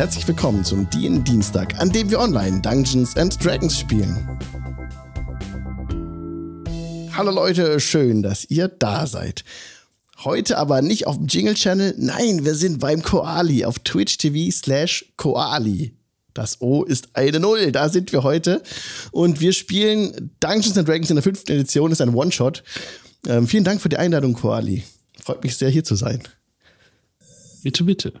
herzlich willkommen zum DIN Dienstag, an dem wir online Dungeons and Dragons spielen. Hallo Leute, schön, dass ihr da seid. Heute aber nicht auf dem Jingle Channel, nein, wir sind beim Koali auf Twitch TV slash Koali. Das O ist eine Null, da sind wir heute. Und wir spielen Dungeons and Dragons in der fünften Edition, ist ein One-Shot. Ähm, vielen Dank für die Einladung, Koali. Freut mich sehr, hier zu sein. Bitte, bitte.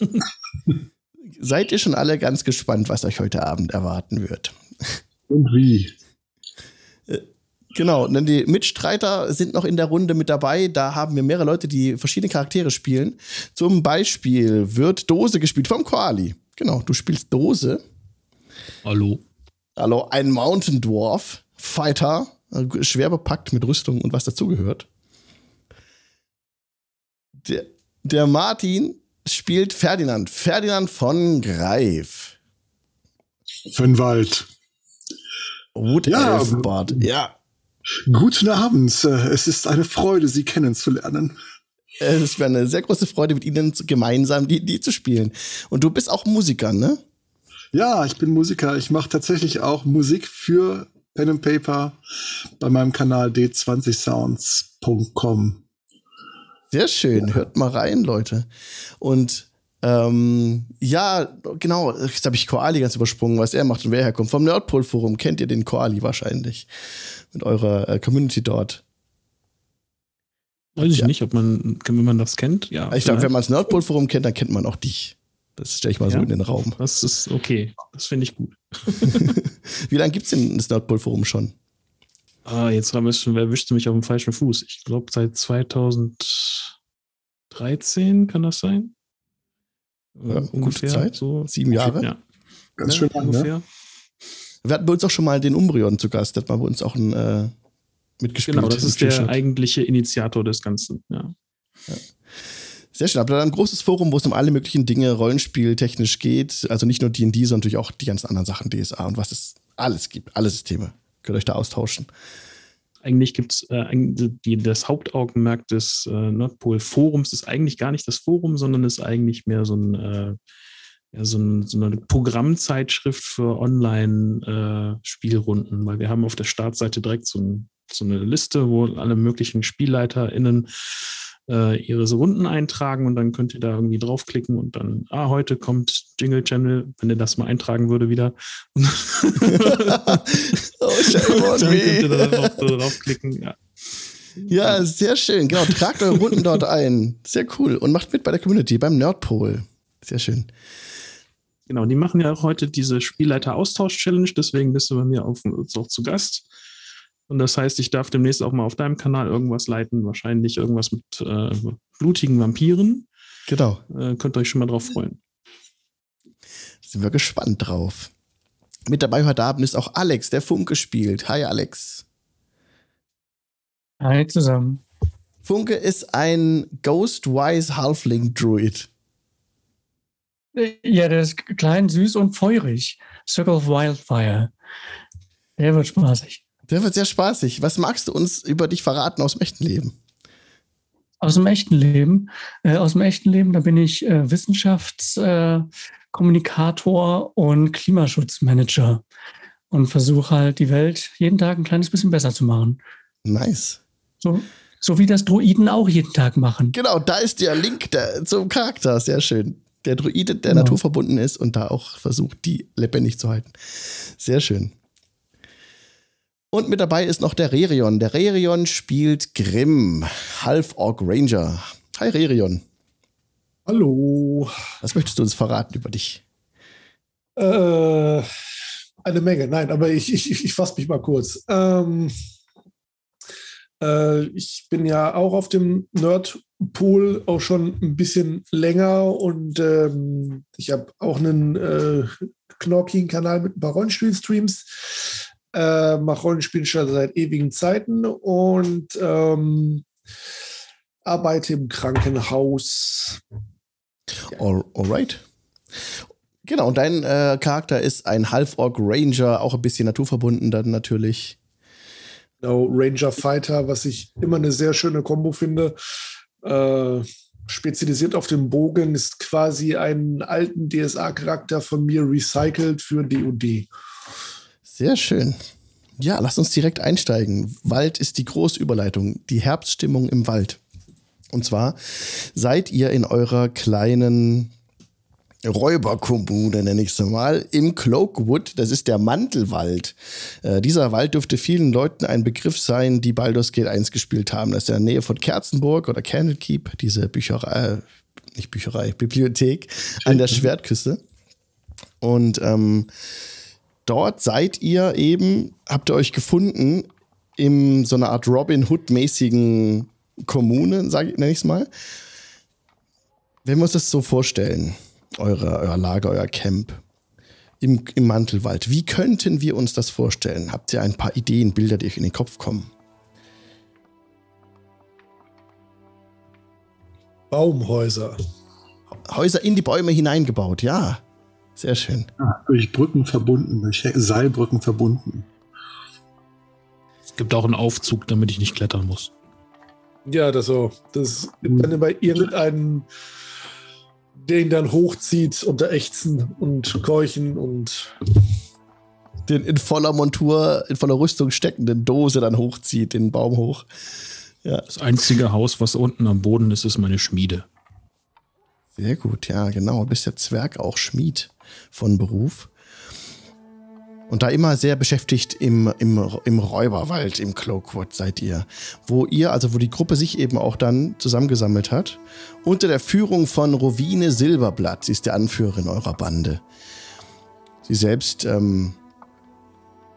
Seid ihr schon alle ganz gespannt, was euch heute Abend erwarten wird? Und wie? Äh, genau, denn die Mitstreiter sind noch in der Runde mit dabei. Da haben wir mehrere Leute, die verschiedene Charaktere spielen. Zum Beispiel wird Dose gespielt vom Koali. Genau, du spielst Dose. Hallo. Hallo, ein Mountain Dwarf, Fighter, äh, schwer bepackt mit Rüstung und was dazugehört. Der, der Martin spielt Ferdinand. Ferdinand von Greif. Fünwald. Wood Ja, Elfbart. Ja. Guten Abend. Es ist eine Freude, Sie kennenzulernen. Es wäre eine sehr große Freude, mit Ihnen gemeinsam die, die zu spielen. Und du bist auch Musiker, ne? Ja, ich bin Musiker. Ich mache tatsächlich auch Musik für Pen and Paper bei meinem Kanal d20sounds.com. Sehr schön. Hört mal rein, Leute. Und ähm, ja, genau, jetzt habe ich Koali ganz übersprungen, was er macht und wer herkommt. Vom Nerdpol Forum kennt ihr den Koali wahrscheinlich. Mit eurer äh, Community dort. Weiß ich Ja. nicht, ob man, wenn man das kennt. Ja. Ich glaube, wenn man das Nerdpol Forum kennt, dann kennt man auch dich. Das stelle ich mal so Ja. in den Raum. Das ist okay. Das finde ich gut. Wie lange gibt es denn das Nerdpol Forum schon? Ah, jetzt haben wir schon, wer erwischte mich auf dem falschen Fuß? Ich glaube, seit 2013 kann das sein? Ja, Äh, gute Zeit. So. Sieben Jahre? Ja, Ganz ne, schön lang, ne? ungefähr. Wir hatten bei uns auch schon mal den Umbrion zu Gast. Der hat mal bei uns auch ein, äh, mitgespielt. Genau, das ist der eigentliche Initiator des Ganzen. Ja. Sehr schön. Habt ihr da ein großes Forum, wo es um alle möglichen Dinge rollenspieltechnisch geht? Also nicht nur D&D, sondern natürlich auch die ganzen anderen Sachen, DSA und was es alles gibt. Alle Systeme. Könnt euch da austauschen. Eigentlich gibt es äh, das Hauptaugenmerk des äh, Nordpol-Forums ist eigentlich gar nicht das Forum, sondern ist eigentlich mehr so, ein, äh, ja, so, ein, so eine Programmzeitschrift für Online-Spielrunden, weil wir haben auf der Startseite direkt so, ein, so eine Liste, wo alle möglichen SpielleiterInnen äh, ihre so Runden eintragen und dann könnt ihr da irgendwie draufklicken und dann, ah, heute kommt Jingle Channel, wenn ihr das mal eintragen würde wieder. Oh, dann könnt ihr da drauf, draufklicken, ja. Ja, sehr schön. Genau, tragt eure Runden dort ein. Sehr cool. Und macht mit bei der Community, beim Nerdpol. Sehr schön. Genau, die machen ja auch heute diese Spielleiter-Austausch-Challenge, deswegen bist du bei mir auf, auch zu Gast. Und das heißt, ich darf demnächst auch mal auf deinem Kanal irgendwas leiten, wahrscheinlich irgendwas mit äh, blutigen Vampiren. Genau. Äh, könnt ihr euch schon mal drauf freuen. Sind wir gespannt drauf. Mit dabei heute Abend ist auch Alex, der Funke spielt. Hi, Alex. Hi zusammen. Funke ist ein Ghostwise Halfling Druid. Äh, Ja, der ist klein, süß und feurig. Circle of Wildfire. Der wird spaßig. Der wird sehr spaßig. Was magst du uns über dich verraten aus dem echten Leben? Aus dem echten Leben, äh, aus dem echten Leben, da bin ich äh, Wissenschaftskommunikator äh, und Klimaschutzmanager und versuche halt die Welt jeden Tag ein kleines bisschen besser zu machen. Nice. So, so wie das Druiden auch jeden Tag machen. Genau, da ist der Link der, zum Charakter. Sehr schön. Der Druide, der Genau. naturverbunden ist und da auch versucht, die lebendig zu halten. Sehr schön. Und mit dabei ist noch der Rerion. Der Rerion spielt Grimm, Half-Orc Ranger. Hi Rerion. Hallo. Was möchtest du uns verraten über dich? Äh, eine Menge, nein, aber ich, ich, ich, fasse mich mal kurz. Ähm, äh, ich bin ja auch auf dem Nerdpool auch schon ein bisschen länger und ähm, ich habe auch einen äh, knorkigen Kanal mit ein paar Rollenspiel-Streams. Äh, mache Rollenspiel schon seit ewigen Zeiten und ähm, arbeite im Krankenhaus. All, alright. Genau, und dein äh, Charakter ist ein Half-Orc Ranger, auch ein bisschen naturverbunden dann natürlich. Genau, Ranger Fighter, was ich immer eine sehr schöne Kombo finde. Äh, spezialisiert auf den Bogen, ist quasi einen alten DSA-Charakter von mir recycelt für D&D. Sehr schön. Ja, lasst uns direkt einsteigen. Wald ist die Großüberleitung, die Herbststimmung im Wald. Und zwar seid ihr in eurer kleinen Räuberkommune, nenne ich es mal, im Cloakwood. Das ist der Mantelwald. Äh, dieser Wald dürfte vielen Leuten ein Begriff sein, die Baldur's Gate 1 gespielt haben. Das ist in der Nähe von Kerzenburg oder Candlekeep, diese Bücherei, äh, nicht Bücherei, Bibliothek an der Schwertküste. Und ähm, dort seid ihr eben, habt ihr euch gefunden in so einer Art Robin Hood-mäßigen Kommune, sag, nenne ich es mal. Wenn wir uns das so vorstellen, eure, euer Lager, euer Camp im, im Mantelwald, wie könnten wir uns das vorstellen? Habt ihr ein paar Ideen, Bilder, die euch in den Kopf kommen? Baumhäuser. Häuser in die Bäume hineingebaut, ja. Sehr schön. Ah, durch Brücken verbunden, durch Seilbrücken verbunden. Es gibt auch einen Aufzug, damit ich nicht klettern muss. Ja, das so. Das gibt dann immer irgendeinen, der ihn dann hochzieht unter Ächzen und Keuchen und Den in voller Montur, in voller Rüstung steckenden Dose dann hochzieht, den Baum hoch. Das einzige Haus, was unten am Boden ist, ist meine Schmiede. Sehr gut, ja, genau. Du bist ja Zwerg, auch Schmied von Beruf. Und da immer sehr beschäftigt im, im, im Räuberwald, im Cloakwood seid ihr. Wo ihr, also wo die Gruppe sich eben auch dann zusammengesammelt hat. Unter der Führung von Rovine Silberblatt. Sie ist der Anführerin eurer Bande. Sie selbst, ähm,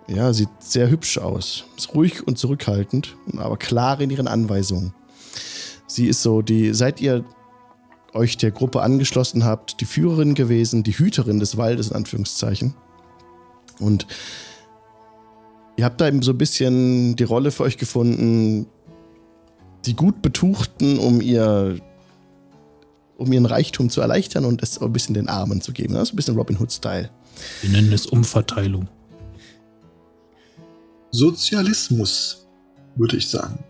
ja, sieht sehr hübsch aus. Ist ruhig und zurückhaltend, aber klar in ihren Anweisungen. Sie ist so die, seit ihr euch der Gruppe angeschlossen habt, die Führerin gewesen, die Hüterin des Waldes, in Anführungszeichen. Und ihr habt da eben so ein bisschen die Rolle für euch gefunden, die gut Betuchten, um ihr um ihren Reichtum zu erleichtern und es ein bisschen den Armen zu geben. Das ist ein bisschen Robin Hood-Style. Wir nennen es Umverteilung. Sozialismus, würde ich sagen.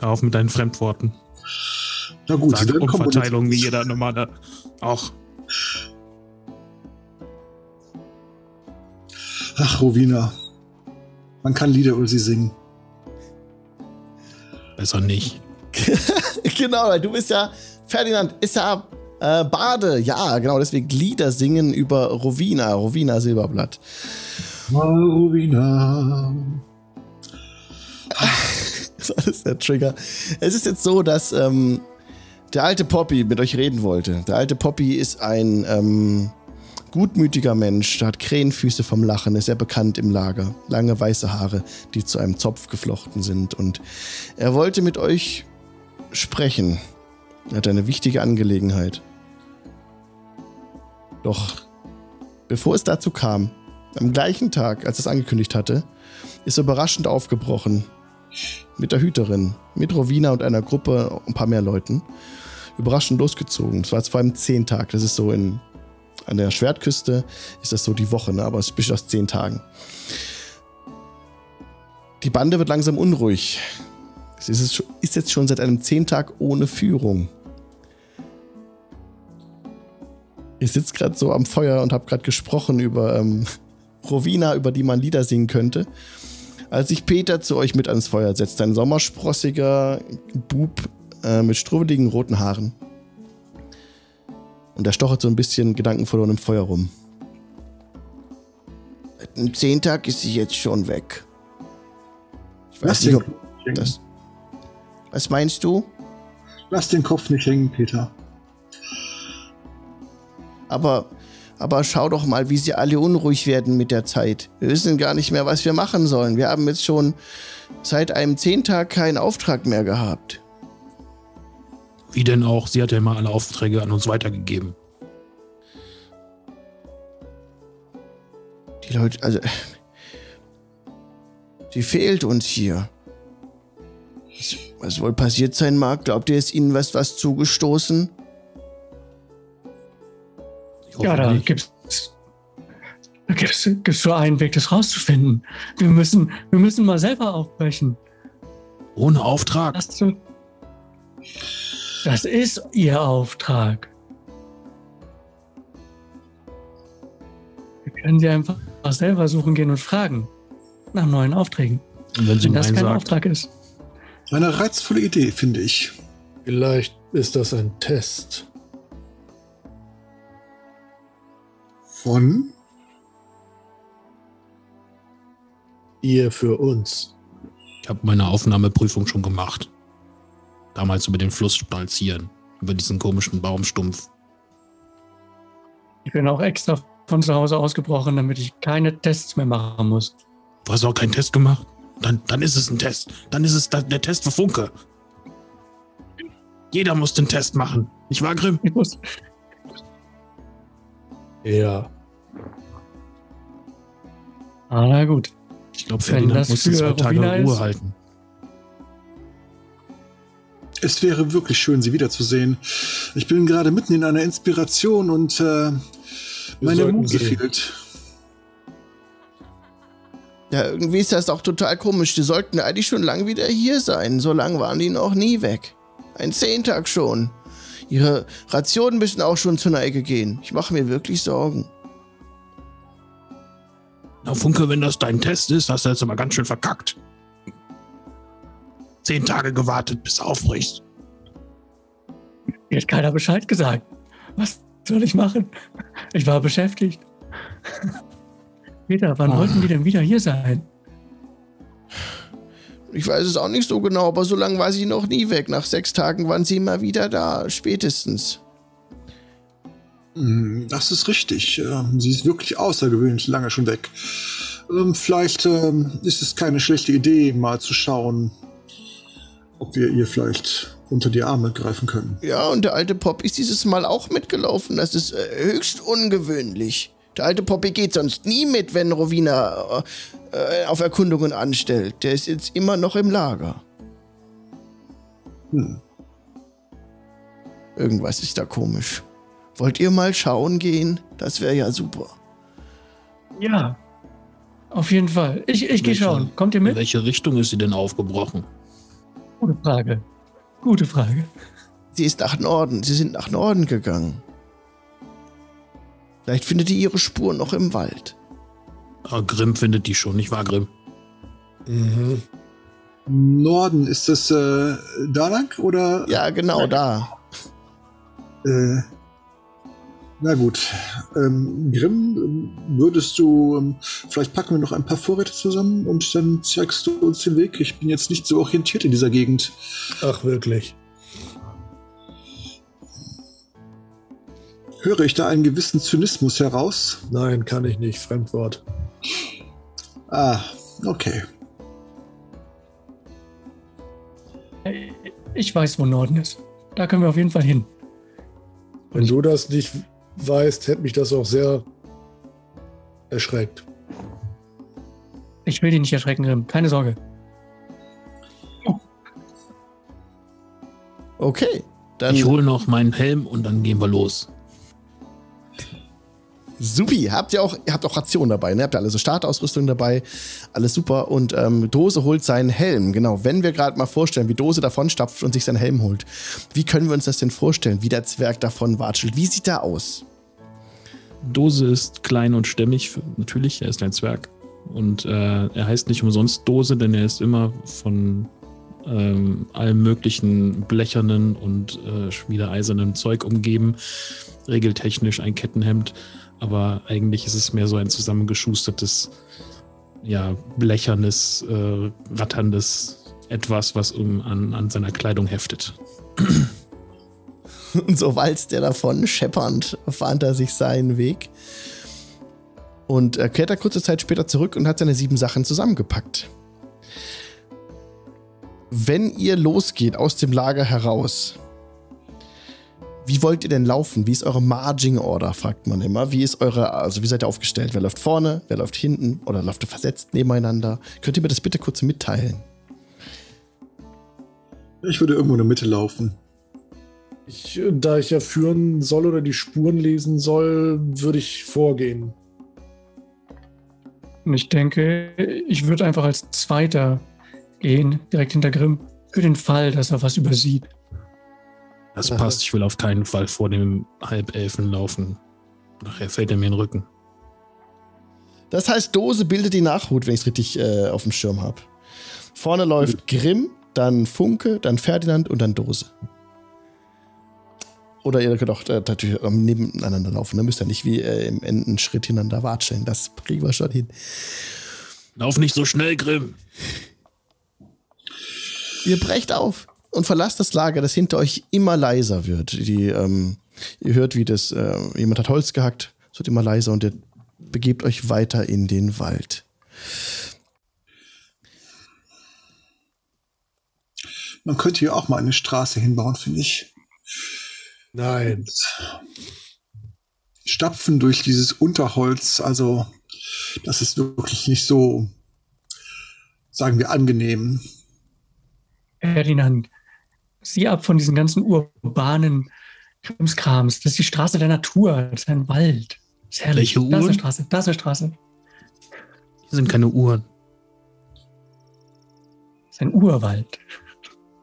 Hör auf mit deinen Fremdworten. Na gut, Sag dann Umverteilung wie jeder normale. Auch. Ach, Rowena. Man kann Lieder über sie singen. Besser nicht. genau, weil du bist ja, Ferdinand ist ja äh, Bade. Ja, genau, deswegen Lieder singen über Rowena, Rowena Silberblatt. Oh, Rowena. Das ist der Trigger. Es ist jetzt so, dass ähm, der alte Poppy mit euch reden wollte. Der alte Poppy ist ein ähm, gutmütiger Mensch, hat Krähenfüße vom Lachen, ist sehr bekannt im Lager. Lange weiße Haare, die zu einem Zopf geflochten sind. Und er wollte mit euch sprechen. Er hat eine wichtige Angelegenheit. Doch bevor es dazu kam, am gleichen Tag, als es angekündigt hatte, ist er überraschend aufgebrochen mit der Hüterin, mit Rowena und einer Gruppe, ein paar mehr Leuten, überraschend losgezogen. Es war zwar im Zehntag, das ist so in, an der Schwertküste, ist das so die Woche, ne? aber es besteht aus zehn Tagen. Die Bande wird langsam unruhig. Es ist, ist jetzt schon seit einem Zehntag ohne Führung. Ich sitze gerade so am Feuer und habe gerade gesprochen über ähm, Rowena, über die man Lieder singen könnte als sich Peter zu euch mit ans Feuer setzt. Ein sommersprossiger Bub äh, mit strubbeligen roten Haaren. Und er stochert so ein bisschen gedankenverloren im Feuer rum. Seit einem Zehntag ist sie jetzt schon weg. Ich Lass weiß den, nicht, ob das. Was meinst du? lass den Kopf nicht hängen, Peter. Aber, aber schau doch mal, wie sie alle unruhig werden mit der Zeit. Wir wissen gar nicht mehr, was wir machen sollen. Wir haben jetzt schon seit einem Zehntag keinen Auftrag mehr gehabt. Wie denn auch? Sie hat ja immer alle Aufträge an uns weitergegeben. Die Leute, also. Sie fehlt uns hier. Was, was wohl passiert sein mag? Glaubt ihr, ist ihnen was, was zugestoßen? Ja, da nicht. gibt's, da gibt's, gibt's nur einen Weg, das rauszufinden. Wir müssen, wir müssen mal selber aufbrechen. Ohne Auftrag. Hast du, Das ist Ihr Auftrag. Wir können Sie einfach selber suchen gehen und fragen nach neuen Aufträgen. Und wenn sie Wenn das kein sagt, Auftrag ist. Eine reizvolle Idee, finde ich. Vielleicht ist das ein Test. Von? Ihr für uns. ich habe meine Aufnahmeprüfung schon gemacht. Damals über den Fluss spazieren, über diesen komischen Baumstumpf. Ich bin auch extra von zu Hause ausgebrochen, damit ich keine Tests mehr machen muss. Du hast auch keinen Test gemacht? Dann, dann ist es ein Test. Dann ist es der Test für Funke. Jeder muss den Test machen. Nicht wahr, Grimm? Ich muss. Ja. Ah, na gut. Ich glaube, Ferdinand für zwei Tage Ruhe ist. halten. Es wäre wirklich schön, Sie wiederzusehen. Ich bin gerade mitten in einer Inspiration und äh, meine Muse fehlt. Ja, irgendwie ist das auch total komisch. Die sollten eigentlich schon lang wieder hier sein. So lang waren die noch nie weg. Ein Zehntag schon. Ihre Rationen müssen auch schon zur Neige gehen. Ich mache mir wirklich Sorgen. Na, Funke, wenn das dein Test ist, hast du jetzt aber ganz schön verkackt. Zehn Tage gewartet, bis du aufbrichst. Mir hat keiner Bescheid gesagt. Was soll ich machen? Ich war beschäftigt. Peter, wann Ah. wollten die denn wieder hier sein? Ich weiß es auch nicht so genau, aber so lange war sie noch nie weg. Nach sechs Tagen waren sie immer wieder da, spätestens. Hm, Das ist richtig. Ähm, Sie ist wirklich außergewöhnlich lange schon weg. Ähm, Vielleicht ähm, ist es keine schlechte Idee, mal zu schauen, ob wir ihr vielleicht unter die Arme greifen können. Ja, und der alte Poppy ist dieses Mal auch mitgelaufen. Das ist äh, höchst ungewöhnlich. Der alte Poppy geht sonst nie mit, wenn Rowena äh, äh, auf Erkundungen anstellt. Der ist jetzt immer noch im Lager. Hm. Irgendwas ist da komisch. Wollt ihr mal schauen gehen? Das wäre ja super. Ja. Auf jeden Fall. Ich, ich gehe schauen. Kommt ihr In mit? welche Richtung ist sie denn aufgebrochen? Gute Frage. Gute Frage. Sie ist nach Norden. Sie sind nach Norden gegangen. Vielleicht findet ihr ihre Spur noch im Wald. Ah, Grimm findet die schon, nicht wahr, Grimm? Mhm. Norden, ist das äh, da lang oder? Ja, genau da. Äh, na gut. Ähm, Grimm, würdest du, ähm, vielleicht packen wir noch ein paar Vorräte zusammen und dann zeigst du uns den Weg. Ich bin jetzt nicht so orientiert in dieser Gegend. Ach, wirklich. Höre ich da einen gewissen Zynismus heraus? Nein, kann ich nicht. Fremdwort. Ah, okay. Ich weiß, wo Norden ist. Da können wir auf jeden Fall hin. Wenn du das nicht weißt, hätte mich das auch sehr erschreckt. Ich will dich nicht erschrecken, Grimm. Keine Sorge. Okay. Dann Ich hole noch meinen Helm und dann gehen wir los. Supi, habt ihr auch, ihr habt auch Rationen dabei, ne? Habt ihr alle so Startausrüstung dabei, alles super. Und ähm, Dose holt seinen Helm, genau. Wenn wir gerade mal vorstellen, wie Dose davonstapft und sich seinen Helm holt, wie können wir uns das denn vorstellen, wie der Zwerg davon watschelt? Wie sieht er aus? Dose ist klein und stämmig, natürlich, er ist ein Zwerg. Und äh, er heißt nicht umsonst Dose, denn er ist immer von ähm, allem möglichen blechernen und äh, schmiedeeisernen Zeug umgeben. Regeltechnisch ein Kettenhemd, aber eigentlich ist es mehr so ein zusammengeschustertes, ja, blechernes, äh, ratterndes Etwas, was um, an, an seiner Kleidung heftet. Und so walzt er davon, scheppernd fahnt er sich seinen Weg. Und er kehrt er kurze Zeit später zurück und hat seine sieben Sachen zusammengepackt. Wenn ihr losgeht aus dem Lager heraus, wie wollt ihr denn laufen? Wie ist eure Marging Order, fragt man immer. Wie ist eure, also wie seid ihr aufgestellt? Wer läuft vorne, wer läuft hinten oder läuft ihr versetzt nebeneinander? Könnt ihr mir das bitte kurz mitteilen? Ich würde irgendwo in der Mitte laufen. Ich, da ich ja führen soll oder die Spuren lesen soll, würde ich vorgehen. Und ich denke, ich würde einfach als Zweiter gehen, direkt hinter Grimm, für den Fall, dass er was übersieht. Das passt, ich will auf keinen Fall vor dem Halbelfen laufen. Nachher fällt er mir in den Rücken. Das heißt, Dose bildet die Nachhut, wenn ich es richtig äh, auf dem Schirm habe. Vorne läuft Grimm, dann Funke, dann Ferdinand und dann Dose. Oder ihr könnt auch äh, natürlich ähm, nebeneinander laufen. Da müsst ihr nicht wie äh, im Enden Schritt hintereinander watscheln. Das kriegen wir schon hin. Lauf nicht so schnell, Grimm. Ihr brecht auf und verlasst das Lager, das hinter euch immer leiser wird. Die, ähm, ihr hört, wie das, äh, jemand hat Holz gehackt, es wird immer leiser und ihr begebt euch weiter in den Wald. Man könnte hier auch mal eine Straße hinbauen, finde ich. Nein. Stapfen durch dieses Unterholz, also das ist wirklich nicht so, sagen wir, angenehm. Ferdinand, sieh ab von diesen ganzen urbanen Krimskrams. Das ist die Straße der Natur, das ist ein Wald. Das ist herrlich. Welche Da ist eine Uhren? Straße, da ist eine Straße. Hier sind keine Uhren. Das ist ein Urwald.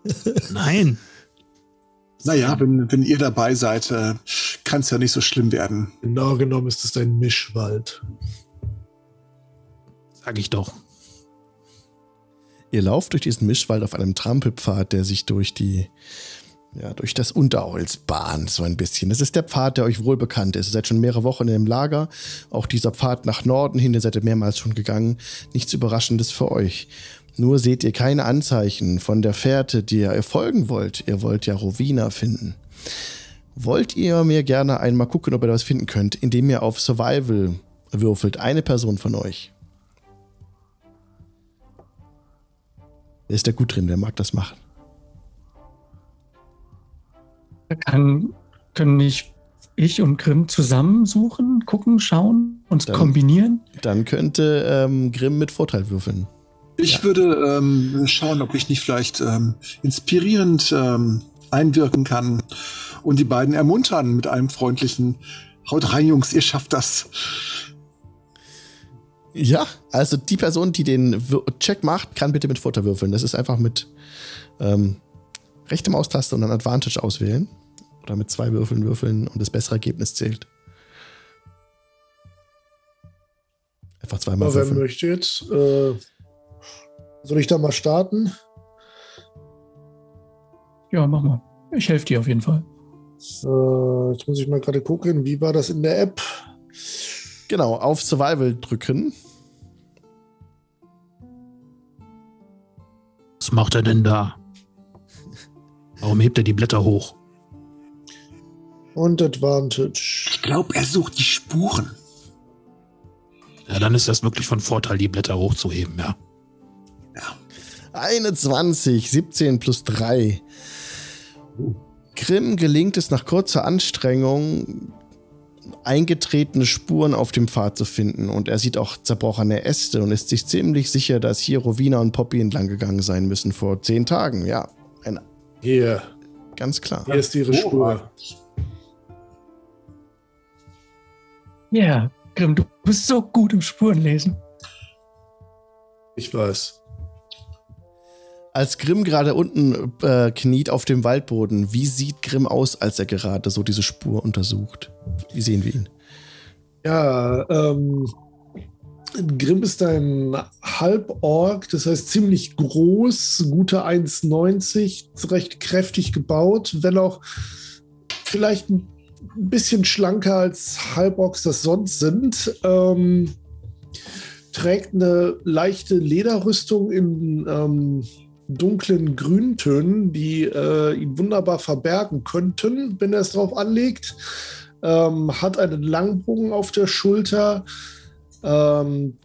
Nein. Naja, wenn, wenn ihr dabei seid, äh, kann es ja nicht so schlimm werden. Genau genommen ist es ein Mischwald. Sag ich doch. Ihr lauft durch diesen Mischwald auf einem Trampelpfad, der sich durch die, ja, durch das Unterholz bahnt, so ein bisschen. Das ist der Pfad, der euch wohl bekannt ist. Ihr seid schon mehrere Wochen im Lager. Auch dieser Pfad nach Norden hin, den seid ihr mehrmals schon gegangen. Nichts Überraschendes für euch. Nur seht ihr keine Anzeichen von der Fährte, die ihr folgen wollt. Ihr wollt ja Rowena finden. Wollt ihr mir gerne einmal gucken, ob ihr da was finden könnt, indem ihr auf Survival würfelt? Eine Person von euch. Ist da gut drin, der mag das machen. Kann, können nicht ich und Grimm zusammensuchen, gucken, schauen, uns Dann- kombinieren? Dann könnte ähm, Grimm mit Vorteil würfeln. Ich Ja. würde ähm, schauen, ob ich nicht vielleicht ähm, inspirierend ähm, einwirken kann und die beiden ermuntern mit einem freundlichen Haut rein, Jungs, ihr schafft das. Ja, also die Person, die den Wir- Check macht, kann bitte mit Vorteil würfeln. Das ist einfach mit ähm, rechte Maustaste und dann Advantage auswählen. Oder mit zwei Würfeln würfeln und das bessere Ergebnis zählt. Einfach zweimal Aber wer würfeln. möchte jetzt? Äh, soll ich da mal starten? Ja, mach mal. Ich helfe dir auf jeden Fall. Äh, jetzt muss ich mal gerade gucken, wie war das in der App? Genau, auf Survival drücken. Was macht er denn da? Warum hebt er die Blätter hoch? Und Advantage. Ich glaube, er sucht die Spuren. Ja, dann ist das wirklich von Vorteil, die Blätter hochzuheben, ja. 21, 17 plus 3. Grimm gelingt es nach kurzer Anstrengung, eingetretene Spuren auf dem Pfad zu finden. Und er sieht auch zerbrochene Äste und ist sich ziemlich sicher, dass hier Rowena und Poppy entlang gegangen sein müssen vor zehn Tagen. Ja, ein, Hier, ganz klar. hier ist ihre Spur. Ja, Grimm, du bist so gut im Spurenlesen. Ich weiß. Als Grimm gerade unten äh, kniet auf dem Waldboden, wie sieht Grimm aus, als er gerade so diese Spur untersucht? Wie sehen wir ihn? Ja, ähm, Grimm ist ein Halborg, das heißt ziemlich groß, gute 1,90, recht kräftig gebaut, wenn auch vielleicht ein bisschen schlanker als Halborgs das sonst sind. Ähm, trägt eine leichte Lederrüstung in ähm, dunklen Grüntönen, die äh, ihn wunderbar verbergen könnten, wenn er es drauf anlegt. Ähm, hat einen Langbogen auf der Schulter, ähm,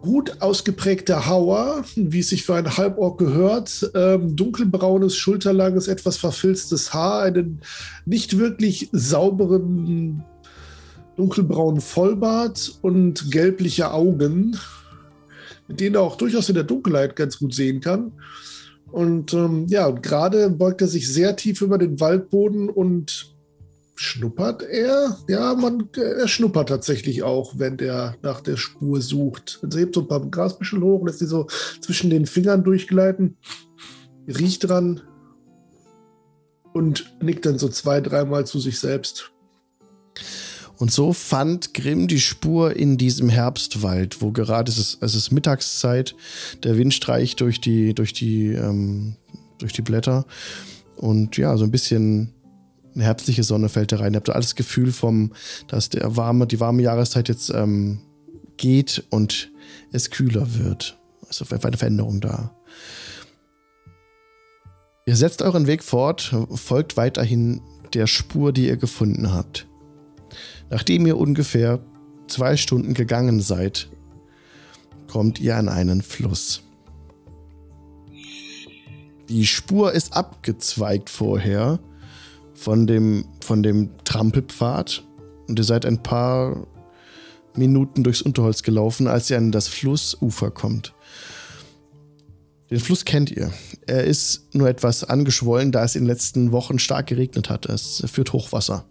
gut ausgeprägter Hauer, wie es sich für einen Halborg gehört, ähm, dunkelbraunes, schulterlanges, etwas verfilztes Haar, einen nicht wirklich sauberen dunkelbraunen Vollbart und gelbliche Augen, denen er auch durchaus in der Dunkelheit ganz gut sehen kann. Und ähm, ja, und gerade beugt er sich sehr tief über den Waldboden und schnuppert er? Ja, man, er schnuppert tatsächlich auch, wenn der nach der Spur sucht. Also hebt so ein paar Grasbüschel hoch, lässt die so zwischen den Fingern durchgleiten, riecht dran. und nickt dann so zwei, dreimal zu sich selbst. Und so fand Grimm die Spur in diesem Herbstwald, wo gerade es ist, es ist Mittagszeit, der Wind streicht durch die, durch die, ähm, durch die Blätter und ja, so ein bisschen eine herbstliche Sonne fällt da rein. Ihr habt alles Gefühl vom, dass der warme, die warme Jahreszeit jetzt ähm, geht und es kühler wird. Also eine Veränderung da. Ihr setzt euren Weg fort, folgt weiterhin der Spur, die ihr gefunden habt. Nachdem ihr ungefähr zwei Stunden gegangen seid, kommt ihr an einen Fluss. Die Spur ist abgezweigt vorher von dem, von dem Trampelpfad und ihr seid ein paar Minuten durchs Unterholz gelaufen, als ihr an das Flussufer kommt. Den Fluss kennt ihr. Er ist nur etwas angeschwollen, da es in den letzten Wochen stark geregnet hat. Es führt Hochwasser.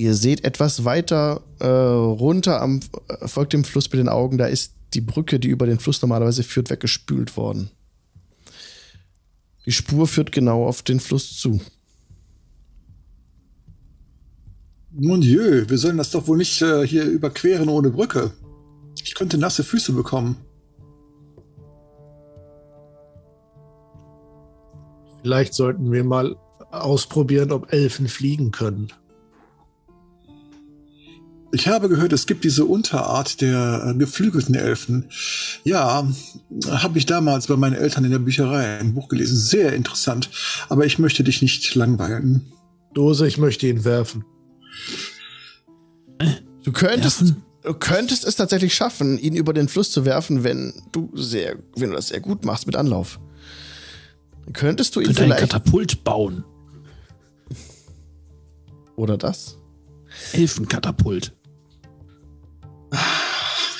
Ihr seht etwas weiter äh, runter am äh, folgt dem Fluss mit den Augen, da ist die Brücke, die über den Fluss normalerweise führt, weggespült worden. Die Spur führt genau auf den Fluss zu. Mon Dieu, wir sollen das doch wohl nicht äh, hier überqueren ohne Brücke. Ich könnte nasse Füße bekommen. Vielleicht sollten wir mal ausprobieren, ob Elfen fliegen können. Ich habe gehört, es gibt diese Unterart der äh, geflügelten Elfen. Ja, habe ich damals bei meinen Eltern in der Bücherei ein Buch gelesen. Sehr interessant. Aber ich möchte dich nicht langweilen. Dose, ich möchte ihn werfen. Du könntest, du könntest es tatsächlich schaffen, ihn über den Fluss zu werfen, wenn du sehr, wenn du das sehr gut machst mit Anlauf. Dann könntest du ihn Könnte ein vielleicht. Katapult bauen. Oder das? Elfenkatapult.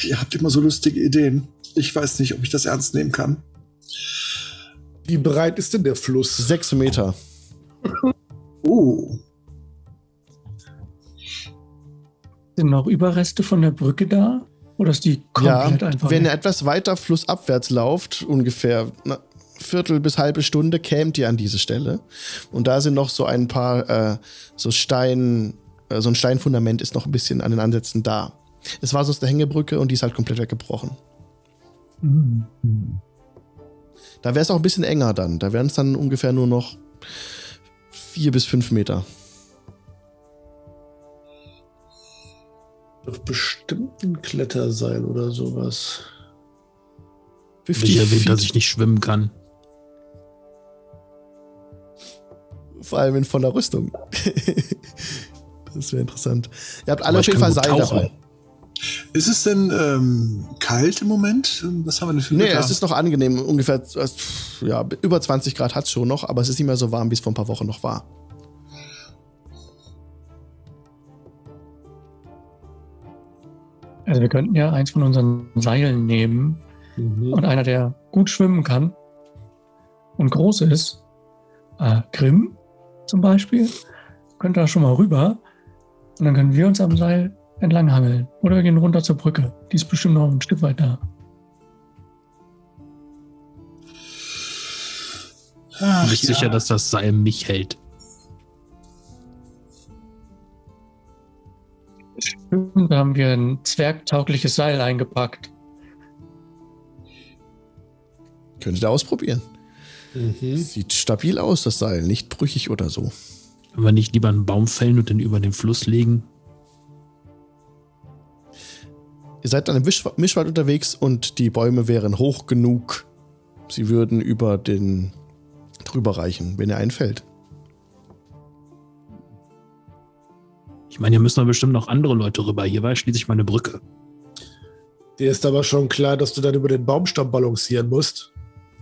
Ihr habt immer so lustige Ideen. Ich weiß nicht, ob ich das ernst nehmen kann. Wie breit ist denn der Fluss? Sechs Meter. Oh, Sind noch Überreste von der Brücke da? Oder ist die Ja, komplett einfach? wenn ihr etwas weiter flussabwärts lauft, ungefähr eine Viertel bis halbe Stunde, kämt ihr an diese Stelle. Und da sind noch so ein paar, äh, so Stein, äh, so ein Steinfundament ist noch ein bisschen an den Ansätzen da. Es war sonst eine Hängebrücke und die ist halt komplett weggebrochen. Da wäre es auch ein bisschen enger dann. Da wären es dann ungefähr nur noch vier bis fünf Meter. Doch bestimmt ein Kletterseil oder sowas. 50 Ich erwähnt, dass ich nicht schwimmen kann. Vor allem in voller Rüstung. das wäre interessant. Ihr habt alle auf jeden Fall Seil tauchen. dabei. Ist es denn ähm, kalt im Moment? Was haben wir denn für Nee, Wetter? es ist noch angenehm. Ungefähr äh, ja, über 20 Grad hat es schon noch, aber es ist nicht mehr so warm, wie es vor ein paar Wochen noch war. Also wir könnten ja eins von unseren Seilen nehmen und einer, der gut schwimmen kann und groß ist, äh, Grimm zum Beispiel, könnte da schon mal rüber und dann können wir uns am Seil entlanghangeln. Oder wir gehen runter zur Brücke. Die ist bestimmt noch ein Stück weit da. Ach, Ich bin ja. sicher, dass das Seil mich hält. Da haben wir ein zwergtaugliches Seil eingepackt. Könntet ihr ausprobieren. Mhm. Sieht stabil aus, das Seil. Nicht brüchig oder so. Wenn wir nicht lieber einen Baum fällen und den über den Fluss legen. Ihr seid an einem Mischw Mischwald unterwegs und die Bäume wären hoch genug. Sie würden über den drüber reichen, wenn ihr einfällt. Ich meine, hier müssen doch bestimmt noch andere Leute rüber. Hier war schließlich mal eine Brücke. Dir ist aber schon klar, dass du dann über den Baumstamm balancieren musst.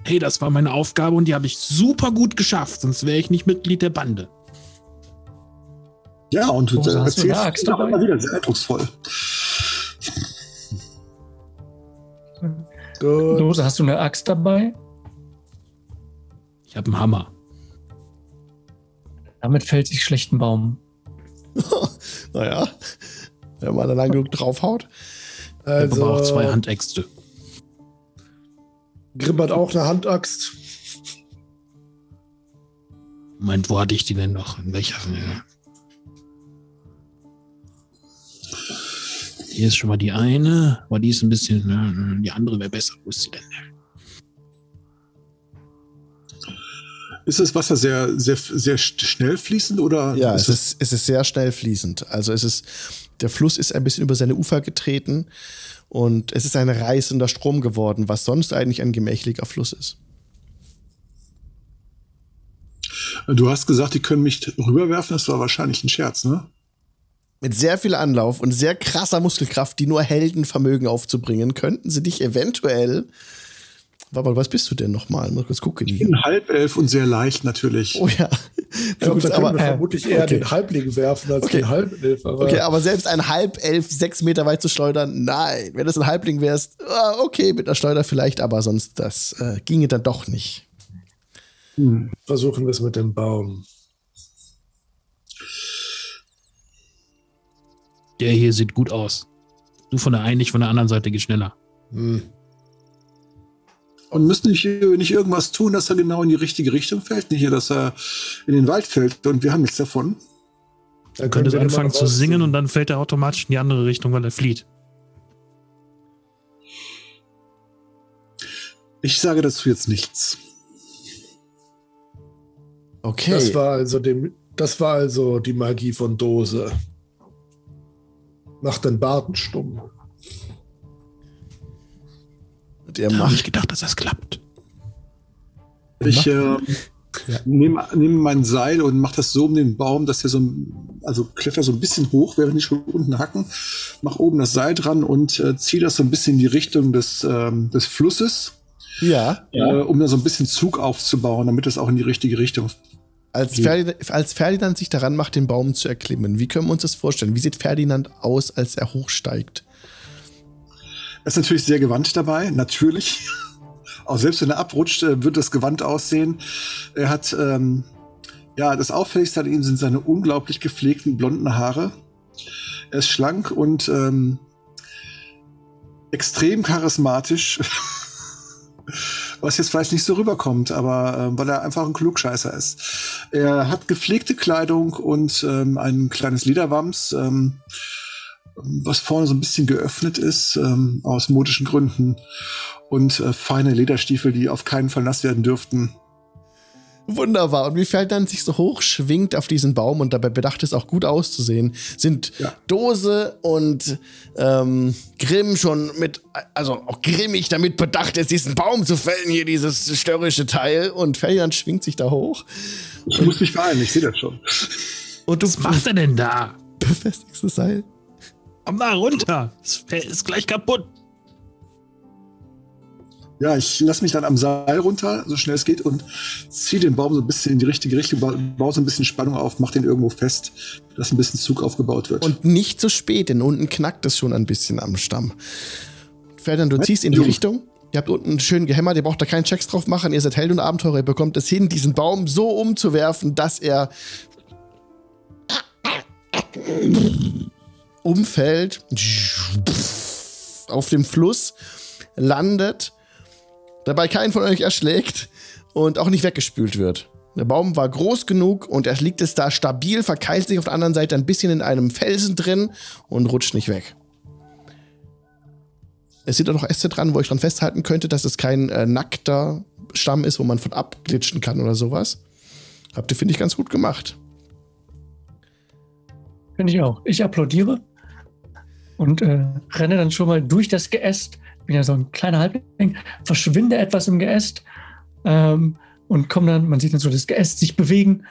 Hey, das war meine Aufgabe und die habe ich super gut geschafft, sonst wäre ich nicht Mitglied der Bande. Ja, und du Oh, hast du Axt auch dabei? immer wieder sehr eindrucksvoll. Gut. Dose, hast du eine Axt dabei? Ich habe einen Hammer. Damit fällt sich schlecht ein Baum. Naja, wenn man da lang genug draufhaut. Ich habe aber auch zwei Also, Handäxte. Grimm hat auch eine Handaxt. Moment, wo hatte ich die denn noch? In welcher? Hier ist schon mal die eine, aber die ist ein bisschen, äh, die andere wäre besser. Wo ist sie denn? Ist das Wasser sehr, sehr, sehr schnell fließend oder? Ja, ist es ist, es ist sehr schnell fließend. Also es ist, der Fluss ist ein bisschen über seine Ufer getreten und es ist ein reißender Strom geworden, was sonst eigentlich ein gemächlicher Fluss ist. Du hast gesagt, die können mich rüberwerfen, das war wahrscheinlich ein Scherz, ne? Mit sehr viel Anlauf und sehr krasser Muskelkraft, die nur Helden vermögen aufzubringen, könnten sie dich eventuell Warte mal, was bist du denn nochmal? Mal kurz gucken. Ich bin halbelf und sehr leicht natürlich. Oh ja. Ich glaube, da aber, wir äh, vermutlich eher okay. den Halbling werfen als okay. den Halbelf. Aber okay, aber selbst ein Halbelf sechs Meter weit zu schleudern, nein. Wenn das ein Halbling wärst, ah, okay, mit einer Schleuder vielleicht, aber sonst, das äh, ginge dann doch nicht. Hm. Versuchen wir es mit dem Baum. Der hier sieht gut aus. Du von der einen, nicht von der anderen Seite geh schneller. Hm. Und müssen nicht, nicht irgendwas tun, dass er genau in die richtige Richtung fällt? Nicht hier, dass er in den Wald fällt und wir haben nichts davon. Er könnte anfangen zu singen und dann fällt er automatisch in die andere Richtung, weil er flieht. Ich sage dazu jetzt nichts. Okay. Das war also, dem, das war also die Magie von Dose. Macht den Barten stumm. Der macht. ich gedacht, dass das klappt. Ich äh, ja. nehme nehm mein Seil und mache das so um den Baum, dass er so, also kletter so ein bisschen hoch, während ich schon unten hacken, mache oben das Seil dran und äh, ziehe das so ein bisschen in die Richtung des, ähm, des Flusses. Ja. Äh, um da so ein bisschen Zug aufzubauen, damit es auch in die richtige Richtung als Ferdinand, als Ferdinand, sich daran macht, den Baum zu erklimmen, wie können wir uns das vorstellen? Wie sieht Ferdinand aus, als er hochsteigt? Er ist natürlich sehr gewandt dabei, natürlich. Auch selbst wenn er abrutscht, äh, wird das Gewand aussehen. Er hat, ähm, ja, das Auffälligste an ihm sind seine unglaublich gepflegten blonden Haare. Er ist schlank und ähm, extrem charismatisch. Was jetzt vielleicht nicht so rüberkommt, aber äh, weil er einfach ein Klugscheißer ist. Er hat gepflegte Kleidung und ähm, ein kleines Lederwams. Ähm, was vorne so ein bisschen geöffnet ist, ähm, aus modischen Gründen. Und äh, feine Lederstiefel, die auf keinen Fall nass werden dürften. Wunderbar. Und wie Ferdinand sich so hoch schwingt auf diesen Baum und dabei bedacht ist, auch gut auszusehen, sind ja. Dose und ähm, Grimm schon mit, also auch grimmig damit bedacht ist, diesen Baum zu fällen, hier dieses störrische Teil. Und Ferdinand schwingt sich da hoch. Ich muss mich beeilen, ich sehe das schon. Und du, Was macht er denn da? Befestigst das Seil. Komm da runter. Es ist gleich kaputt. Ja, ich lasse mich dann am Seil runter, so schnell es geht, und ziehe den Baum so ein bisschen in die richtige Richtung, baue so ein bisschen Spannung auf, mach den irgendwo fest, dass ein bisschen Zug aufgebaut wird. Und nicht zu spät, denn unten knackt es schon ein bisschen am Stamm. Ferdinand, du ziehst in die Richtung. Ihr habt unten schön gehämmert, ihr braucht da keinen Checks drauf machen, ihr seid Held und Abenteurer, ihr bekommt es hin, diesen Baum so umzuwerfen, dass er umfällt, auf dem Fluss landet, dabei keinen von euch erschlägt und auch nicht weggespült wird. Der Baum war groß genug und er liegt es da stabil, verkeilt sich auf der anderen Seite ein bisschen in einem Felsen drin und rutscht nicht weg. Es sind auch noch Äste dran, wo ich dran festhalten könnte, dass es kein äh, nackter Stamm ist, wo man von abglitschen kann oder sowas. Habt ihr, finde ich, ganz gut gemacht. Finde ich auch. Ich applaudiere und äh, renne dann schon mal durch das Geäst. Bin ja so ein kleiner Halbling, verschwinde etwas im Geäst ähm, und komme dann, man sieht dann so das Geäst sich bewegen,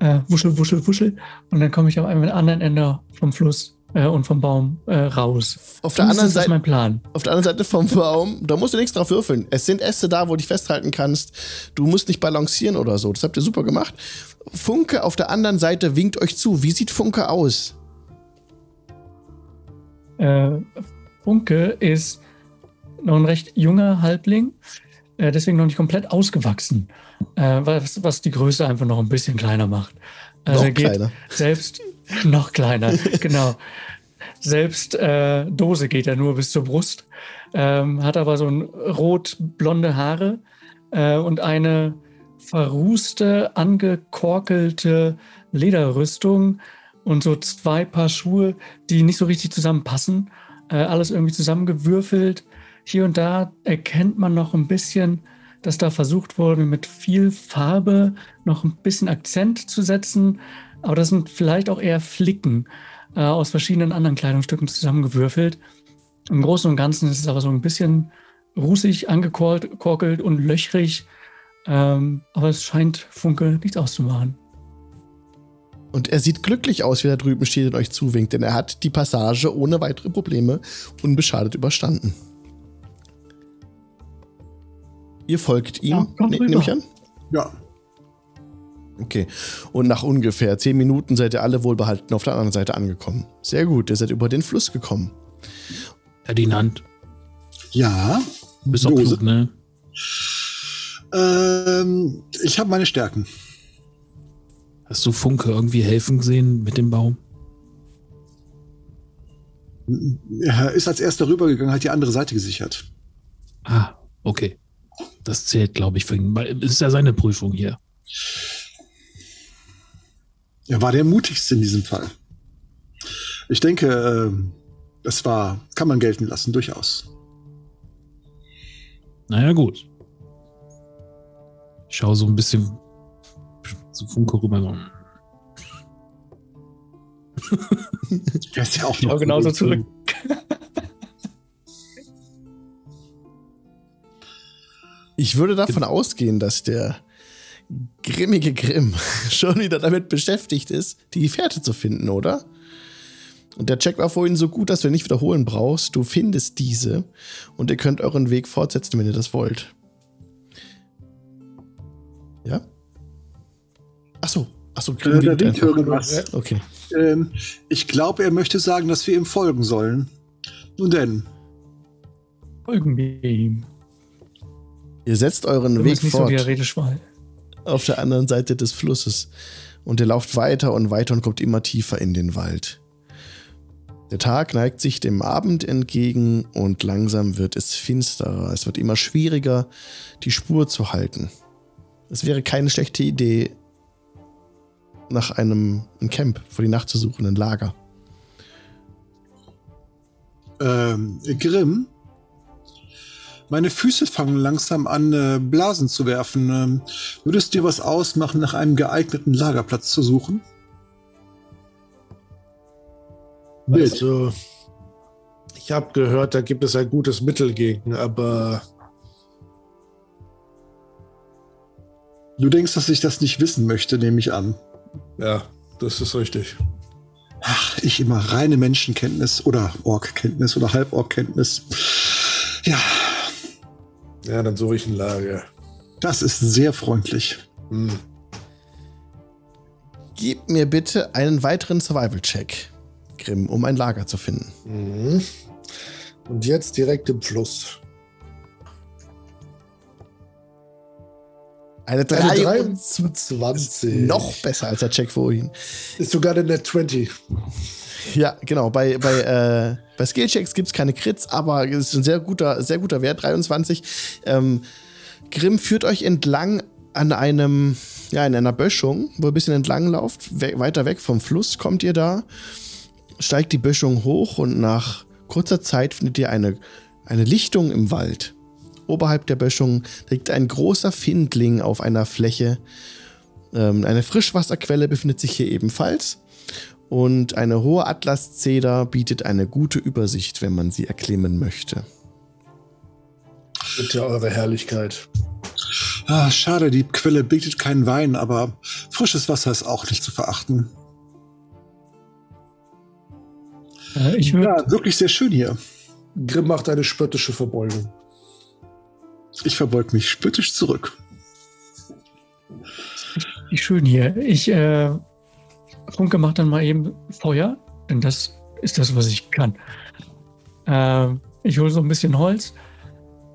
äh, wuschel, wuschel, wuschel. Und dann komme ich am anderen Ende vom Fluss äh, und vom Baum äh, raus. Auf der anderen Seite. mein Plan. Auf der anderen Seite vom Baum, da musst du nichts drauf würfeln. Es sind Äste da, wo du dich festhalten kannst. Du musst nicht balancieren oder so. Das habt ihr super gemacht. Funke auf der anderen Seite winkt euch zu. Wie sieht Funke aus? Äh, Funke ist noch ein recht junger Halbling, äh, deswegen noch nicht komplett ausgewachsen, äh, was, was die Größe einfach noch ein bisschen kleiner macht. Also noch kleiner. Selbst noch kleiner, genau. Selbst äh, Dose geht er nur bis zur Brust, ähm, hat aber so ein rot-blonde Haare äh, und eine verrußte, angekorkelte Lederrüstung und so zwei Paar Schuhe, die nicht so richtig zusammenpassen. Äh, alles irgendwie zusammengewürfelt. Hier und da erkennt man noch ein bisschen, dass da versucht wurde, mit viel Farbe noch ein bisschen Akzent zu setzen. Aber das sind vielleicht auch eher Flicken äh, aus verschiedenen anderen Kleidungsstücken zusammengewürfelt. Im Großen und Ganzen ist es aber so ein bisschen rußig angekorkelt und löchrig. Ähm, aber es scheint Funke nichts auszumachen. Und er sieht glücklich aus, wie er da drüben steht und euch zuwinkt, denn er hat die Passage ohne weitere Probleme unbeschadet überstanden. Ihr folgt ihm, Ja, ne, nehme ich an? Ja. Okay. Und nach ungefähr zehn Minuten seid ihr alle wohlbehalten auf der anderen Seite angekommen. Sehr gut, ihr seid über den Fluss gekommen. Ferdinand, Ja. du bist Dose. klug, ne? Ähm, ich habe meine Stärken. Hast du Funke irgendwie helfen gesehen mit dem Baum? Er ist als erster rübergegangen, hat die andere Seite gesichert. Ah, okay. Das zählt, glaube ich, für ihn. weil es ist ja seine Prüfung hier. Er war der mutigste in diesem Fall. Ich denke, ähm, das war, kann man gelten lassen, durchaus. Naja, gut. Ich schaue so ein bisschen zu Funke rüber. So. Er ist ja auch Schau genauso zurück. Ich würde davon ausgehen, dass der grimmige Grimm schon wieder damit beschäftigt ist, die Fährte zu finden, oder? Und der Check war vorhin so gut, dass du ihn nicht wiederholen brauchst. Du findest diese und ihr könnt euren Weg fortsetzen, wenn ihr das wollt. Ja? Ach so, ach so, Grimm Äh, winkt irgendwas. Okay. Ähm, ich glaube, er möchte sagen, dass wir ihm folgen sollen. Nun denn, Folgen wir ihm. Ihr setzt euren Du Weg nicht so fort. Redeschwall. auf der anderen Seite des Flusses. Und ihr lauft weiter und weiter und kommt immer tiefer in den Wald. Der Tag neigt sich dem Abend entgegen und langsam wird es finsterer. Es wird immer schwieriger, die Spur zu halten. Es wäre keine schlechte Idee, nach einem ein Camp für die Nacht zu suchen, ein Lager. ähm, Grimm, meine Füße fangen langsam an, äh, Blasen zu werfen. Ähm, würdest dir was ausmachen, nach einem geeigneten Lagerplatz zu suchen? Also, ich habe gehört, da gibt es ein gutes Mittel gegen, aber Du denkst, dass ich das nicht wissen möchte, nehme ich an. ja, das ist richtig. Ach, ich immer reine Menschenkenntnis oder Orkkenntnis oder Halborkkenntnis. Ja, Ja, dann suche ich ein Lager. das ist sehr freundlich. Hm. Gib mir bitte einen weiteren Survival-Check, Grimm, um ein Lager zu finden. Mhm. Und jetzt direkt im Fluss. Eine Eine 23. 23. Noch besser als der Check vorhin. Ist sogar eine Net 20. Ja, genau. Bei, bei, äh, bei Skillchecks gibt es keine Crits, aber es ist ein sehr guter, sehr guter Wert, 23. Ähm, Grimm führt euch entlang an einem, ja, in einer Böschung, wo ihr ein bisschen entlang lauft. We weiter weg vom Fluss kommt ihr da, steigt die Böschung hoch und nach kurzer Zeit findet ihr eine, eine Lichtung im Wald. Oberhalb der Böschung liegt ein großer Findling auf einer Fläche. Ähm, eine Frischwasserquelle befindet sich hier ebenfalls. Und eine hohe Atlaszeder bietet eine gute Übersicht, wenn man sie erklimmen möchte. Bitte eure Herrlichkeit. Ah, schade, die Quelle bietet keinen Wein, aber frisches Wasser ist auch nicht zu verachten. Äh, ich Ja, wirklich sehr schön hier. Grimm macht eine spöttische Verbeugung. Ich verbeug mich spöttisch zurück. Wie schön hier. Ich, äh, Funke macht dann mal eben Feuer, denn das ist das, was ich kann. Ähm, ich hole so ein bisschen Holz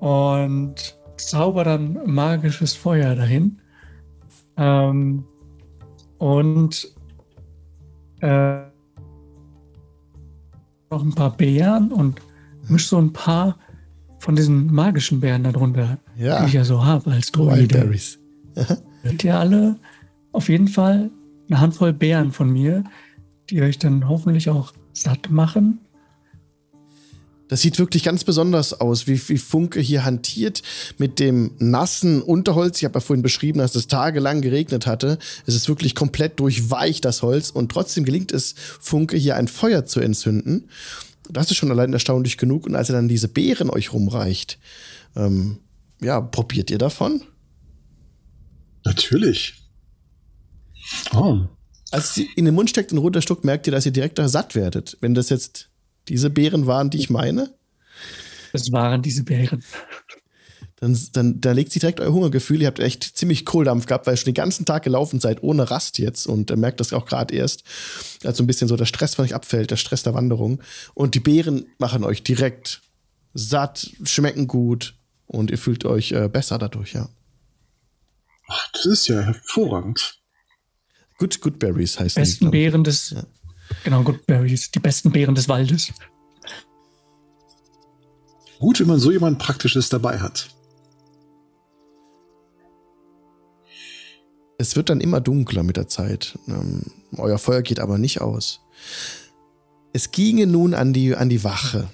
und zauber dann magisches Feuer dahin. Ähm, und äh, noch ein paar Beeren und misch so ein paar von diesen magischen Beeren darunter, Ja, die ich ja so habe als Druide. Wildberries. kriegt ihr alle auf jeden Fall eine Handvoll Beeren von mir, die euch dann hoffentlich auch satt machen. Das sieht wirklich ganz besonders aus, wie, wie Funke hier hantiert mit dem nassen Unterholz. Ich habe ja vorhin beschrieben, dass es tagelang geregnet hatte. Es ist wirklich komplett durchweicht, das Holz. Und trotzdem gelingt es Funke hier ein Feuer zu entzünden. Das ist schon allein erstaunlich genug. Und als er dann diese Beeren euch rumreicht, ähm, ja, probiert ihr davon? Natürlich. Oh. Als sie in den Mund steckt und runterstuckt, merkt ihr, dass ihr direkt da satt werdet. Wenn das jetzt diese Beeren waren, die ich meine, Das waren diese Beeren. dann, dann da legt sich direkt euer Hungergefühl. Ihr habt echt ziemlich Kohldampf gehabt, weil ihr schon den ganzen Tag gelaufen seid, ohne Rast jetzt. Und ihr merkt das auch gerade erst, als so ein bisschen so der Stress von euch abfällt, der Stress der Wanderung. Und die Beeren machen euch direkt satt, schmecken gut und ihr fühlt euch äh, besser dadurch, ja. Ach, das ist ja hervorragend. Good, good Berries heißt die, Besten ich. Beeren des, Ja. genau, Good Berries, die besten Beeren des Waldes. Gut, wenn man so jemand Praktisches dabei hat. Es wird dann immer dunkler mit der Zeit. Ähm, euer Feuer geht aber nicht aus. Es ginge nun an die, an die Wache.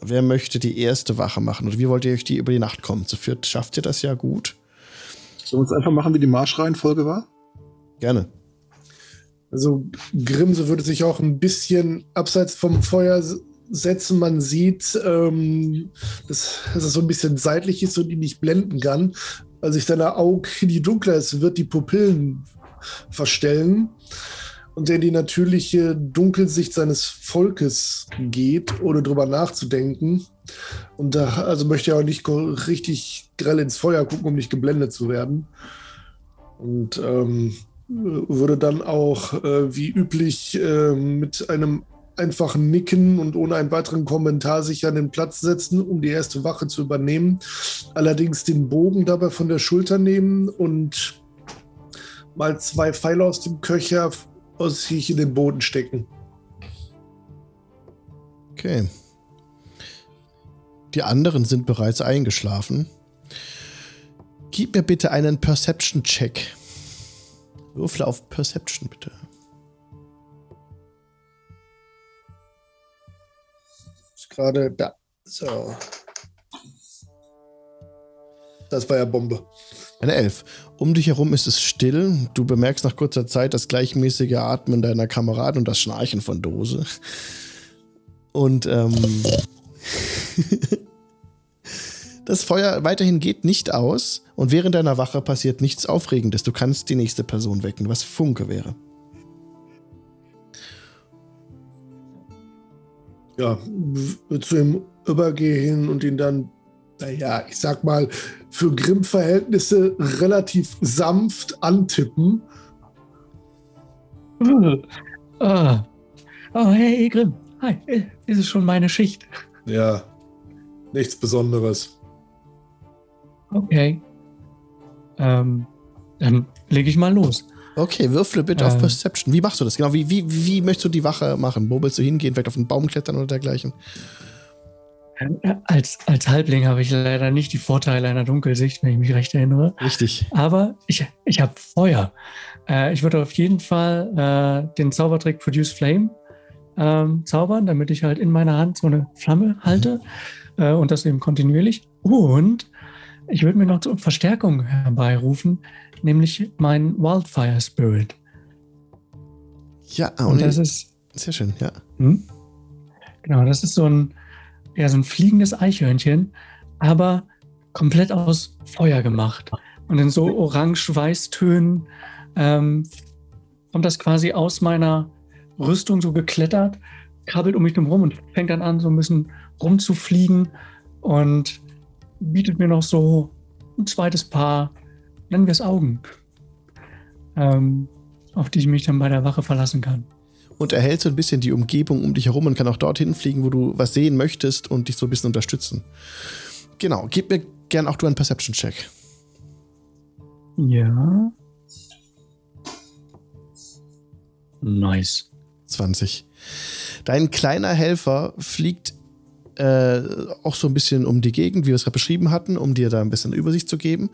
Wer möchte die erste Wache machen? Oder wie wollt ihr euch die über die Nacht kommen? Zu viert schafft ihr das ja gut. Sollen wir uns einfach machen, wie die Marschreihenfolge war? Gerne. Also Grimse würde sich auch ein bisschen abseits vom Feuer setzen. Man sieht, ähm, dass, dass es so ein bisschen seitlich ist und ihn nicht blenden kann. Als sich seine Augen die dunkler ist, wird die Pupillen verstellen. Und der in die natürliche Dunkelsicht seines Volkes geht, ohne drüber nachzudenken. Und da also möchte er auch nicht richtig grell ins Feuer gucken, um nicht geblendet zu werden. Und ähm, würde dann auch äh, wie üblich äh, mit einem einfachen Nicken und ohne einen weiteren Kommentar sich an den Platz setzen, um die erste Wache zu übernehmen. Allerdings den Bogen dabei von der Schulter nehmen und mal zwei Pfeile aus dem Köcher aus sich in den Boden stecken. Okay. Die anderen sind bereits eingeschlafen. Gib mir bitte einen Perception-Check. Würfle auf Perception, bitte. Ist gerade da. So. Das war ja Bombe. Eine Elf. Um dich herum ist es still. Du bemerkst nach kurzer Zeit das gleichmäßige Atmen deiner Kameraden und das Schnarchen von Dose. Und ähm, das Feuer weiterhin geht nicht aus und während deiner Wache passiert nichts Aufregendes. Du kannst die nächste Person wecken, was Funke wäre. Ja, zu ihm übergehen und ihn dann, naja, ich sag mal, für Grimm-Verhältnisse relativ sanft antippen. Ah. Oh, hey, Grimm. Hi, ist es schon meine Schicht? Ja, nichts Besonderes. Okay. Ähm, dann lege ich mal los. Okay, würfle bitte auf Ähm. Perception. Wie machst du das? Genau, wie, wie, wie möchtest du die Wache machen? Wo willst du hingehen? Vielleicht auf einen Baum klettern oder dergleichen? Äh, Als, als Halbling habe ich leider nicht die Vorteile einer Dunkelsicht, wenn ich mich recht erinnere. Richtig. Aber ich, ich habe Feuer. Äh, ich würde auf jeden Fall äh, den Zaubertrick Produce Flame ähm, zaubern, damit ich halt in meiner Hand so eine Flamme halte äh, und das eben kontinuierlich. Und ich würde mir noch zur Verstärkung herbeirufen, nämlich mein Wildfire Spirit. Ja, Und und das ist sehr schön, ja. hm? Genau, das ist so ein, ja, so ein fliegendes Eichhörnchen, aber komplett aus Feuer gemacht. Und in so orange-weiß-Tönen ähm, kommt das quasi aus meiner Rüstung so geklettert, krabbelt um mich drum rum und fängt dann an, so ein bisschen rumzufliegen und bietet mir noch so ein zweites Paar, nennen wir es Augen, ähm, auf die ich mich dann bei der Wache verlassen kann. Und erhält so ein bisschen die Umgebung um dich herum und kann auch dorthin fliegen, wo du was sehen möchtest und dich so ein bisschen unterstützen. Genau, gib mir gern auch du einen Perception-Check. Ja. Nice. 20. Dein kleiner Helfer fliegt äh, auch so ein bisschen um die Gegend, wie wir es gerade beschrieben hatten, um dir da ein bisschen Übersicht zu geben.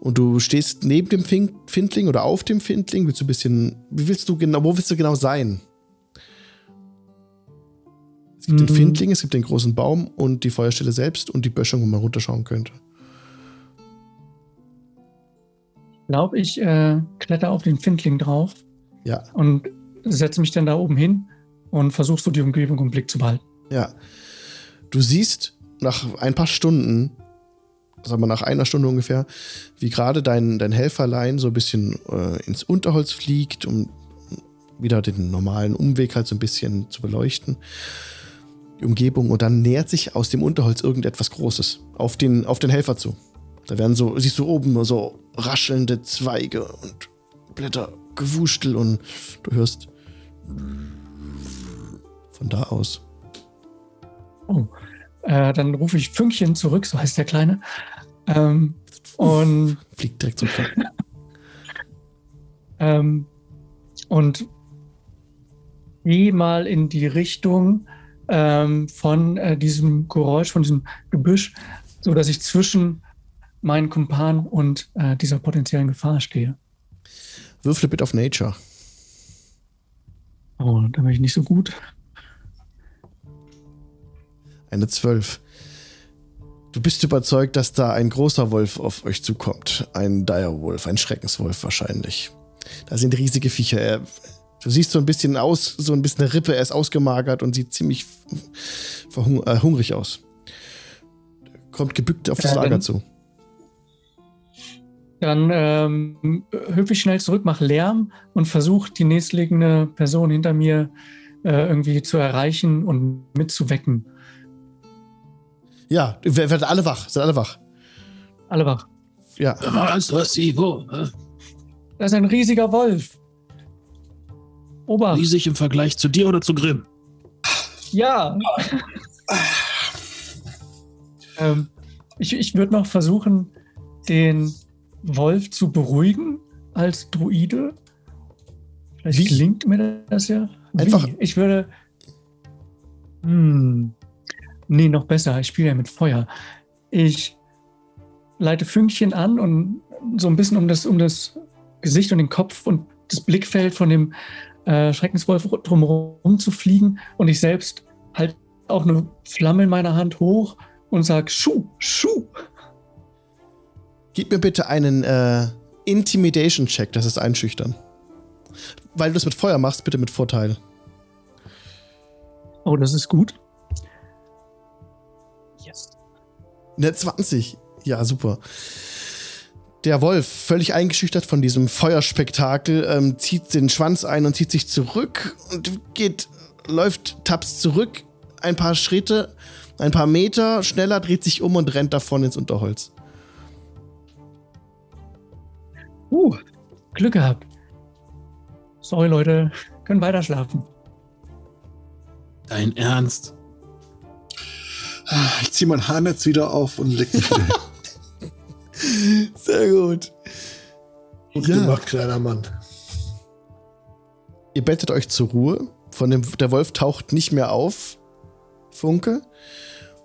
Und du stehst neben dem Fin- Findling oder auf dem Findling. Willst du ein bisschen. Wie willst du genau, wo willst du genau sein? Es gibt den Mhm. Findling, es gibt den großen Baum und die Feuerstelle selbst und die Böschung, wo man runterschauen könnte. Ich glaube, ich äh, kletter auf den Findling drauf Ja, und setze mich dann da oben hin und versuche so die Umgebung im Blick zu behalten. ja. Du siehst nach ein paar Stunden, sagen wir nach einer Stunde ungefähr, wie gerade dein, dein Helferlein so ein bisschen äh, ins Unterholz fliegt, um wieder den normalen Umweg halt so ein bisschen zu beleuchten. Die Umgebung und dann nähert sich aus dem Unterholz irgendetwas Großes auf den, auf den Helfer zu. Da werden so, siehst du oben so raschelnde Zweige und Blättergewuschtel und du hörst von da aus. Oh. Äh, dann rufe ich Fünkchen zurück, so heißt der Kleine. Ähm, und, Fliegt direkt zum Kopf. ähm, und geh mal in die Richtung ähm, von äh, diesem Geräusch, von diesem Gebüsch, so dass ich zwischen meinen Kumpan und äh, dieser potenziellen Gefahr stehe. Würfle bitte auf Nature. Oh, da bin ich nicht so gut. Eine 12. Du bist überzeugt, dass da ein großer Wolf auf euch zukommt. Ein Direwolf, ein Schreckenswolf wahrscheinlich. Da sind riesige Viecher. Er, du siehst so ein bisschen aus, so ein bisschen eine Rippe. Er ist ausgemagert und sieht ziemlich äh, hungrig aus. Kommt gebückt auf das Ja, Lager dann- zu. Dann ähm, hüpfe ich schnell zurück, mache Lärm und versuche die nächstliegende Person hinter mir äh, irgendwie zu erreichen und mitzuwecken. Ja, wer- werdet alle wach. Seid alle wach. Alle wach. Ja. Was, was, sie, wo? Da ist ein riesiger Wolf. Obacht. Riesig im Vergleich zu dir oder zu Grimm? Ja. ähm, ich ich würde noch versuchen, den Wolf zu beruhigen als Druide. Vielleicht Wie? gelingt mir das ja. Einfach- Wie? Ich würde. Hm. Nee, noch besser. Ich spiele ja mit Feuer. Ich leite Fünkchen an und so ein bisschen um das, um das Gesicht und den Kopf und das Blickfeld von dem äh, Schreckenswolf drumherum zu fliegen und ich selbst halt auch eine Flamme in meiner Hand hoch und sag Schuh, Schuh. Gib mir bitte einen äh, Intimidation-Check. Das ist einschüchtern. Weil du es mit Feuer machst, bitte mit Vorteil. Oh, das ist gut. Ne, 20. Ja, super. Der Wolf, völlig eingeschüchtert von diesem Feuerspektakel, ähm, zieht den Schwanz ein und zieht sich zurück und geht, läuft, tapst zurück, ein paar Schritte, ein paar Meter, schneller dreht sich um und rennt davon ins Unterholz. Uh, Glück gehabt. Sorry, Leute. Können weiter schlafen. Dein Ernst? Ich ziehe mein Haarnetz wieder auf und leg mich wieder hin. Sehr gut. Gut Ja. gemacht, kleiner Mann. Ihr bettet euch zur Ruhe. Von dem, der Wolf taucht nicht mehr auf, Funke.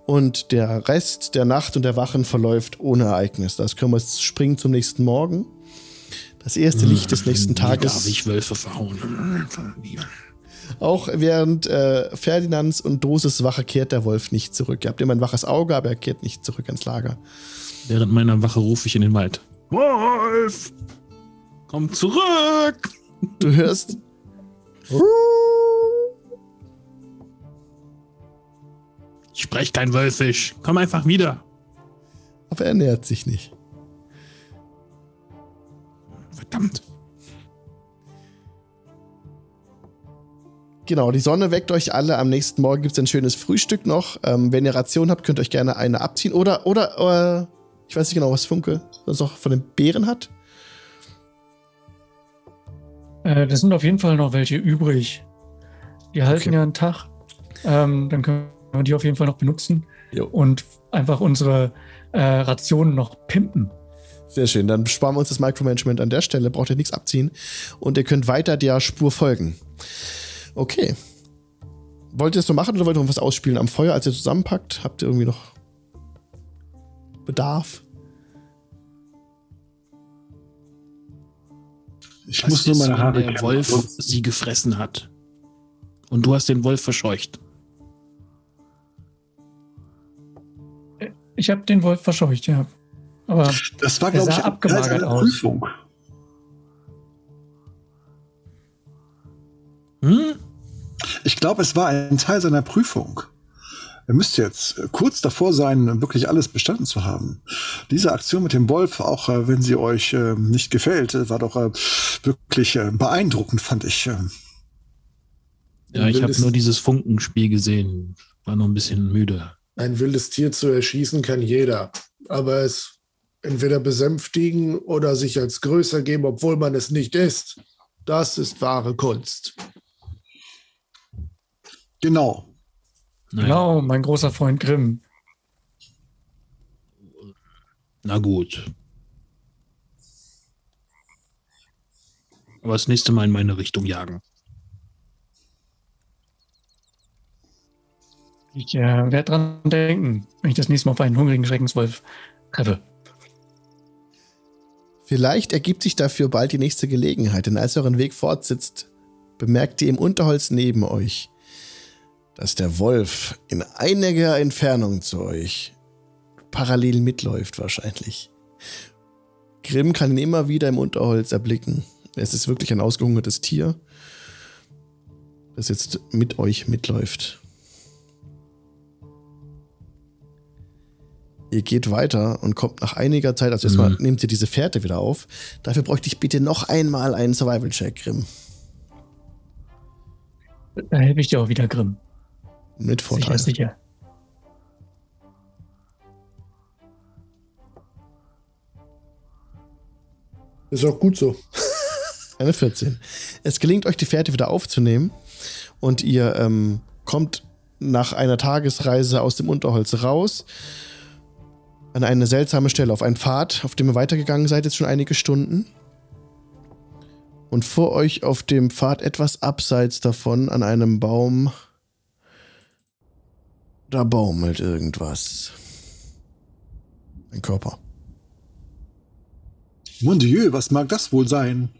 Und der Rest der Nacht und der Wachen verläuft ohne Ereignis. Das können wir jetzt springen zum nächsten Morgen. Das erste Licht des nächsten Wie Tages. darf ich Wölfe verhauen? Auch während äh, Ferdinands und Doses Wache kehrt der Wolf nicht zurück. Ihr habt immer ein waches Auge, aber er kehrt nicht zurück ins Lager. Während meiner Wache rufe ich in den Wald. Wolf! Komm zurück! Du hörst. Ich spreche kein Wölfisch. Komm einfach wieder. Aber er nähert sich nicht. Verdammt. Genau, die Sonne weckt euch alle. Am nächsten Morgen gibt es ein schönes Frühstück noch. Ähm, wenn ihr Ration habt, könnt ihr euch gerne eine abziehen. Oder, oder, äh, ich weiß nicht genau, was Funke sonst noch von den Beeren hat. Äh, das sind auf jeden Fall noch welche übrig. Die halten Okay. ja einen Tag. Ähm, dann können wir die auf jeden Fall noch benutzen Jo. und einfach unsere äh, Rationen noch pimpen. Sehr schön. Dann sparen wir uns das Micromanagement an der Stelle. Braucht ihr nichts abziehen. Und ihr könnt weiter der Spur folgen. Okay. Wollt ihr das noch machen oder wollt ihr noch was ausspielen am Feuer, als ihr zusammenpackt? Habt ihr irgendwie noch Bedarf? Ich Was muss nur meine Haare der Wolf sonst- sie gefressen hat. Und du hast den Wolf verscheucht. Ich habe den Wolf verscheucht, ja. Aber Das war, glaube ich, abgemagert aus. Prüfung. Hm? Ich glaube, es war ein Teil seiner Prüfung. Er müsste jetzt äh, kurz davor sein, wirklich alles bestanden zu haben. Diese Aktion mit dem Wolf, auch äh, wenn sie euch äh, nicht gefällt, war doch äh, wirklich äh, beeindruckend, fand ich. äh. Ja, ich habe nur dieses Funkenspiel gesehen. War noch ein bisschen müde. Ein wildes Tier zu erschießen kann jeder, aber es entweder besänftigen oder sich als größer geben, obwohl man es nicht ist. Das ist wahre Kunst. Genau. Naja, genau, mein großer Freund Grimm. Na gut. Aber das nächste Mal in meine Richtung jagen. Ich äh, werde dran denken, wenn ich das nächste Mal auf einen hungrigen Schreckenswolf treffe. Vielleicht ergibt sich dafür bald die nächste Gelegenheit, denn als ihr euren Weg fortsitzt, bemerkt ihr im Unterholz neben euch, dass der Wolf in einiger Entfernung zu euch parallel mitläuft wahrscheinlich. Grimm kann ihn immer wieder im Unterholz erblicken. Es ist wirklich ein ausgehungertes Tier, das jetzt mit euch mitläuft. Ihr geht weiter und kommt nach einiger Zeit, also erstmal Mhm. nehmt ihr diese Fährte wieder auf. Dafür bräuchte ich bitte noch einmal einen Survival-Check, Grimm. Da helfe ich dir auch wieder, Grimm. Mit Sicher, Vorteil. sicher. Ist auch gut so. Eine 14. Es gelingt euch, die Fährte wieder aufzunehmen und ihr ähm, kommt nach einer Tagesreise aus dem Unterholz raus an eine seltsame Stelle, auf einen Pfad, auf dem ihr weitergegangen seid, jetzt schon einige Stunden. Und vor euch auf dem Pfad etwas abseits davon an einem Baum, da baumelt irgendwas. Ein Körper. Mon Dieu, was mag das wohl sein?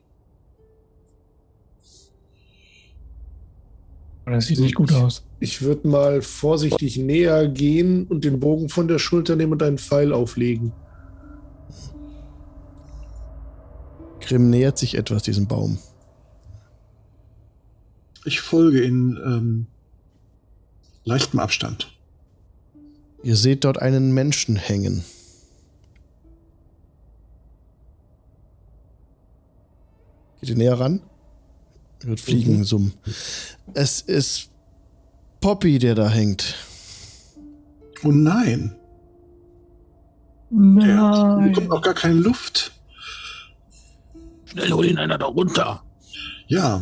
Das sieht nicht gut aus. Ich würde mal vorsichtig näher gehen und den Bogen von der Schulter nehmen und einen Pfeil auflegen. Grimm nähert sich etwas diesem Baum. Ich folge in ähm, leichtem Abstand. Ihr seht dort einen Menschen hängen. Geht ihr näher ran? Ihr hört Fliegen summen. Es ist Poppy, der da hängt. Oh nein, hier Nein. kommt noch gar keine Luft. Schnell hol ihn einer da runter. Ja.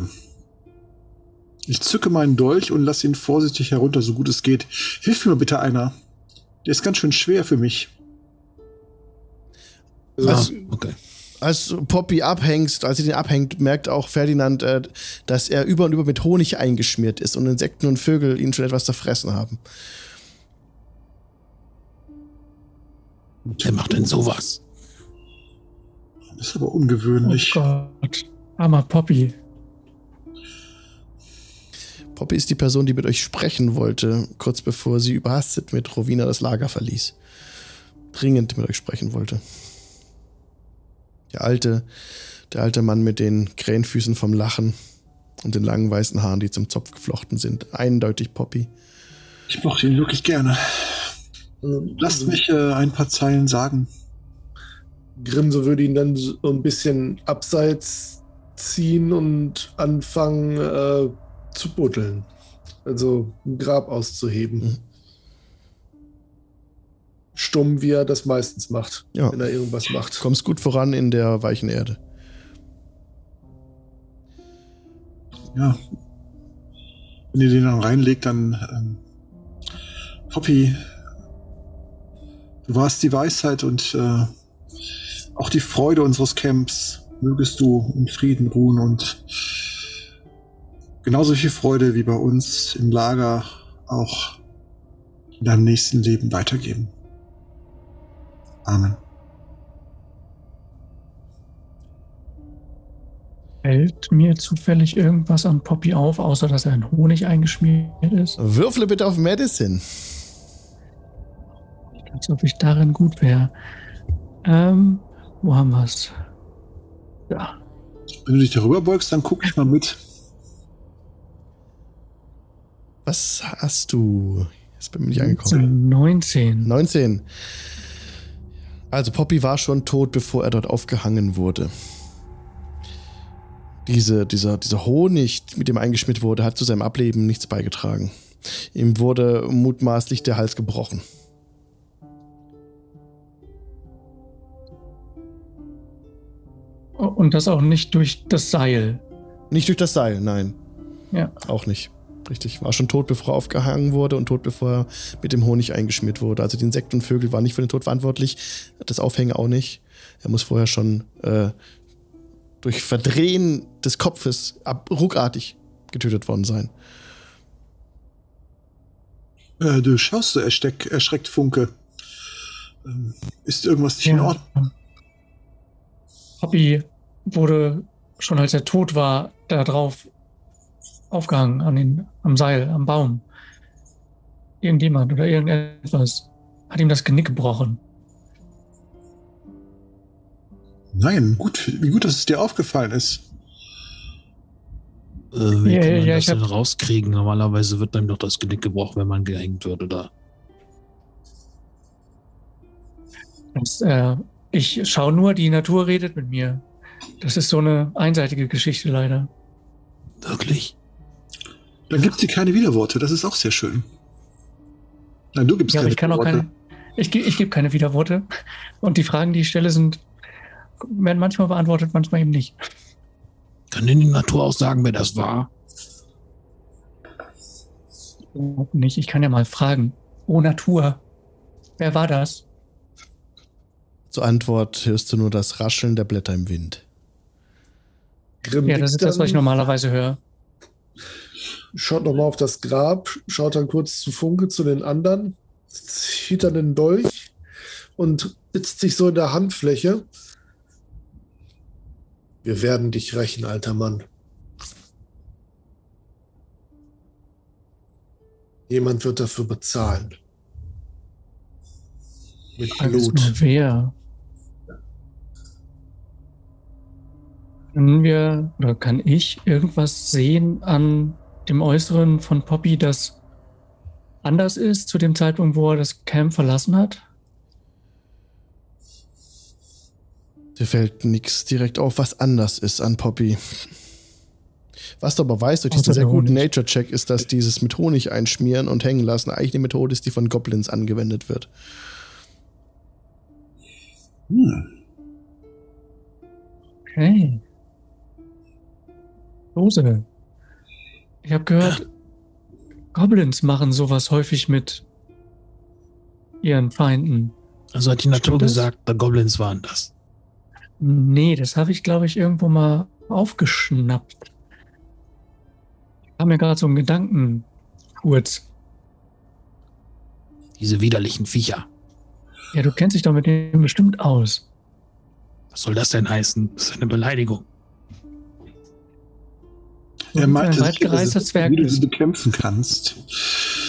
Ich zücke meinen Dolch und lasse ihn vorsichtig herunter, so gut es geht. Hilf mir bitte einer. Der ist ganz schön schwer für mich. Als, ah, okay. als Poppy abhängst, als sie den abhängt, merkt auch Ferdinand, äh, dass er über und über mit Honig eingeschmiert ist und Insekten und Vögel ihn schon etwas zerfressen haben. Wer macht denn sowas? Das ist aber Oh ungewöhnlich. Gott. Armer Poppy. Poppy ist die Person, die mit euch sprechen wollte, kurz bevor sie überhastet mit Rowena das Lager verließ. Dringend mit euch sprechen wollte. Der alte, der alte Mann mit den Krähenfüßen vom Lachen und den langen weißen Haaren, die zum Zopf geflochten sind. Eindeutig Poppy. Ich mochte ihn wirklich gerne. Lasst mich äh, ein paar Zeilen sagen. Grimse würde ihn dann so ein bisschen abseits ziehen und anfangen äh, zu buddeln. Also ein Grab auszuheben. Mhm. Stumm, wie er das meistens macht, Ja. wenn er irgendwas macht. Kommst gut voran in der weichen Erde. Ja. Wenn ihr den dann reinlegt, dann. Ähm, Poppy, du warst die Weisheit und äh, auch die Freude unseres Camps. Mögest du in Frieden ruhen und genauso viel Freude wie bei uns im Lager auch in deinem nächsten Leben weitergeben. Amen. Fällt mir zufällig irgendwas an Poppy auf, außer dass er in Honig eingeschmiert ist? Würfle bitte auf Medicine. Als ob ich darin gut wäre. Ähm, wo haben wir es? Ja. Wenn du dich darüber beugst, dann guck ich mal mit. Was hast du? Jetzt bin ich nicht angekommen. 19. 19. Also Poppy war schon tot, bevor er dort aufgehangen wurde. Diese, dieser, dieser Honig, mit dem er eingeschmiert wurde, hat zu seinem Ableben nichts beigetragen. Ihm wurde mutmaßlich der Hals gebrochen. Und das auch nicht durch das Seil. Nicht durch das Seil, nein. Ja. Auch nicht. Richtig. War schon tot, bevor er aufgehangen wurde und tot, bevor er mit dem Honig eingeschmiert wurde. Also die Insekten und Vögel waren nicht für den Tod verantwortlich. Das Aufhängen auch nicht. Er muss vorher schon äh, durch Verdrehen des Kopfes ab, ruckartig getötet worden sein. Äh, du schaust so ersteck, erschreckt, Funke. Ähm, ist irgendwas nicht in Ordnung? Poppy wurde schon als er tot war, da drauf aufgehangen an den, am Seil, am Baum. Irgendjemand oder irgendetwas hat ihm das Genick gebrochen. Nein, gut, wie gut, dass es dir aufgefallen ist. Äh, wie Ja, kann man ja, das ich hab- denn rauskriegen? Normalerweise wird einem doch das Genick gebrochen, wenn man gehängt wird, oder? Das, äh, ich schaue nur, die Natur redet mit mir. Das ist so eine einseitige Geschichte leider. Wirklich? Dann gibt es dir keine Widerworte, das ist auch sehr schön. Nein, du gibst Ja, aber keine ich kann auch keine. Ich, ge- ich gebe keine Widerworte. Und die Fragen, die ich stelle, sind werden manchmal beantwortet, manchmal eben nicht. Kann denn die Natur auch sagen, wer das war? Nicht. Ich kann ja mal fragen. Oh Natur, wer war das? Zur Antwort hörst du nur das Rascheln der Blätter im Wind. Grimm Ja, das ist das, was ich normalerweise höre. Schaut nochmal auf das Grab, schaut dann kurz zu Funke, zu den anderen, zieht dann den Dolch und sitzt sich so in der Handfläche. Wir werden dich rächen, alter Mann. Jemand wird dafür bezahlen. Mit Blut. wer? Können wir oder kann ich irgendwas sehen an dem Äußeren von Poppy, das anders ist zu dem Zeitpunkt, wo er das Camp verlassen hat? Dir fällt nichts direkt auf, was anders ist an Poppy. Was du aber weißt durch diesen sehr guten. Nature-Check ist, dass dieses mit Honig einschmieren und hängen lassen eigentlich eine Methode ist, die von Goblins angewendet wird. Hm. Okay. Lose. Ich habe gehört, Goblins machen sowas häufig mit ihren Feinden. Also hat die Natur Stimmt das? gesagt, die Goblins waren das. Nee, das habe ich, glaube ich, irgendwo mal aufgeschnappt. Ich habe mir gerade so einen Gedanken kurz. Diese widerlichen Viecher. Ja, du kennst dich doch mit dem bestimmt aus. Was soll das denn heißen? Das ist eine Beleidigung. Er meinte, ein weit gereister Zwerg wie du sie bekämpfen kannst.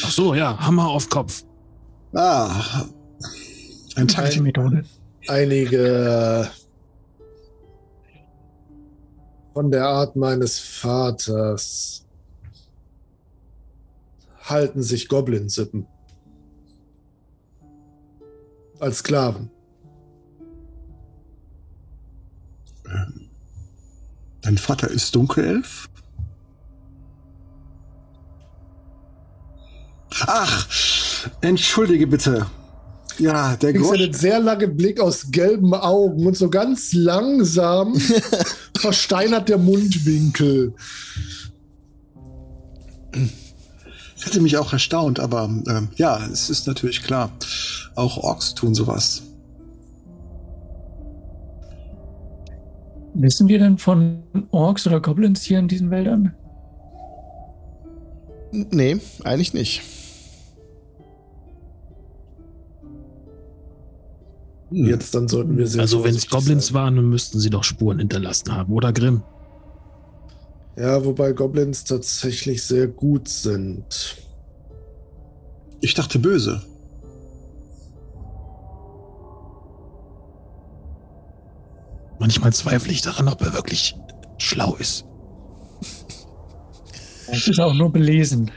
Ach so, ja, Hammer auf Kopf. Ah, ein Falsche Taktik. Methode. Einige von der Art meines Vaters halten sich Goblin-Sippen. Als Sklaven. Dein Vater ist Dunkelelf? Ach, entschuldige bitte. Ja, der Grosch. einen sehr langen Blick aus gelben Augen und so ganz langsam versteinert der Mundwinkel. Das hätte mich auch erstaunt, aber ähm, ja, es ist natürlich klar. Auch Orks tun sowas. Wissen wir denn von Orks oder Goblins hier in diesen Wäldern? Nee, eigentlich nicht. Jetzt dann sollten wir sehr Also wenn es Goblins sein. waren, dann müssten sie doch Spuren hinterlassen haben, oder Grimm? Ja, wobei Goblins tatsächlich sehr gut sind. Ich dachte böse. Manchmal zweifle ich daran, ob er wirklich schlau ist. Es ist auch nur belesen.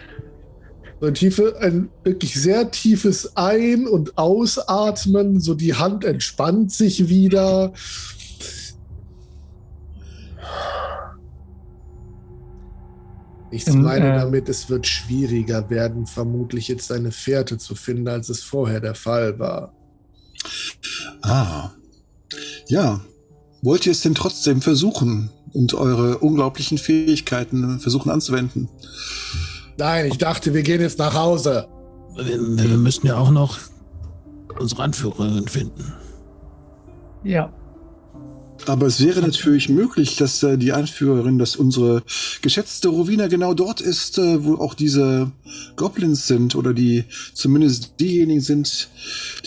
Ein, tiefe, ein wirklich sehr tiefes Ein- und Ausatmen, so die Hand entspannt sich wieder. Ich meine äh, damit, es wird schwieriger werden, vermutlich jetzt eine Fährte zu finden, als es vorher der Fall war. Ah. Ja. Wollt ihr es denn trotzdem versuchen und eure unglaublichen Fähigkeiten versuchen anzuwenden? Nein, ich dachte, wir gehen jetzt nach Hause. Wir, wir müssen ja auch noch unsere Anführerin finden. Ja. Aber es wäre natürlich möglich, dass äh, die Anführerin, dass unsere geschätzte Rowena genau dort ist, äh, wo auch diese Goblins sind oder die zumindest diejenigen sind,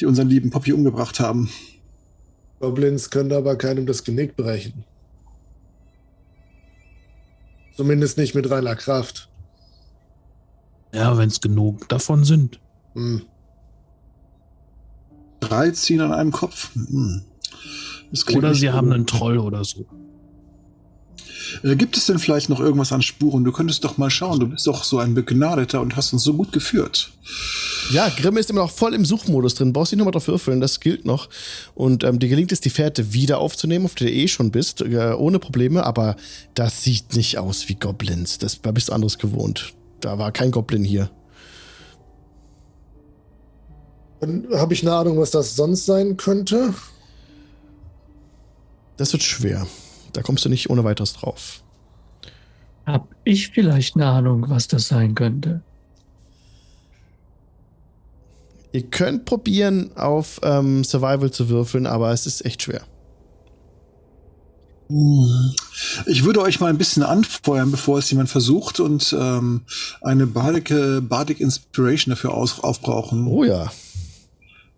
die unseren lieben Poppy umgebracht haben. Goblins können aber keinem das Genick brechen. Zumindest nicht mit reiner Kraft. Ja, wenn es genug davon sind. Hm. Drei ziehen an einem Kopf. Hm. Oder sie haben einen Troll oder so. Äh, gibt es denn vielleicht noch irgendwas an Spuren? Du könntest doch mal schauen. Du bist doch so ein Begnadeter und hast uns so gut geführt. Ja, Grimm ist immer noch voll im Suchmodus drin. Brauchst dich nochmal drauf würfeln, das gilt noch. Und ähm, dir gelingt es, die Fährte wieder aufzunehmen, auf der du eh schon bist, äh, ohne Probleme. Aber das sieht nicht aus wie Goblins. Das da bist du anderes gewohnt. Da war kein Goblin hier. Dann habe ich eine Ahnung, was das sonst sein könnte. Das wird schwer. Da kommst du nicht ohne weiteres drauf. Hab ich vielleicht eine Ahnung, was das sein könnte? Ihr könnt probieren, auf ähm, Survival zu würfeln, aber es ist echt schwer. Hm. Ich würde euch mal ein bisschen anfeuern, bevor es jemand versucht und ähm, eine Bardic, Bardic Inspiration dafür aus, aufbrauchen, Oh ja.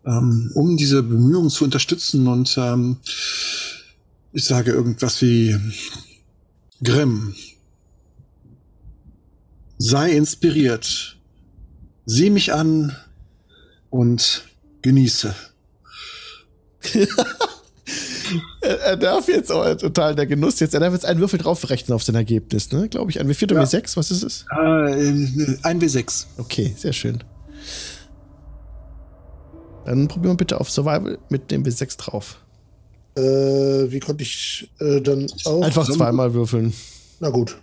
ähm, um diese Bemühungen zu unterstützen. Und ähm, ich sage irgendwas wie Grimm. Sei inspiriert. Sieh mich an und genieße. Er, er darf jetzt oh, total der Genuss jetzt. Er darf jetzt einen Würfel draufrechnen auf sein Ergebnis, ne? Glaube ich. Ein W4 oder Ja. W6? Was ist es? Äh, ein W6. Okay, sehr schön. Dann probieren wir bitte auf Survival mit dem W6 drauf. Äh, wie konnte ich äh, dann auch? Einfach zweimal würfeln. Na gut.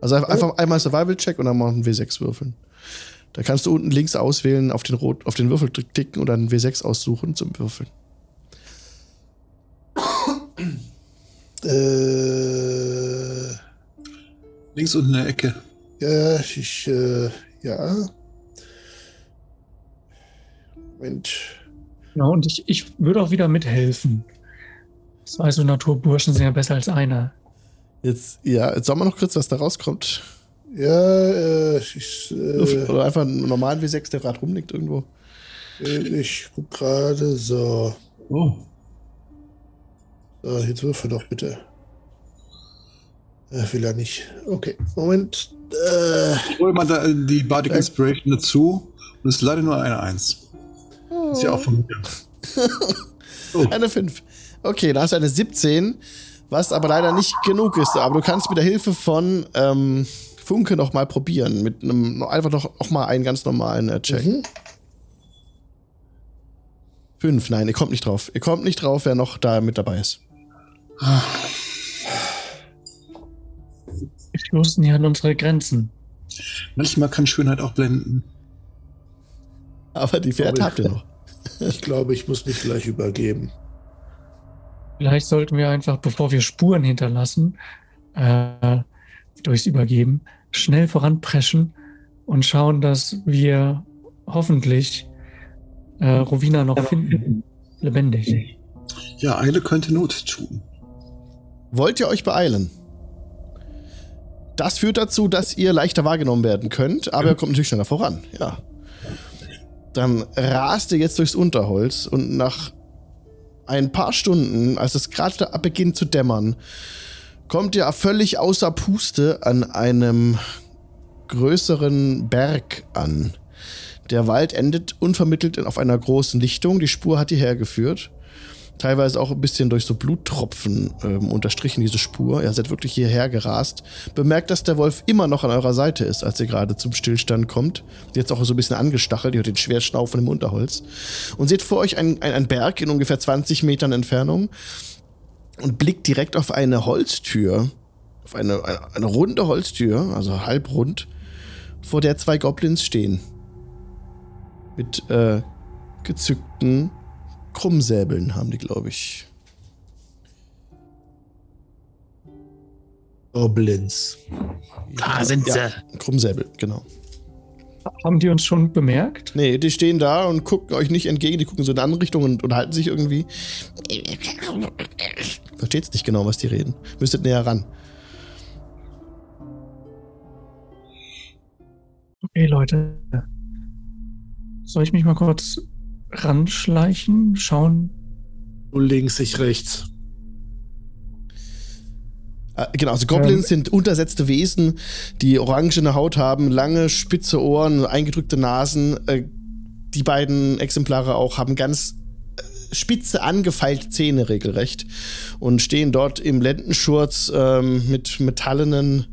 Also einfach, einfach einmal Survival-Check und dann mal einen W6 würfeln. Da kannst du unten links auswählen, auf den, Rot, auf den Würfel klicken und dann einen W6 aussuchen zum Würfeln. Äh, Links unten in der Ecke. ja, ich, äh, ja. Moment. Ja, und ich, ich würde auch wieder mithelfen. Zwei so Naturburschen sind ja besser als einer. Jetzt, ja, jetzt sagen wir noch kurz, was da rauskommt. Ja, äh, ich, äh, Oder einfach einen normalen W6, der gerade rumliegt irgendwo. ich guck gerade so. Oh. So, jetzt würfel doch bitte. Äh, will er nicht. Okay, Moment. Äh, Ich hole mal da, äh, die Bardic Äh. Inspiration dazu. Und es ist leider nur eine Eins. Ist ja auch von mir. Eine 5. Okay, da hast du eine 17, was aber leider nicht genug ist. Aber du kannst mit der Hilfe von ähm, Funke noch mal probieren. Mit einem einfach noch, noch mal einen ganz normalen äh, Check. mhm. Fünf, nein, ihr kommt nicht drauf. Ihr kommt nicht drauf, wer noch da mit dabei ist. Wir stoßen hier an unsere Grenzen. Manchmal kann Schönheit auch blenden. Aber die Pferde habt ihr noch. Ich glaube, ich muss mich gleich übergeben. Vielleicht sollten wir einfach, bevor wir Spuren hinterlassen, äh, durchs Übergeben, schnell voranpreschen und schauen, dass wir hoffentlich äh, Rowena noch finden. Lebendig. Ja, Eile könnte Not tun. Wollt ihr euch beeilen? Das führt dazu, dass ihr leichter wahrgenommen werden könnt, aber ihr kommt natürlich schneller voran. Ja. Dann rast ihr jetzt durchs Unterholz und nach ein paar Stunden, als es gerade beginnt zu dämmern, kommt ihr völlig außer Puste an einem größeren Berg an. Der Wald endet unvermittelt auf einer großen Lichtung. Die Spur hat hierher geführt. Teilweise auch ein bisschen durch so Bluttropfen ähm, unterstrichen, diese Spur. Ihr seid wirklich hierher gerast. Bemerkt, dass der Wolf immer noch an eurer Seite ist, als ihr gerade zum Stillstand kommt. Jetzt auch so ein bisschen angestachelt. Ihr hört den schwer schnaufen im Unterholz. Und seht vor euch einen, einen Berg in ungefähr 20 Metern Entfernung und blickt direkt auf eine Holztür. Auf eine, eine, eine runde Holztür, also halbrund, vor der zwei Goblins stehen. Mit äh, gezückten Krummsäbeln haben die, glaube ich. Goblins. Da sind ja, Krummsäbel, genau. Haben die uns schon bemerkt? Nee, die stehen da und gucken euch nicht entgegen, die gucken so in eine andere Richtung und unterhalten sich irgendwie. Versteht's nicht genau, was die reden. Müsstet näher ran. Okay, Leute. Soll ich mich mal kurz ranschleichen, schauen? Du links, ich rechts. Äh, genau, also Goblins ähm, sind untersetzte Wesen, die orangene Haut haben, lange, spitze Ohren, eingedrückte Nasen. Äh, die beiden Exemplare auch haben ganz äh, spitze, angefeilte Zähne regelrecht und stehen dort im Lendenschurz ähm, mit metallenen,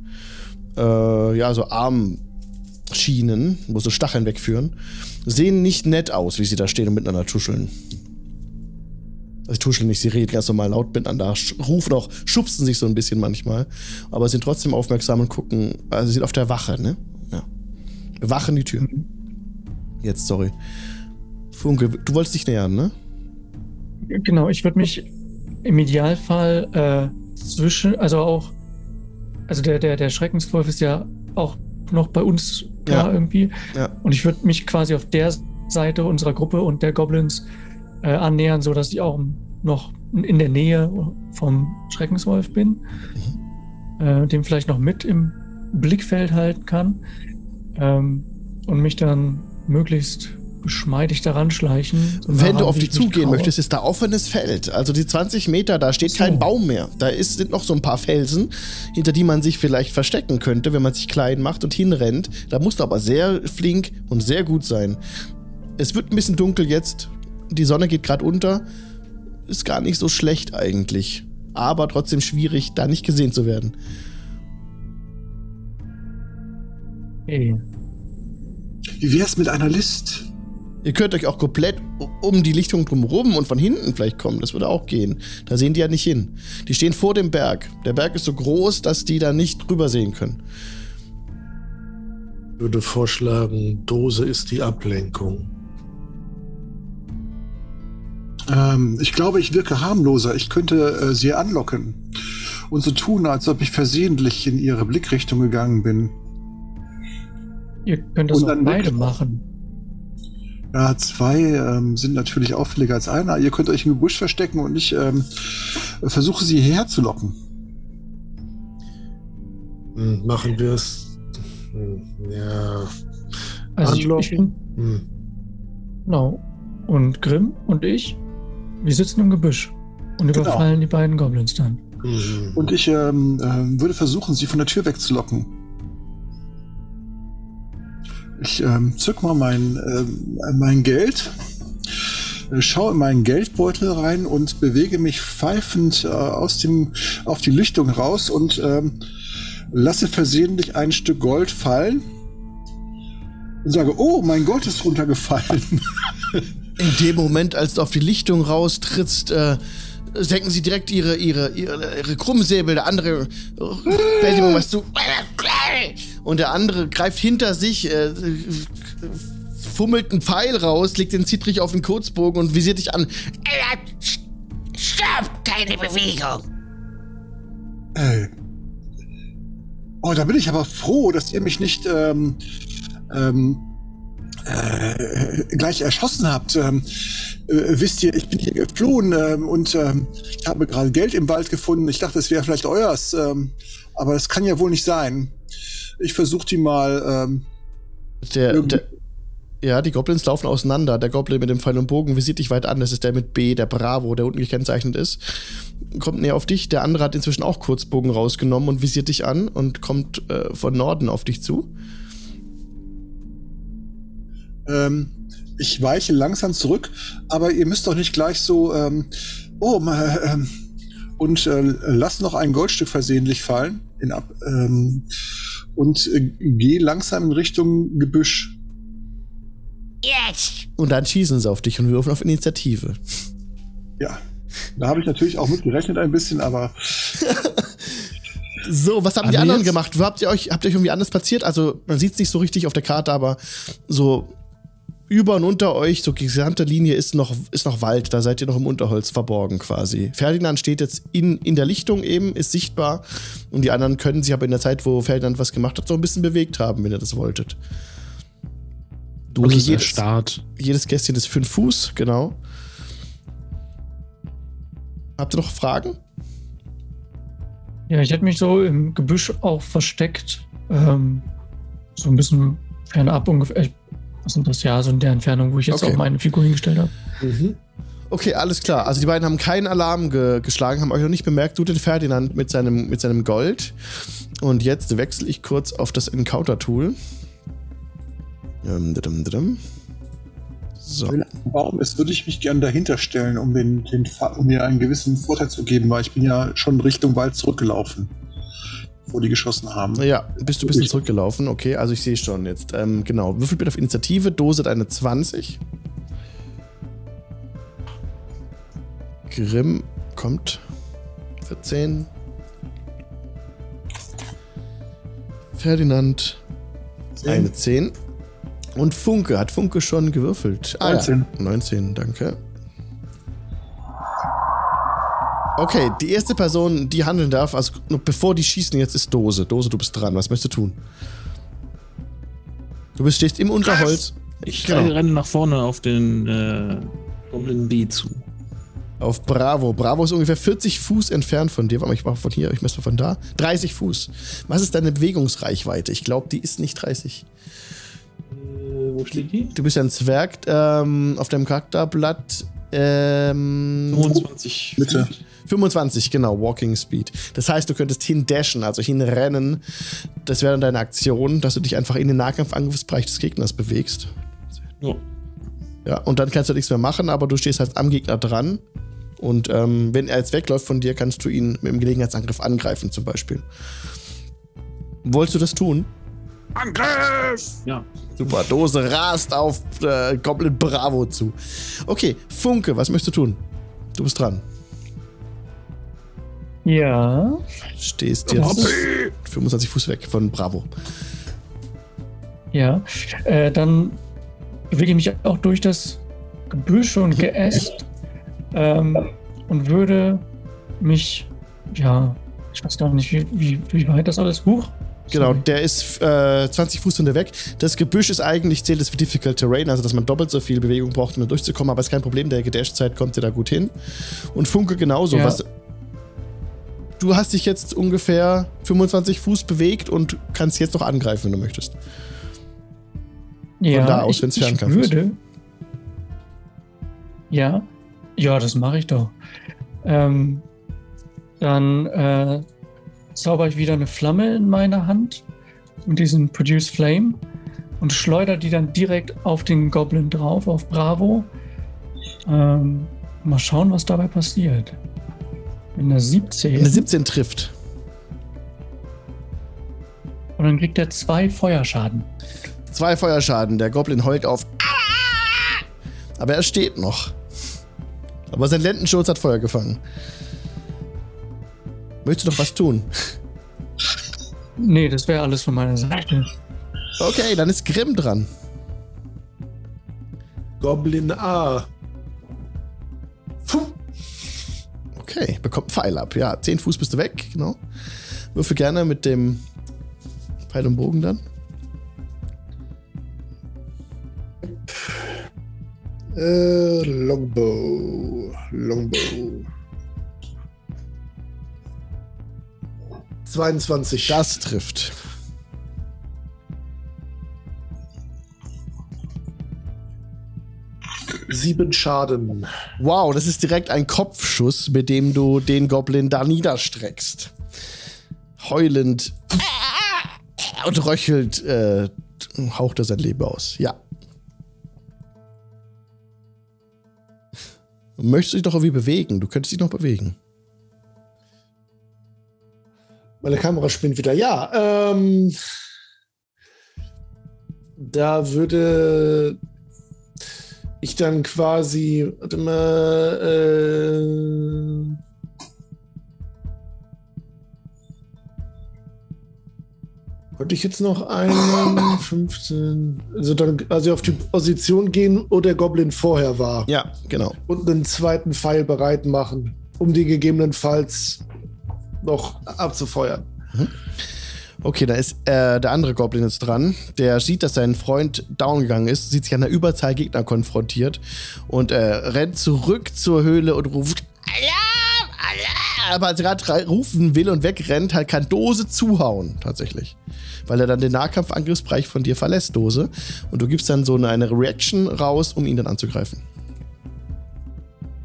äh, ja, so Armschienen, wo so Stacheln wegführen. Sehen nicht nett aus, wie sie da stehen und miteinander tuscheln. Also sie tuscheln nicht, sie reden ganz normal laut miteinander, rufen auch, schubsen sich so ein bisschen manchmal, aber sind trotzdem aufmerksam und gucken, also sie sind auf der Wache, ne? Ja. Wachen die Tür. Jetzt, sorry. Funke, du wolltest dich nähern, ne? Genau, ich würde mich im Idealfall äh, zwischen, also auch, also der, der, der Schreckenswolf ist ja auch noch bei uns da ja. irgendwie. Ja. Und ich würde mich quasi auf der Seite unserer Gruppe und der Goblins äh, annähern, sodass ich auch noch in der Nähe vom Schreckenswolf bin. Mhm. Äh, den vielleicht noch mit im Blickfeld halten kann. Ähm, und mich dann möglichst geschmeidig daran schleichen. Wenn du auf die zugehen möchtest, ist da offenes Feld. Also die 20 Meter, da steht so. kein Baum mehr. Da ist, sind noch so ein paar Felsen, hinter die man sich vielleicht verstecken könnte, wenn man sich klein macht und hinrennt. Da musst du aber sehr flink und sehr gut sein. Es wird ein bisschen dunkel jetzt. Die Sonne geht gerade unter. Ist gar nicht so schlecht eigentlich. Aber trotzdem schwierig, da nicht gesehen zu werden. Hey. Wie wär's mit einer List? Ihr könnt euch auch komplett um die Lichtung drumherum und von hinten vielleicht kommen. Das würde auch gehen. Da sehen die ja nicht hin. Die stehen vor dem Berg. Der Berg ist so groß, dass die da nicht drüber sehen können. Ich würde vorschlagen, Dose ist die Ablenkung. Ähm, ich glaube, ich wirke harmloser. Ich könnte äh, sie anlocken und so tun, als ob ich versehentlich in ihre Blickrichtung gegangen bin. Ihr könnt das auch beide machen. Ja, zwei ähm, sind natürlich auffälliger als einer. Ihr könnt euch im Gebüsch verstecken und ich ähm, versuche sie hierher zu locken. Hm, machen wir es. Hm, ja. Also ich, ich bin, hm. Genau. Und Grimm und ich, wir sitzen im Gebüsch und genau. überfallen die beiden Goblins dann. Mhm. Und ich ähm, äh, würde versuchen, sie von der Tür wegzulocken. Ich ähm, zück mal mein, äh, mein Geld, äh, schaue in meinen Geldbeutel rein und bewege mich pfeifend äh, aus dem, auf die Lichtung raus und ähm, lasse versehentlich ein Stück Gold fallen und sage, oh, mein Gold ist runtergefallen. In dem Moment, als du auf die Lichtung raustrittst, äh, senken sie direkt ihre, ihre, ihre, ihre Krummsäbel. Der andere bellt ihm was zu und der andere greift hinter sich, äh, fummelt einen Pfeil raus, legt den Zittrich auf den Kurzbogen und visiert dich an. Stopp! Keine Bewegung! Ey. Oh, da bin ich aber froh, dass ihr mich nicht ähm, ähm, äh, gleich erschossen habt. Ähm, äh, wisst ihr, ich bin hier geflohen ähm, und ähm, ich habe gerade Geld im Wald gefunden. Ich dachte, es wäre vielleicht euers, ähm, aber das kann ja wohl nicht sein. Ich versuche die mal. Ähm, der, der, Ja, die Goblins laufen auseinander. Der Goblin mit dem Pfeil und Bogen visiert dich weit an. Das ist der mit B, der Bravo, der unten gekennzeichnet ist. Kommt näher auf dich. Der andere hat inzwischen auch Kurzbogen rausgenommen und visiert dich an und kommt äh, von Norden auf dich zu. Ähm, ich weiche langsam zurück, aber ihr müsst doch nicht gleich so, ähm, oh, mal, ähm, und äh, lasst noch ein Goldstück versehentlich fallen in ab, ähm, und äh, geh langsam in Richtung Gebüsch. Yes! Und dann schießen sie auf dich und würfen auf Initiative. Ja, da habe ich natürlich auch mitgerechnet ein bisschen, aber. so, was haben die anderen gemacht? Habt ihr euch, habt ihr euch irgendwie anders platziert? Also, man sieht es nicht so richtig auf der Karte, aber so über und unter euch, so die gesamte Linie ist noch, ist noch Wald, da seid ihr noch im Unterholz verborgen quasi. Ferdinand steht jetzt in, in der Lichtung eben, ist sichtbar und die anderen können sich aber in der Zeit, wo Ferdinand was gemacht hat, so ein bisschen bewegt haben, wenn ihr das wolltet. Du okay, jedes, Start. Jedes Kästchen ist fünf Fuß, genau. Habt ihr noch Fragen? Ja, ich hätte mich so im Gebüsch auch versteckt. Ähm, so ein bisschen fernab ungefähr. Was sind das? Ja, so in der Entfernung, wo ich jetzt okay. auch meine Figur hingestellt habe. Mhm. Okay, alles klar. Also die beiden haben keinen Alarm ge geschlagen, haben euch noch nicht bemerkt. Du den Ferdinand mit seinem, mit seinem Gold. Und jetzt wechsle ich kurz auf das Encounter-Tool. Ähm, so. Baum ist, würde ich mich gerne dahinter stellen, um, den, den, um mir einen gewissen Vorteil zu geben, weil ich bin ja schon Richtung Wald zurückgelaufen wo die geschossen haben. Ja, bist du ein bisschen zurückgelaufen. Okay, also ich sehe schon jetzt. Ähm, genau, würfel bitte auf Initiative, Dose deine 20. Grimm kommt. 14. Ferdinand 10. eine 10. Und Funke, hat Funke schon gewürfelt? 19. Ah, ja. 19, danke. Okay, die erste Person, die handeln darf, also bevor die schießen, jetzt ist Dose. Dose, du bist dran. Was möchtest du tun? Du bist, stehst im Unterholz. Ich genau. renne nach vorne auf den äh, Goblin B zu. Auf Bravo. Bravo ist ungefähr 40 Fuß entfernt von dir. Warte mal, ich mache von hier, ich messe von da. 30 Fuß. Was ist deine Bewegungsreichweite? Ich glaube, die ist nicht 30. Äh, wo steht die? Du bist ja ein Zwerg. Ähm, auf deinem Charakterblatt ähm, 25 Bitte. 25, genau, Walking Speed. Das heißt, du könntest hindashen, also hinrennen. Das wäre dann deine Aktion, dass du dich einfach in den Nahkampfangriffsbereich des Gegners bewegst. Ja. Ja, und dann kannst du nichts mehr machen, aber du stehst halt am Gegner dran. Und ähm, wenn er jetzt wegläuft von dir, kannst du ihn mit dem Gelegenheitsangriff angreifen, zum Beispiel. Wolltest du das tun? Angriff! Ja. Super, Dose rast auf äh, Goblin Bravo zu. Okay, Funke, was möchtest du tun? Du bist dran. Ja. Stehst jetzt Hoppy. 25 Fuß weg von Bravo. Ja, äh, dann bewege ich mich auch durch das Gebüsch und Geäst ähm, und würde mich, ja, ich weiß gar nicht, wie, wie, wie weit das alles hoch Genau, der ist äh, 20 Fuß hinter weg. Das Gebüsch ist eigentlich, zählt es für Difficult Terrain, also dass man doppelt so viel Bewegung braucht, um da durchzukommen, aber ist kein Problem, der Gedashzeit kommt dir da gut hin. Und Funke genauso. Ja. Was, du hast dich jetzt ungefähr 25 Fuß bewegt und kannst jetzt noch angreifen, wenn du möchtest. Ja, Von da aus, wenn es Fernkampf würde, ist. Ja, ja, das mache ich doch. Ähm, dann äh, zauber ich wieder eine Flamme in meiner Hand mit diesem Produce Flame und schleudere die dann direkt auf den Goblin drauf, auf Bravo. Ähm, mal schauen, was dabei passiert. In der 17. In der 17 trifft. Und dann kriegt er zwei Feuerschaden. Zwei Feuerschaden. Der Goblin heult auf. Aber er steht noch. Aber sein Lendenschurz hat Feuer gefangen. Möchtest du doch was tun? Nee, das wäre alles von meiner Seite. Okay, dann ist Grimm dran. Goblin A. Puh. Okay, bekommt Pfeil ab. Ja, 10 Fuß bist du weg, genau. Würfel gerne mit dem Pfeil und Bogen dann. Äh, Longbow. Longbow. 22. Das trifft. Sieben Schaden. Wow, das ist direkt ein Kopfschuss, mit dem du den Goblin da niederstreckst. Heulend und röchelt, äh, haucht er sein Leben aus. Ja. Möchtest du dich doch irgendwie bewegen? Du könntest dich noch bewegen. Meine Kamera spinnt wieder. Ja, ähm, da würde ich dann quasi, warte mal, äh, Könnte ich jetzt noch einen 15, also dann also auf die Position gehen, wo der Goblin vorher war. Ja, genau. Und einen zweiten Pfeil bereit machen, um die gegebenenfalls noch abzufeuern. Okay, da ist äh, der andere Goblin jetzt dran. Der sieht, dass sein Freund down gegangen ist, sieht sich an der Überzahl Gegner konfrontiert und äh, rennt zurück zur Höhle und ruft Alarm, Alarm! Aber als er gerade rufen will und wegrennt, halt kann Dose zuhauen, tatsächlich. Weil er dann den Nahkampfangriffsbereich von dir verlässt, Dose. Und du gibst dann so eine, eine Reaction raus, um ihn dann anzugreifen.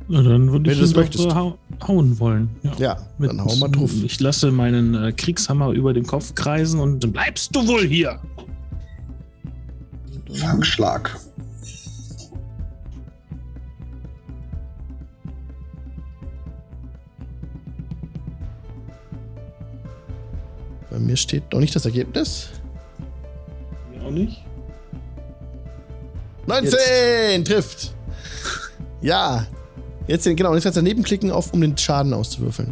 Na, dann würde ich du das ihn doch, möchtest. äh, hau draufhauen wollen. Ja. Ja, Mit- dann hau mal drauf. Ich lasse meinen äh, Kriegshammer über den Kopf kreisen und dann bleibst du wohl hier. Fangschlag. Bei mir steht noch nicht das Ergebnis. Mir auch nicht. 19 trifft. Ja. Jetzt den, genau, und jetzt kannst du daneben klicken, auf, um den Schaden auszuwürfeln.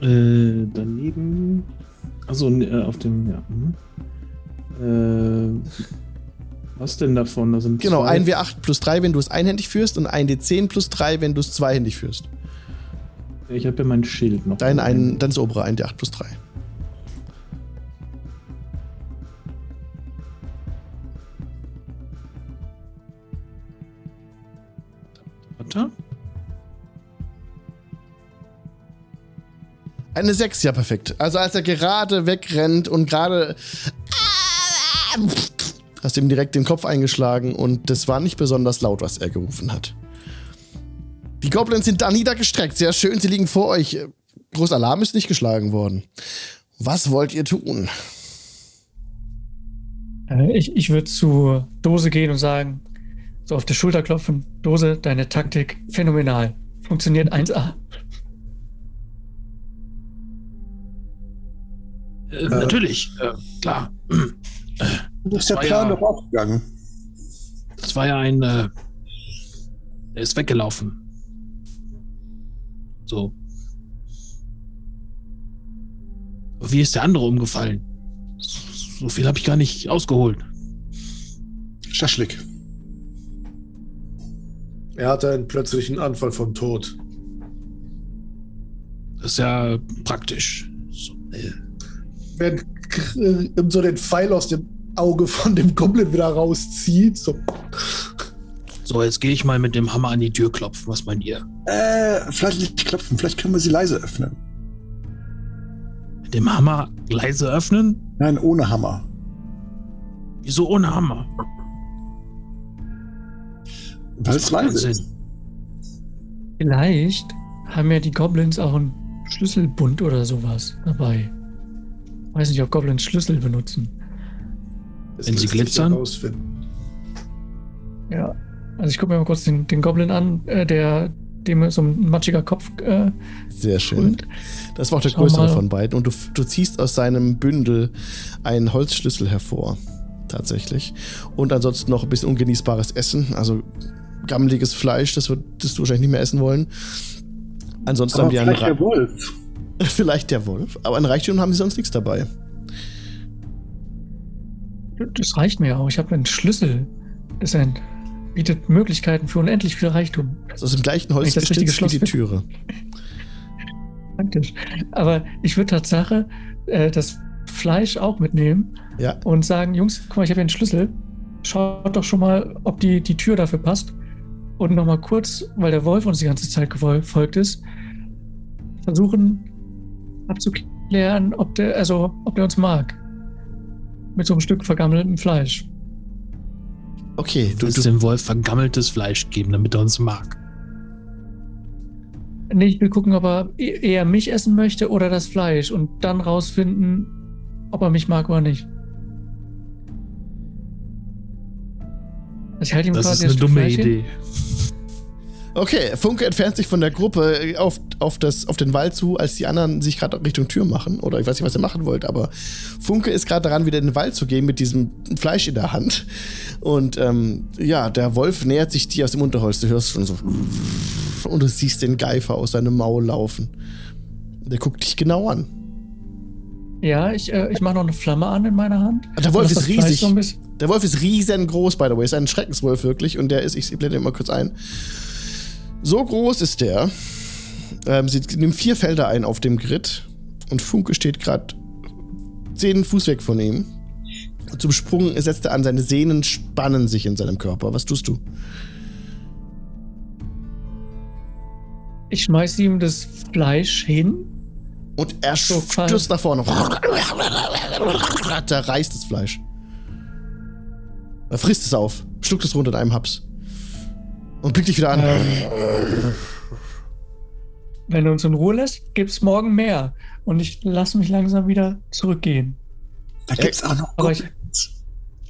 Äh, daneben. Also äh, auf dem, ja. mhm. Äh, was denn davon? Da sind Genau, zwei- 1W8 plus 3, wenn du es einhändig führst, und 1D10 plus 3, wenn du es zweihändig führst. Ich habe ja mein Schild noch. Dein, ein, dann das obere 1D8 plus 3. Warte. Eine 6, ja, perfekt. Also als er gerade wegrennt und gerade. Hast ihm direkt den Kopf eingeschlagen und das war nicht besonders laut, was er gerufen hat. Die Goblins sind da niedergestreckt. Sehr schön, sie liegen vor euch. Groß Alarm ist nicht geschlagen worden. Was wollt ihr tun? Äh, Ich, ich würde zu Dose gehen und sagen, so auf die Schulter klopfen. Dose, deine Taktik phänomenal. Funktioniert 1A. Äh, natürlich, äh, klar. Das ist der war Plan ja- doch aufgegangen. Das war ja ein. Äh, er ist weggelaufen. So. Wie ist der andere umgefallen? So viel habe ich gar nicht ausgeholt. Schaschlik. Er hatte einen plötzlichen Anfall von Tod. Das ist ja praktisch. So, äh, Wenn äh, so den Pfeil aus dem Auge von dem Goblin wieder rauszieht, so so, jetzt gehe ich mal mit dem Hammer an die Tür klopfen. Was meint ihr? Äh, vielleicht nicht klopfen, vielleicht können wir sie leise öffnen. Mit dem Hammer leise öffnen? Nein, ohne Hammer. Wieso ohne Hammer? Weil es leise ist. Vielleicht haben ja die Goblins auch einen Schlüsselbund oder sowas dabei. Weiß nicht, ob Goblins Schlüssel benutzen. das Wenn sie glitzern? Ja. Also ich gucke mir mal kurz den, den Goblin an, äh, der dem so ein matschiger Kopf äh, Sehr schön. und Das war auch der Schau größere mal. von beiden. Und du, du ziehst aus seinem Bündel einen Holzschlüssel hervor. Tatsächlich. Und ansonsten noch ein bisschen ungenießbares Essen. Also gammeliges Fleisch, das würdest du wahrscheinlich nicht mehr essen wollen. Ansonsten Aber haben die einen vielleicht der Wolf. vielleicht der Wolf. Aber an Reichtum haben sie sonst nichts dabei. das reicht mir auch. Ich habe einen Schlüssel. Das ein, bietet Möglichkeiten für unendlich viel Reichtum. Das ist aus dem gleichen Holz gestützt wie die Türe. Praktisch. Aber ich würde Tatsache äh, das Fleisch auch mitnehmen Ja. und sagen, Jungs, guck mal, ich habe hier einen Schlüssel. Schaut doch schon mal, ob die, die Tür dafür passt. Und nochmal kurz, weil der Wolf uns die ganze Zeit gefolgt ist, versuchen abzuklären, ob der, also, ob der uns mag. Mit so einem Stück vergammeltem Fleisch. Okay, Du willst du, dem Wolf vergammeltes Fleisch geben, damit er uns mag. Nee, ich will gucken, ob er e- eher mich essen möchte oder das Fleisch und dann rausfinden, ob er mich mag oder nicht. Ich halte ihm Das quasi ist eine dumme Fleisch hin. Idee. okay, Funke entfernt sich von der Gruppe äh, auf, auf, das, auf den Wald zu, als die anderen sich gerade Richtung Tür machen. Oder ich weiß nicht, was ihr machen wollt, aber Funke ist gerade daran, wieder in den Wald zu gehen mit diesem Fleisch in der Hand. Und ähm, ja, der Wolf nähert sich dir aus dem Unterholz. Du hörst schon so. Und du siehst den Geifer aus seinem Maul laufen. Der guckt dich genau an. Ja, ich, äh, ich mache noch eine Flamme an in meiner Hand. Der Wolf ist riesig. So ein bisschen- Der Wolf ist riesengroß, by the way. Ist ein Schreckenswolf wirklich. Und der ist, ich blende ihn mal kurz ein. So groß ist der. Ähm, sie nimmt vier Felder ein auf dem Grid. Und Funke steht gerade zehn Fuß weg von ihm. Und zum Sprung setzt er an, seine Sehnen spannen sich in seinem Körper. Was tust du? Ich schmeiße ihm das Fleisch hin. Und er So, stürzt nach vorne. Da reißt das Fleisch. Er frisst es auf, schluckt es runter in einem Haps. Und blickt dich wieder an. Wenn du uns in Ruhe lässt, gibt's morgen mehr. Und ich lasse mich langsam wieder zurückgehen. Da gibt's auch noch Aber ich- Goblins.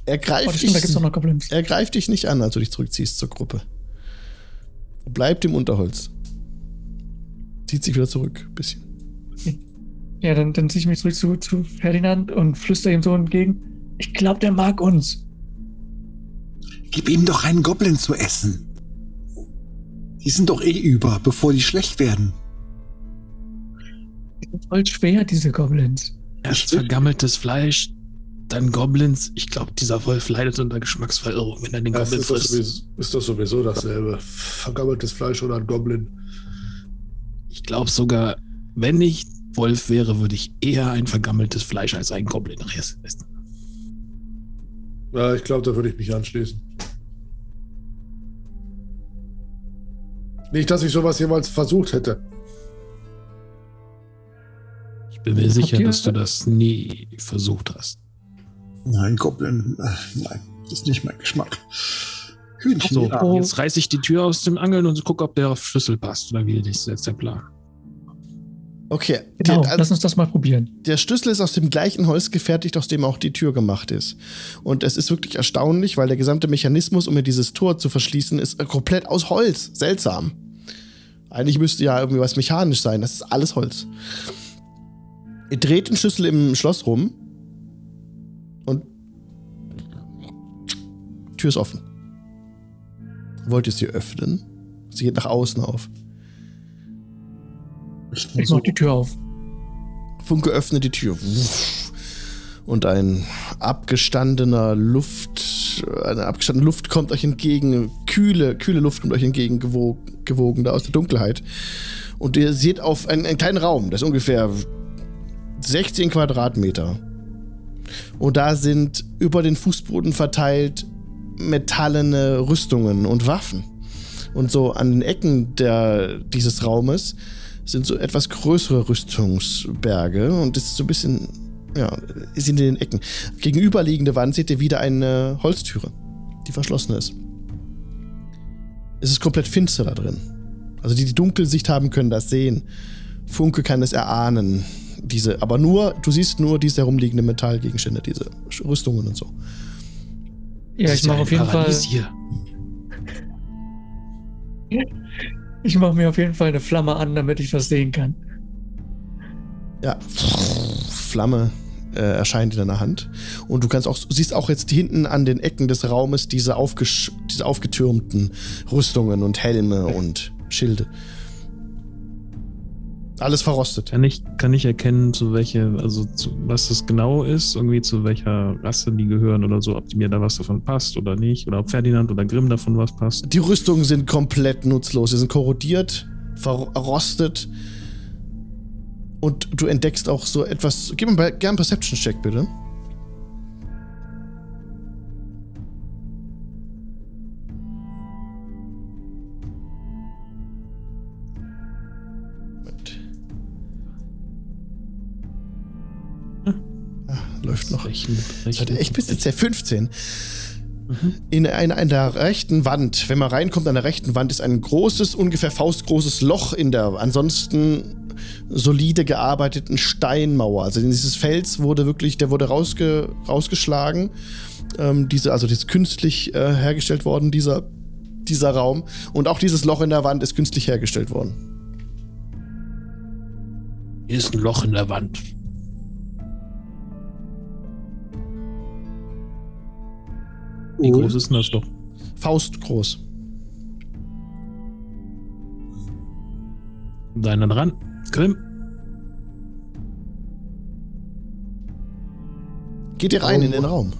Er Oh, greift, das stimmt, dich, noch Goblins. er greift dich nicht an, als du dich zurückziehst zur Gruppe. Bleibt im Unterholz. Zieht sich wieder zurück, ein bisschen. Ja, dann, dann ziehe ich mich zurück zu, zu Ferdinand und flüstere ihm so entgegen. Ich glaube, der mag uns. Gib ihm doch einen Goblin zu essen. Die sind doch eh über, bevor die schlecht werden. Die sind voll schwer, diese Goblins. Erst vergammeltes Fleisch, dann Goblins. Ich glaube, dieser Wolf leidet unter Geschmacksverirrung, wenn er den Das Goblin ist, frisst. sowieso, ist doch sowieso dasselbe. Vergammeltes Fleisch oder ein Goblin. Ich glaube sogar, wenn ich Wolf wäre, würde ich eher ein vergammeltes Fleisch als einen Goblin essen. Ja, ich glaube, da würde ich mich anschließen. Nicht, dass ich sowas jemals versucht hätte. Ich bin mir sicher, dass du das nie versucht hast. Nein, Goblin, äh, nein, das ist nicht mein Geschmack. Hühnchen, So, jetzt reiße ich die Tür aus dem Angeln und gucke, ob der auf Schlüssel passt. Oder wie ist jetzt der Plan? Okay. Genau, Der, lass uns das mal probieren. der Schlüssel ist aus dem gleichen Holz gefertigt, aus dem auch die Tür gemacht ist. Und es ist wirklich erstaunlich, weil der gesamte Mechanismus, um mir dieses Tor zu verschließen, ist komplett aus Holz. Seltsam. Eigentlich müsste ja irgendwie was mechanisch sein. Das ist alles Holz. Ihr dreht den Schlüssel im Schloss rum und Tür ist offen. Wollt ihr sie öffnen? Sie geht nach außen auf. Ich mach die Tür auf. Funke öffnet die Tür. Und ein abgestandener Luft, eine abgestandene Luft kommt euch entgegen. Kühle, kühle Luft kommt euch entgegen, gewogen, gewogen da aus der Dunkelheit. Und ihr seht auf einen, einen kleinen Raum, das ist ungefähr 16 Quadratmeter. Und da sind über den Fußboden verteilt metallene Rüstungen und Waffen. Und so an den Ecken der, dieses Raumes sind so etwas größere Rüstungsberge und das ist so ein bisschen, ja, sind in den Ecken. Gegenüberliegende Wand seht ihr wieder eine Holztüre, die verschlossen ist. Es ist komplett finster da drin. Also die, die Dunkelsicht haben, können das sehen. Funke kann es erahnen. Diese, aber nur, du siehst nur diese herumliegenden Metallgegenstände, diese Rüstungen und so. Ja, ich mache auf jeden Fall. Hier. Ich mache mir auf jeden Fall eine Flamme an, damit ich was sehen kann. Ja, Flamme äh, erscheint in deiner Hand. Und du kannst auch, siehst auch jetzt hinten an den Ecken des Raumes diese, aufgesch diese aufgetürmten Rüstungen und Helme und Schilde. Alles verrostet. Kann ich, kann ich erkennen, zu welche, also zu, was das genau ist, irgendwie zu welcher Rasse die gehören oder so, ob mir da was davon passt oder nicht, oder ob Ferdinand oder Grimm davon was passt. Die Rüstungen sind komplett nutzlos. Sie sind korrodiert, verrostet. Und du entdeckst auch so etwas. Gib mir gerne einen Perception-Check, bitte. Läuft noch. Rechnen, rechnen. echt bis jetzt ja 15. In einer, einer rechten Wand, wenn man reinkommt, an der rechten Wand ist ein großes, ungefähr faustgroßes Loch in der ansonsten solide gearbeiteten Steinmauer. Also dieses Fels wurde wirklich, der wurde rausge, rausgeschlagen. Ähm, diese, also das ist künstlich äh, hergestellt worden, dieser, dieser Raum. Und auch dieses Loch in der Wand ist künstlich hergestellt worden. Hier ist ein Loch in der Wand. Wie groß ist denn das Loch? Faustgroß. Deiner dran. Grimm. Geht ihr rein Oh. in den Raum?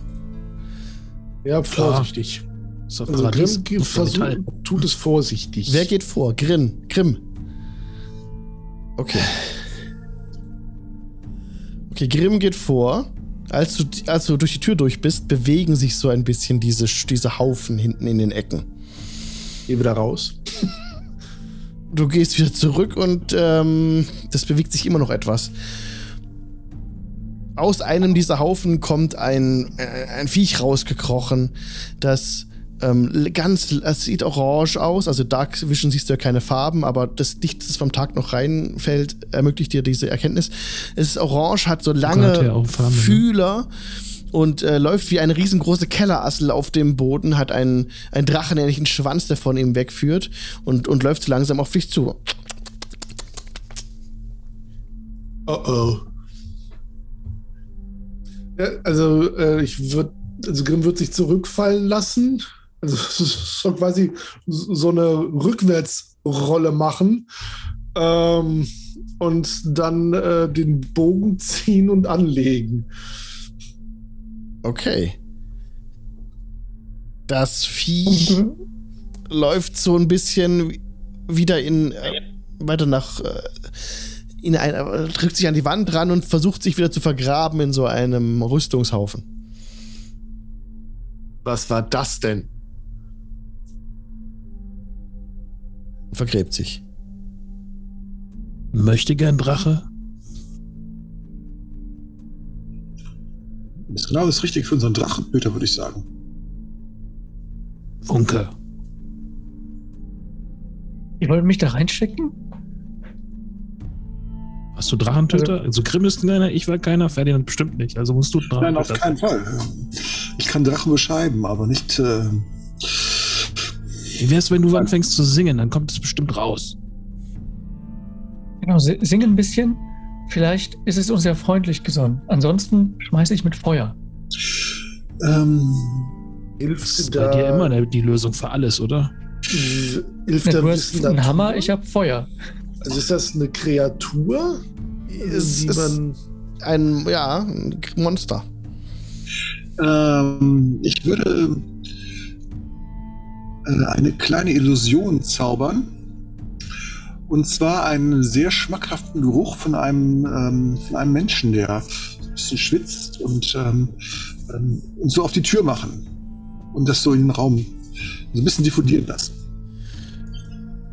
Ja, vorsichtig. Ist doch Also. Grimm geht- Ist doch versuch, Metall. tut es vorsichtig. Wer geht vor? Grin. Grimm. Okay. Okay, Grimm geht vor. Als du, als du durch die Tür durch bist, bewegen sich so ein bisschen diese, diese Haufen hinten in den Ecken. Geh wieder raus. Du gehst wieder zurück und ähm, das bewegt sich immer noch etwas. Aus einem dieser Haufen kommt ein, äh, ein Viech rausgekrochen, das ähm, ganz, es sieht orange aus, also Dark Vision siehst du ja keine Farben, aber das Licht, das vom Tag noch reinfällt, ermöglicht dir diese Erkenntnis. Es ist orange, hat so lange ja Farben, ne? Fühler und äh, läuft wie eine riesengroße Kellerassel auf dem Boden, hat einen, einen drachenähnlichen Schwanz, der von ihm wegführt und, und läuft so langsam auf dich zu. Oh oh. Ja, also äh, ich würde, also Grimm wird sich zurückfallen lassen. Also so quasi so eine Rückwärtsrolle machen ähm, und dann äh, den Bogen ziehen und anlegen. Okay. Das Vieh läuft so ein bisschen wieder in äh, weiter nach äh, in ein, äh, drückt sich an die Wand ran und versucht sich wieder zu vergraben in so einem Rüstungshaufen. Was war das denn? Vergräbt sich. Möchte gern Drache? Das ist genau das Richtige für unseren Drachentöter, würde ich sagen. Funke. Ihr wollt mich da reinstecken? Hast du Drachentöter? Also Grimm ist keiner, ich war keiner, Ferdinand bestimmt nicht. Also musst du Nein, auf Drachentöter. keinen Fall. Ich kann Drachen beschreiben, aber nicht. Äh, Wie wär's, wenn du anfängst zu singen? Dann kommt es bestimmt raus. Genau, si- sing ein bisschen. Vielleicht ist es uns ja freundlich gesonnen. Ansonsten schmeiße ich mit Feuer. ähm, Das Hilft ist da, bei dir immer die Lösung für alles, oder? Hilft Du hast einen? Hammer, ich habe Feuer. Also ist das eine Kreatur? Es ist man ein, ja, ein Monster. ähm, ich würde äh, eine kleine Illusion zaubern. Und zwar einen sehr schmackhaften Geruch von einem, ähm, von einem Menschen, der ein bisschen schwitzt und, ähm, ähm, und so auf die Tür machen. Und das so in den Raum so ein bisschen diffundieren lassen.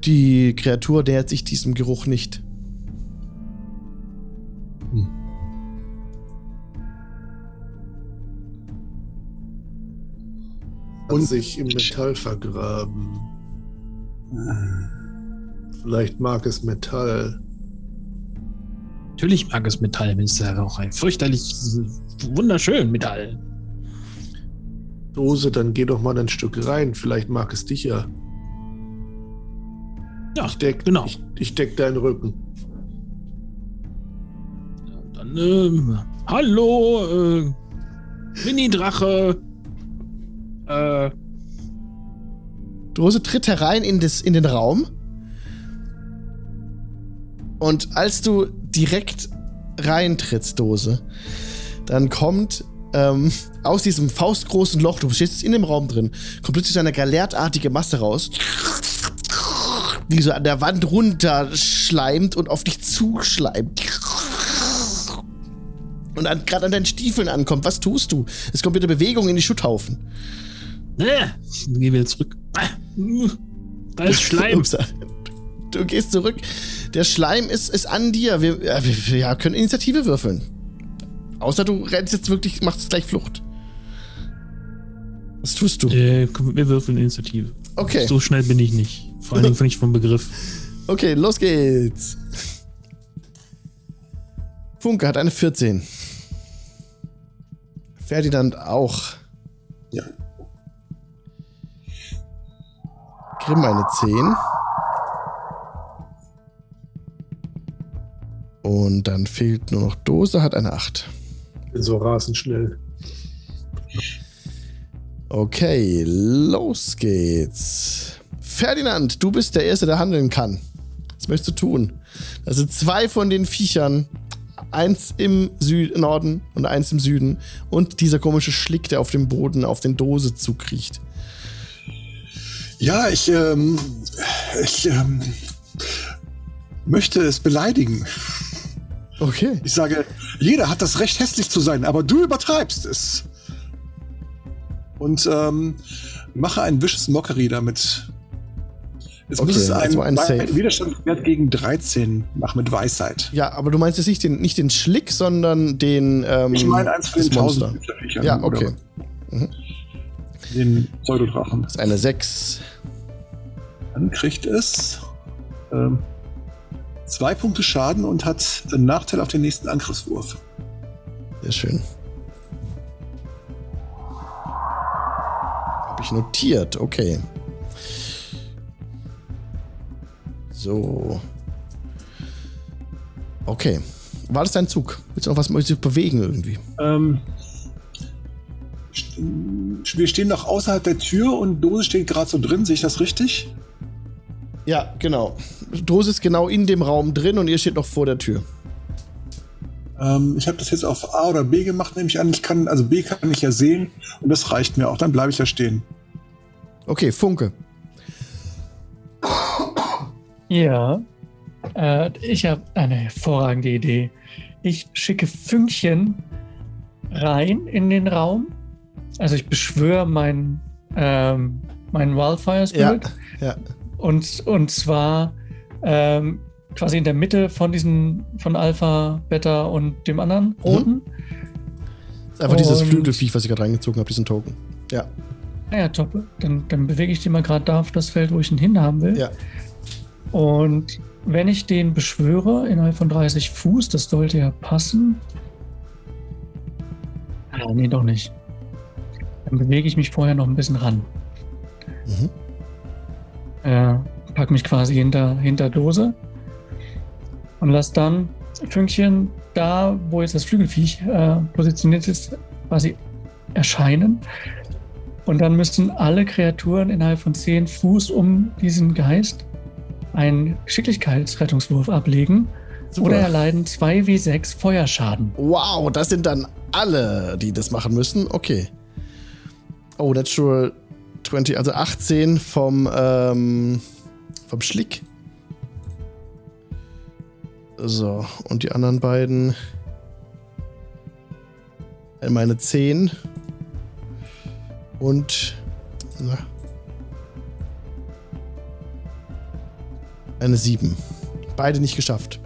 Die Kreatur nähert sich diesem Geruch nicht. Und- sich im Metall vergraben. Vielleicht mag es Metall. Natürlich mag es Metall, wenn es ja auch ein fürchterlich wunderschön Metall. Dose, dann geh doch mal ein Stück rein. Vielleicht mag es dich ja. Ja, Ich deck, genau. ich, ich deck deinen Rücken. Dann, ähm, hallo, äh, Mini-Drache. Äh, Dose tritt herein in, das, in den Raum. Und als du direkt reintrittst, Dose, dann kommt ähm, aus diesem faustgroßen Loch, du stehst jetzt in dem Raum drin, kommt plötzlich so eine galertartige Masse raus, die so an der Wand runter schleimt und auf dich zuschleimt. Und gerade an deinen Stiefeln ankommt. Was tust du? Es kommt wieder Bewegung in die Schutthaufen. Äh, ich gehe wieder zurück. Da ist Schleim. Du gehst zurück. Der Schleim ist, ist an dir. Wir, wir, wir ja, können Initiative würfeln. Außer du rennst jetzt wirklich, machst jetzt gleich Flucht. Was tust du? Äh, wir würfeln Initiative. Okay. So schnell bin ich nicht. Vor allen Dingen finde ich vom Begriff. Okay, los geht's. Funke hat eine 14. Ferdinand auch. Grimm eine 10. Und dann fehlt nur noch Dose, hat eine 8. Bin so rasend schnell. Okay, los geht's. Ferdinand, du bist der Erste, der handeln kann. Was möchtest du tun? Das sind zwei von den Viechern. Eins im Süd Norden und eins im Süden. Und dieser komische Schlick, der auf dem Boden, auf den Dose zukriecht. Ja, ich, ähm, ich ähm, möchte es beleidigen. Okay. Ich sage, jeder hat das Recht, hässlich zu sein, aber du übertreibst es. Und ähm, mache ein Vicious Mockery damit. Jetzt Okay, muss es das ein, Save. Widerstandswert gegen 13 machen mit Weisheit. Ja, aber du meinst jetzt nicht den, nicht den Schlick, sondern den. Ähm, Ich meine eins von den das Monster. tausend Bücherviechern Ja, oder okay. Den Pseudodrachen. Das ist eine 6. Dann kriegt es ähm, zwei Punkte Schaden und hat einen Nachteil auf den nächsten Angriffswurf. Sehr schön. Habe ich notiert, okay. So. Okay. War das dein Zug? Willst du noch was bewegen irgendwie? Ähm, wir stehen noch außerhalb der Tür und Dose steht gerade so drin. Sehe ich das richtig? Ja, genau. Dose ist genau in dem Raum drin und ihr steht noch vor der Tür. Ähm, ich habe das jetzt auf A oder B gemacht, nehme ich an. Ich kann, also B kann ich ja sehen und das reicht mir auch. Dann bleibe ich da stehen. Okay, Funke. Ja, äh, ich habe eine hervorragende Idee. Ich schicke Fünkchen rein in den Raum. Also ich beschwöre mein, ähm, mein Wildfire Ja, Spirit. ja. Und, und zwar ähm, quasi in der Mitte von diesen, von Alpha, Beta und dem anderen roten. Ist einfach dieses Und- Flügelviech, was ich gerade reingezogen habe, diesen Token. Ja, Ah ja, top. Dann, dann bewege ich den mal gerade da auf das Feld, wo ich ihn hinhaben will. ja. Und wenn ich den beschwöre innerhalb von 30 Fuß, das sollte ja passen. Ah, nee, doch nicht. Dann bewege ich mich vorher noch ein bisschen ran. Mhm. Äh, pack mich quasi hinter, hinter Dose und lass dann Fünkchen da, wo jetzt das Flügelviech äh, positioniert ist, quasi erscheinen. Und dann müssen alle Kreaturen innerhalb von 10 Fuß um diesen Geist einen Geschicklichkeitsrettungswurf ablegen Super. oder erleiden 2w6 Feuerschaden. Wow, das sind dann alle, die das machen müssen. Okay. Oh, Natural 20, also 18 vom, ähm, vom Schlick. So, und die anderen beiden. Einmal eine 10. Und. Na, eine 7. Beide nicht geschafft.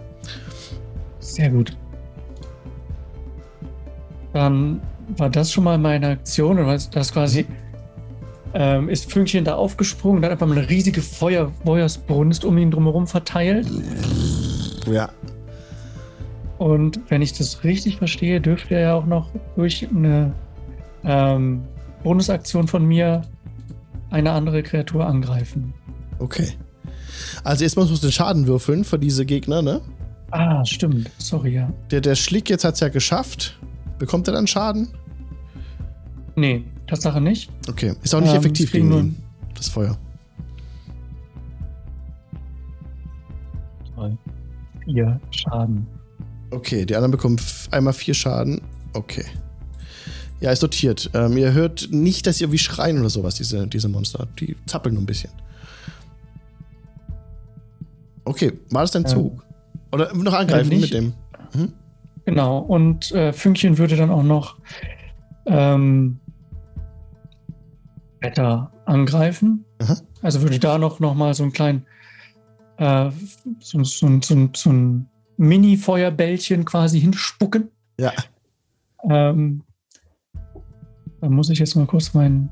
Sehr gut. Dann war das schon mal meine Aktion. Und das das quasi ähm, ist Fünkchen da aufgesprungen und hat einfach mal eine riesige Feuer, Feuersbrunst um ihn drumherum verteilt. Ja. Und wenn ich das richtig verstehe, dürfte er ja auch noch durch eine ähm, Bonusaktion von mir eine andere Kreatur angreifen. Okay. Also erstmal musst du den Schaden würfeln für diese Gegner, ne? Ah, stimmt. Sorry, ja. Der, der Schlick jetzt hat es ja geschafft. Bekommt er dann Schaden? Nee, Tatsache nicht. Okay. Ist auch nicht Ähm, effektiv gegen nur- das Feuer. Toll. Vier Schaden. Okay, die anderen bekommen einmal vier Schaden. Okay. Ja, ist notiert. Ähm, ihr hört nicht, dass sie irgendwie schreien oder sowas, diese, diese Monster. Die zappeln nur ein bisschen. Okay, war das dein Ähm, Zug? Oder noch angreifen nicht. mit dem? Mhm. Genau, und äh, Fünkchen würde dann auch noch ähm, Wetter angreifen. Aha. Also würde da noch, noch mal so einen kleinen äh, so, so, so, so ein Mini-Feuerbällchen quasi hinspucken. Ja. Ähm, da muss ich jetzt mal kurz meinen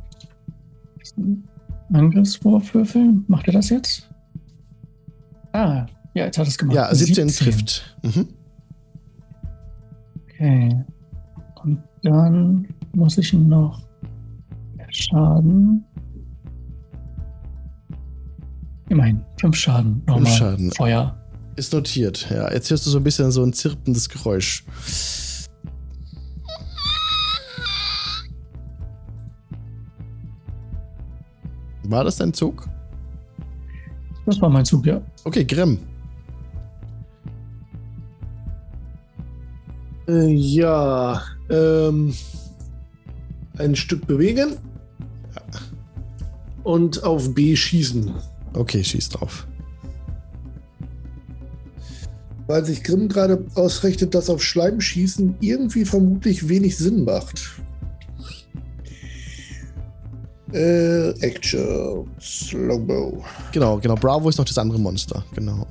Angriffswurf würfeln. Macht er das jetzt? Ah, ja, jetzt hat es gemacht. Ja, 17, trifft. Mhm. Okay. Und dann muss ich ihm Schaden. Immerhin, fünf Schaden. Nochmal. Fünf Schaden. Feuer. Ist notiert, ja. Jetzt hörst du so ein bisschen so ein zirpendes Geräusch. War das dein Zug? Das war mein Zug, ja. Okay, Grimm. Äh, ja, ähm, ein Stück bewegen und auf B schießen. Okay, schieß drauf. Weil sich Grimm gerade ausrechnet, dass auf Schleim schießen irgendwie vermutlich wenig Sinn macht. Äh, Actions, Longbow. Genau, genau. Bravo ist noch das andere Monster. Genau.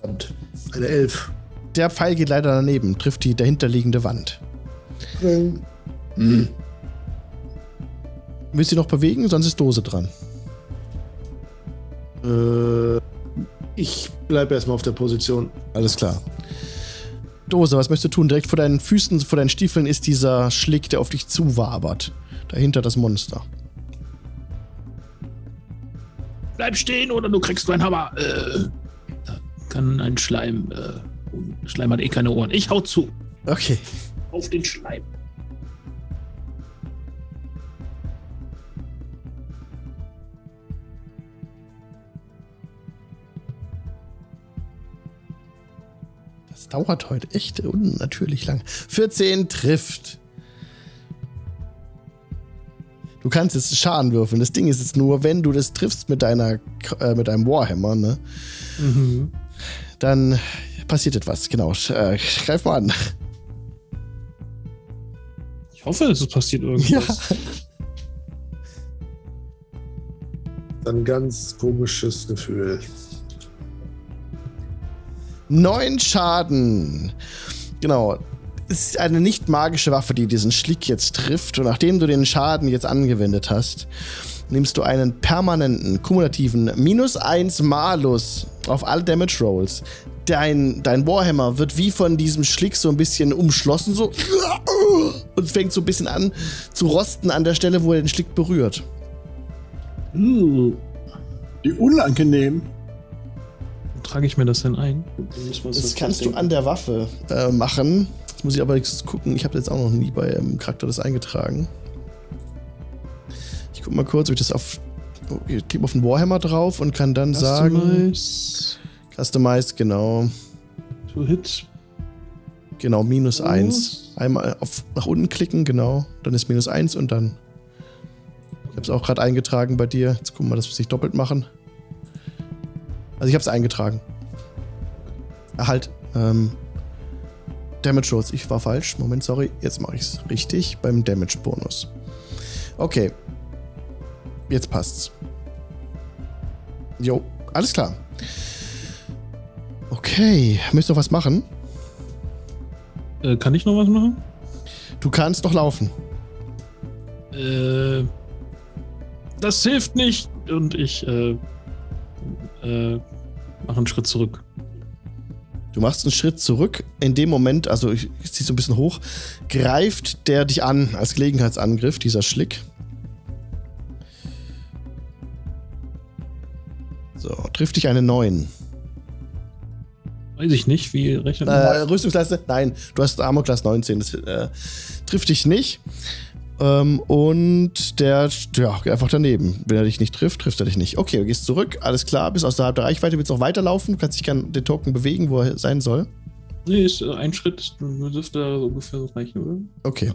Verdammt. Eine Elf. Der Pfeil geht leider daneben, trifft die dahinterliegende Wand. Grimm. Hm. Willst du noch bewegen? Sonst ist Dose dran. Äh, ich bleibe erstmal auf der Position. Alles klar. Dose, was möchtest du tun? Direkt vor deinen Füßen, vor deinen Stiefeln ist dieser Schlick, der auf dich zuwabert. Dahinter das Monster. Bleib stehen oder du kriegst meinen Hammer. Äh, kann ein Schleim. Äh, Schleim hat eh keine Ohren. Ich hau zu. Okay. Auf den Schleim. Dauert heute echt unnatürlich lang. 14 trifft. Du kannst jetzt Schaden würfeln. Das Ding ist jetzt nur, wenn du das triffst mit deiner äh, mit deinem Warhammer, ne? Mhm. Dann passiert etwas. Genau. Äh, greif mal an. Ich hoffe, es passiert irgendwas. Ja. Ein ganz komisches Gefühl. Neun Schaden. Genau. Es ist eine nicht magische Waffe, die diesen Schlick jetzt trifft. Und nachdem du den Schaden jetzt angewendet hast, nimmst du einen permanenten, kumulativen minus 1 Malus auf alle Damage Rolls. Dein, dein Warhammer wird wie von diesem Schlick so ein bisschen umschlossen, so. Und fängt so ein bisschen an zu rosten an der Stelle, wo er den Schlick berührt. Uh, Wie unangenehm. Trage ich mir das denn ein? Das kannst du an der Waffe äh, machen. Jetzt muss ich aber gucken. Ich habe jetzt auch noch nie bei ähm, Charakter das eingetragen. Ich guck mal kurz, ob ich das auf. Oh, ich klicke auf den Warhammer drauf und kann dann sagen. Customize Customized, genau. to hit. Genau, minus Was? 1. Einmal auf, nach unten klicken, genau. Dann ist minus 1 und dann. Ich habe es auch gerade eingetragen bei dir. Jetzt gucken wir, dass wir es nicht doppelt machen. Also ich habe es eingetragen. Halt. Ähm, Damage Rolls. Ich war falsch. Moment, sorry. Jetzt mache ich es richtig beim Damage Bonus. Okay. Jetzt passt's. Jo, alles klar. Okay, möchtest du noch was machen? Äh, kann ich noch was machen? Du kannst noch laufen. Äh, das hilft nicht. Und ich äh, äh, mache einen Schritt zurück. Du machst einen Schritt zurück. In dem Moment, also ich, ich ziehe so ein bisschen hoch, greift der dich an als Gelegenheitsangriff, dieser Schlick. So, trifft dich eine 9. Weiß ich nicht, wie rechnet Äh, man? Rüstungsleiste? Nein, du hast Armor Class 19. Das äh, trifft dich nicht. Ähm, und der, ja, einfach daneben. Wenn er dich nicht trifft, trifft er dich nicht. Okay, du gehst zurück, alles klar, bist außerhalb der Reichweite, willst auch weiterlaufen. Du kannst dich gerne den Token bewegen, wo er sein soll. Nee, ist äh, ein Schritt, dürfte da so ungefähr so reichen, oder? Okay.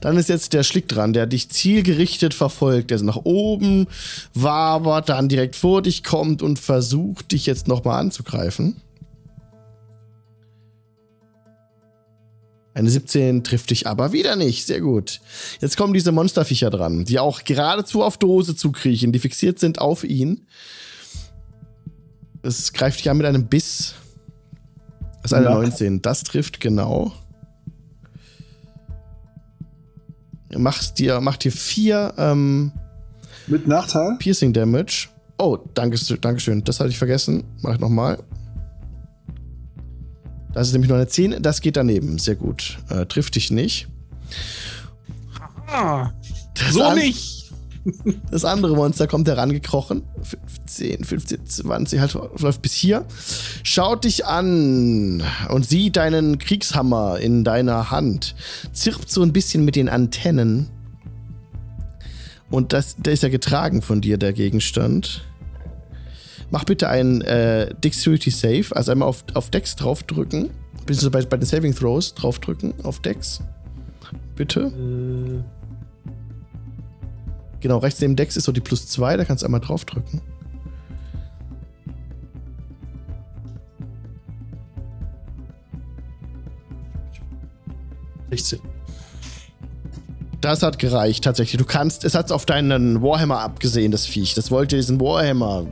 Dann ist jetzt der Schlick dran, der dich zielgerichtet verfolgt, der so nach oben wabert, dann direkt vor dich kommt und versucht, dich jetzt nochmal anzugreifen. Eine 17 trifft dich aber wieder nicht. Sehr gut. Jetzt kommen diese Monsterviecher dran, die auch geradezu auf Dose zukriechen, die fixiert sind auf ihn. Es greift dich an mit einem Biss. Das ist eine Ja. 19. Das trifft genau. Macht dir, macht dir vier ähm, Mit Nachteil? Piercing Damage. Oh, danke, Dankeschön. Das hatte ich vergessen. Mach ich nochmal. Das ist nämlich nur eine 10. Das geht daneben. Sehr gut. Äh, trifft dich nicht. Ah, so nicht! Das andere Monster kommt herangekrochen. 15, 15, 20, halt läuft bis hier. Schaut dich an und sieht deinen Kriegshammer in deiner Hand. Zirpt so ein bisschen mit den Antennen. Und das, der ist ja getragen von dir, der Gegenstand. Mach bitte einen äh, Dexterity Save. Also einmal auf, auf Dex draufdrücken. Bist du bei, bei den Saving Throws draufdrücken auf Dex. Bitte. Äh. Genau, rechts neben Dex ist so die plus 2, da kannst du einmal draufdrücken. Das hat gereicht, tatsächlich. Du kannst, es hat auf deinen Warhammer abgesehen, das Viech. Das wollte diesen Warhammer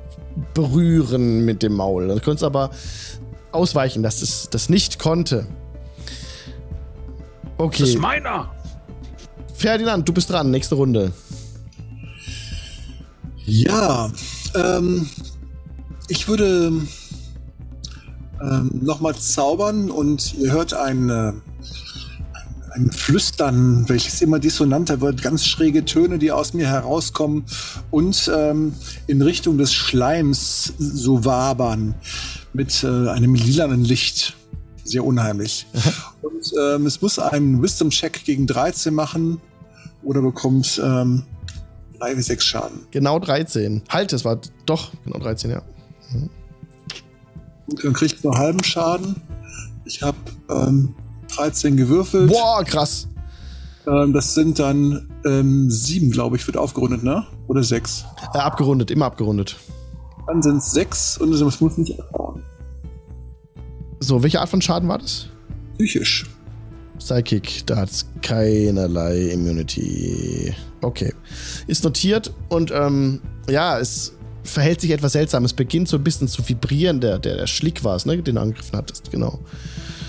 berühren mit dem Maul. Du konntest aber ausweichen, dass es das nicht konnte. Okay. Das ist meiner! Ferdinand, du bist dran. Nächste Runde. Ja, ähm, ich würde ähm, nochmal zaubern und ihr hört ein, äh, ein Flüstern, welches immer dissonanter wird, ganz schräge Töne, die aus mir herauskommen und ähm, in Richtung des Schleims so wabern mit äh, einem lilanen Licht. Sehr unheimlich. und ähm, es muss einen Wisdom-Check gegen 13 machen oder bekommt ähm, 3 wie 6 Schaden. Genau 13. Halt, es war doch genau 13, ja. Mhm. Gut, dann kriegt nur halben Schaden. Ich habe ähm, 13 gewürfelt. Boah, krass. Ähm, das sind dann ähm, 7, glaube ich, wird aufgerundet, ne? Oder 6? Äh, abgerundet, immer abgerundet. Dann sind es 6 und es muss nicht abbauen. So, welche Art von Schaden war das? Psychisch. Psychic, da hat es keinerlei Immunity. Okay. Ist notiert und ähm, ja, es verhält sich etwas seltsam. Es beginnt so ein bisschen zu vibrieren. Der, der, der Schlick war es, ne, den du angegriffen hattest, genau.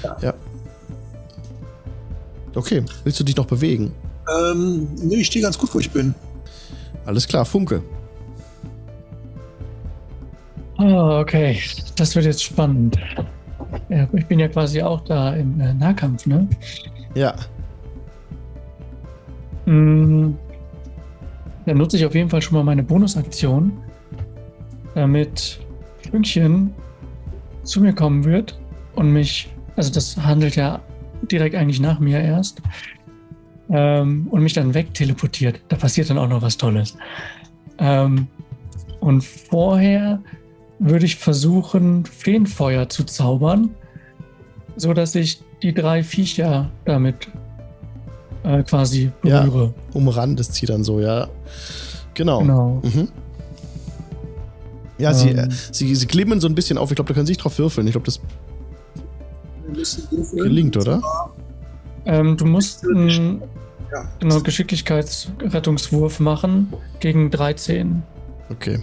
Ja. ja. Okay, willst du dich noch bewegen? Ähm, nee, ich stehe ganz gut, wo ich bin. Alles klar, Funke. Oh, okay. Das wird jetzt spannend. Ja, ich bin ja quasi auch da im äh, Nahkampf, ne? Ja. Mm, dann nutze ich auf jeden Fall schon mal meine Bonusaktion, damit Pünktchen zu mir kommen wird und mich, also das handelt ja direkt eigentlich nach mir erst, ähm, und mich dann wegteleportiert. Da passiert dann auch noch was Tolles. Ähm, und vorher würde ich versuchen, Feenfeuer zu zaubern, so dass ich die drei Viecher damit äh, quasi berühre. Ja, umrandest sie dann so, ja. Genau. Genau. Mhm. Ja, ähm. sie, äh, sie, sie klimmen so ein bisschen auf. Ich glaube, da können sie sich drauf würfeln. Ich glaube, das gelingt, oder? Ähm, du musst einen ja. genau, Geschicklichkeitsrettungswurf machen gegen 13. Okay.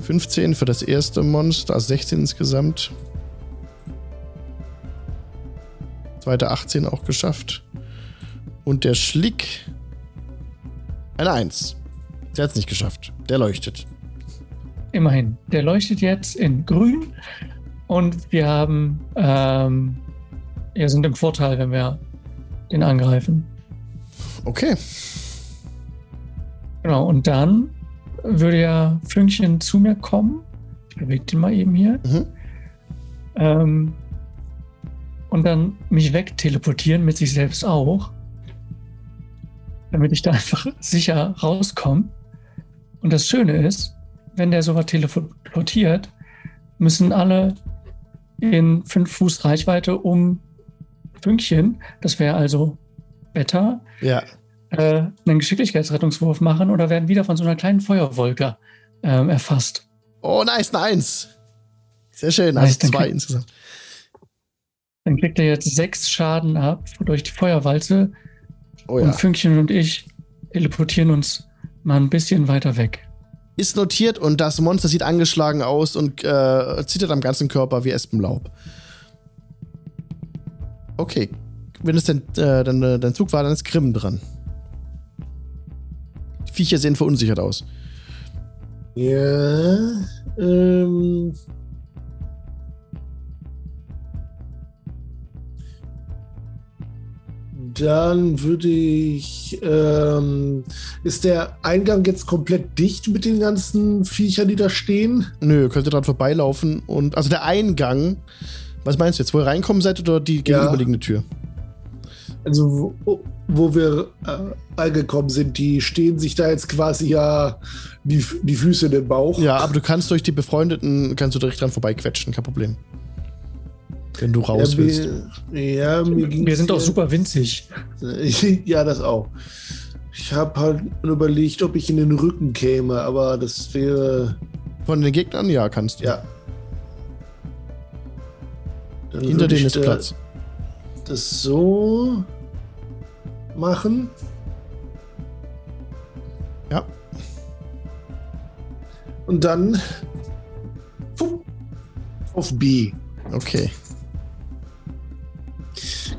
15 für das erste Monster, also 16 insgesamt. Zweite 18 auch geschafft. Und der Schlick. Eine 1. Der hat es nicht geschafft. Der leuchtet. Immerhin. Der leuchtet jetzt in grün. Und wir haben. Ähm, wir sind im Vorteil, wenn wir den angreifen. Okay. Genau, und dann würde ja Fünkchen zu mir kommen. Ich bewege den mal eben hier. Mhm. Ähm, und dann mich wegteleportieren mit sich selbst auch. Damit ich da einfach sicher rauskomme. Und das Schöne ist, wenn der sowas teleportiert, müssen alle in fünf Fuß Reichweite um Fünkchen, das wäre also Wetter, ja äh, einen Geschicklichkeitsrettungswurf machen oder werden wieder von so einer kleinen Feuerwolke ähm, erfasst. Oh, nice, nice. Sehr schön, nice, also zwei insgesamt. Dann kriegt er jetzt sechs Schaden ab durch die Feuerwalze. Oh, ja. Und Fünkchen und ich teleportieren uns mal ein bisschen weiter weg. Ist notiert und das Monster sieht angeschlagen aus und äh, zittert am ganzen Körper wie Espenlaub. Okay. Wenn es denn äh, dein, dein Zug war, dann ist Grimm dran. Viecher sehen verunsichert aus. Ja. Ähm. Dann würde ich. Ähm, ist der Eingang jetzt komplett dicht mit den ganzen Viechern, die da stehen? Nö, könnt ihr dran vorbeilaufen und. Also der Eingang. Was meinst du jetzt? Wo ihr reinkommen seid oder die gegenüberliegende Tür? Also, wo, wo wir äh, angekommen sind, die stehen sich da jetzt quasi ja die, die Füße in den Bauch. Ja, aber du kannst durch die Befreundeten, kannst du direkt dran vorbeiquetschen, kein Problem. Wenn du raus ja, willst. Mir, ja, mir ging's Wir sind doch ja- super winzig. Ja, das auch. Ich habe halt überlegt, ob ich in den Rücken käme, aber das wäre. Von den Gegnern, ja, kannst du. Ja. Dann Hinter denen ist Platz. Das so machen. Ja. Und dann auf B. Okay.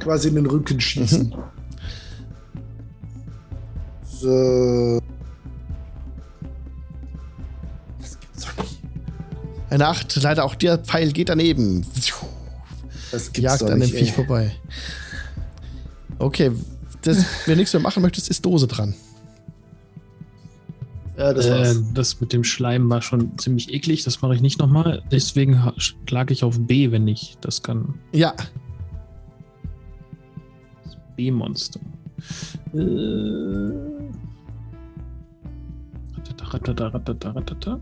Quasi in den Rücken schießen. Mhm. So. Eine Acht, leider auch der Pfeil geht daneben. Das gibt's Jagt doch an dem nicht, Viech vorbei. Okay, das, wenn nichts mehr machen möchtest, ist Dose dran. Ja, das äh, das mit dem Schleim war schon ziemlich eklig. Das mache ich nicht nochmal. Deswegen schlage ich auf B, wenn ich das kann. Ja, B-Monster. Äh. Ratata, ratata, ratata,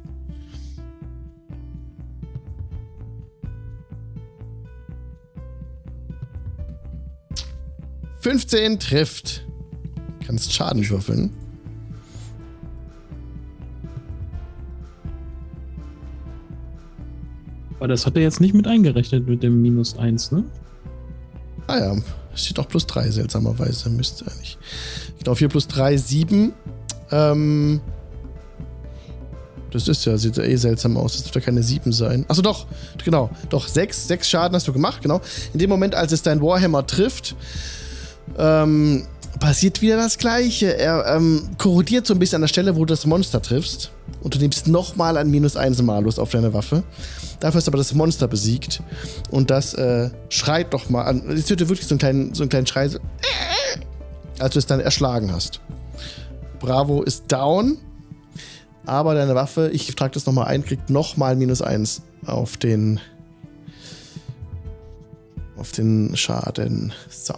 15 trifft. Kannst Schaden würfeln. Aber das hat er jetzt nicht mit eingerechnet mit dem Minus 1, ne? Ah ja, steht auch plus 3, seltsamerweise. Müsste eigentlich. Genau, 4 plus 3, 7. Ähm. Das ist ja, sieht ja eh seltsam aus. Das dürfte keine 7 sein. Achso, doch, genau. Doch, 6. 6 Schaden hast du gemacht, genau. In dem Moment, als es dein Warhammer trifft, ähm, passiert wieder das Gleiche. Er ähm, korrodiert so ein bisschen an der Stelle, wo du das Monster triffst. Und du nimmst nochmal ein minus 1 Malus auf deine Waffe. Dafür ist aber das Monster besiegt. Und das äh, schreit doch mal an. Es hört wirklich so einen kleinen, so einen kleinen Schrei, so, als du es dann erschlagen hast. Bravo ist down. Aber deine Waffe, ich trage das nochmal ein, kriegt nochmal minus 1 auf den. Auf den Schaden. So.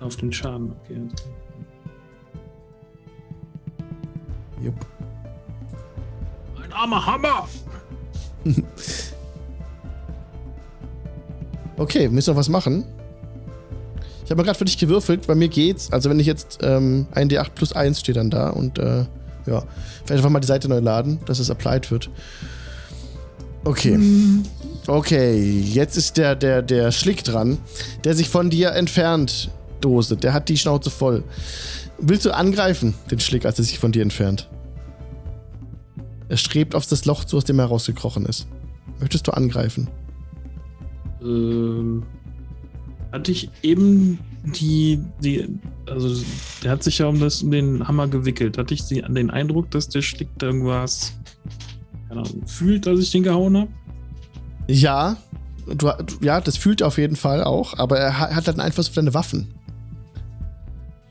Auf den Schaden, okay. Jupp. Ein armer Hammer! Okay, müssen wir was machen? Ich habe gerade für dich gewürfelt. Bei mir geht's. Also, wenn ich jetzt ähm, ein D8 plus 1 steht dann da und äh, ja, vielleicht einfach mal die Seite neu laden, dass es applied wird. Okay. Okay, jetzt ist der, der, der Schlick dran, der sich von dir entfernt, Dose. Der hat die Schnauze voll. Willst du angreifen, den Schlick, als er sich von dir entfernt? Er strebt auf das Loch zu, aus dem er rausgekrochen ist. Möchtest du angreifen? Ähm, hatte ich eben die, die, also der hat sich ja um, das, um den Hammer gewickelt. Hatte ich die, den Eindruck, dass der Schlick da irgendwas keine Ahnung, fühlt, dass ich den gehauen habe? Ja, du, du, ja, das fühlt er auf jeden Fall auch, aber er hat, hat halt einen Einfluss auf deine Waffen.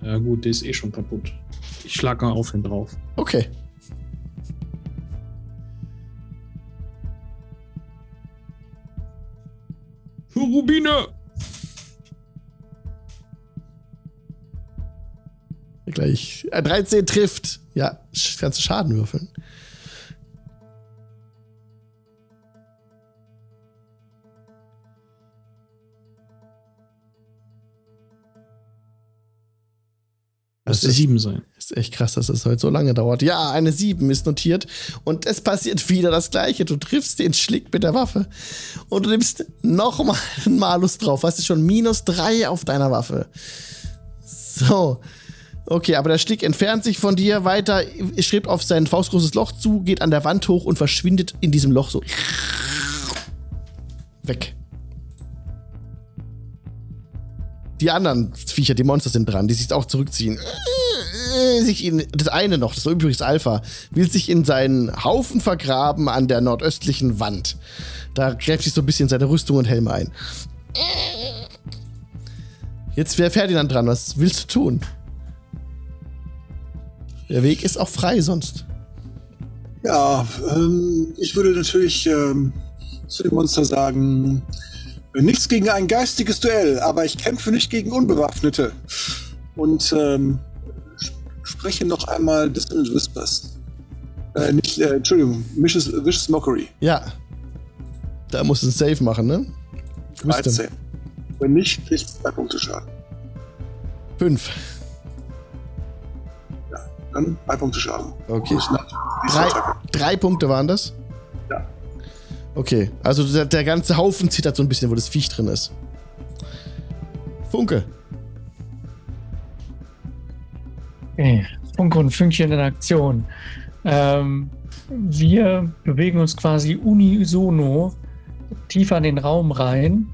Ja gut, der ist eh schon kaputt. Ich schlage mal auf ihn drauf. Okay. Rubine! Gleich. Äh, 13 trifft. Ja, kannst du Schaden würfeln. Müsste ist, sieben sein. ist echt krass, dass das heute so lange dauert. Ja, eine 7 ist notiert. Und es passiert wieder das Gleiche. Du triffst den Schlick mit der Waffe. Und du nimmst nochmal einen Malus drauf. Hast du schon minus 3 auf deiner Waffe. So. Okay, aber der Schlick entfernt sich von dir weiter, schreibt auf sein faustgroßes Loch zu, geht an der Wand hoch und verschwindet in diesem Loch so. Weg. Die anderen Viecher, die Monster sind dran, die sich auch zurückziehen. sich in, das eine noch, das übrigens Alpha, will sich in seinen Haufen vergraben an der nordöstlichen Wand. Da gräbt sich so ein bisschen seine Rüstung und Helm ein. Jetzt wäre Ferdinand dran, was willst du tun? Der Weg ist auch frei sonst. Ja, ähm, ich würde natürlich ähm, zu dem Monster sagen, nichts gegen ein geistiges Duell, aber ich kämpfe nicht gegen Unbewaffnete. Und ähm, spreche noch einmal Dissonant Whispers. Äh, nicht, äh, Entschuldigung, Vicious, Vicious Mockery. Ja. Da musst du ein Save machen, ne? Wisdom. 13. Wenn nicht, kriegst du zwei Punkte Schaden. Fünf. Dann drei Punkte Schaden. Okay. Drei, drei Punkte waren das? Ja. Okay, also der, der ganze Haufen zittert so ein bisschen, wo das Viech drin ist. Funke. Okay. Funke und Fünkchen in Aktion. Ähm, wir bewegen uns quasi unisono tiefer in den Raum rein.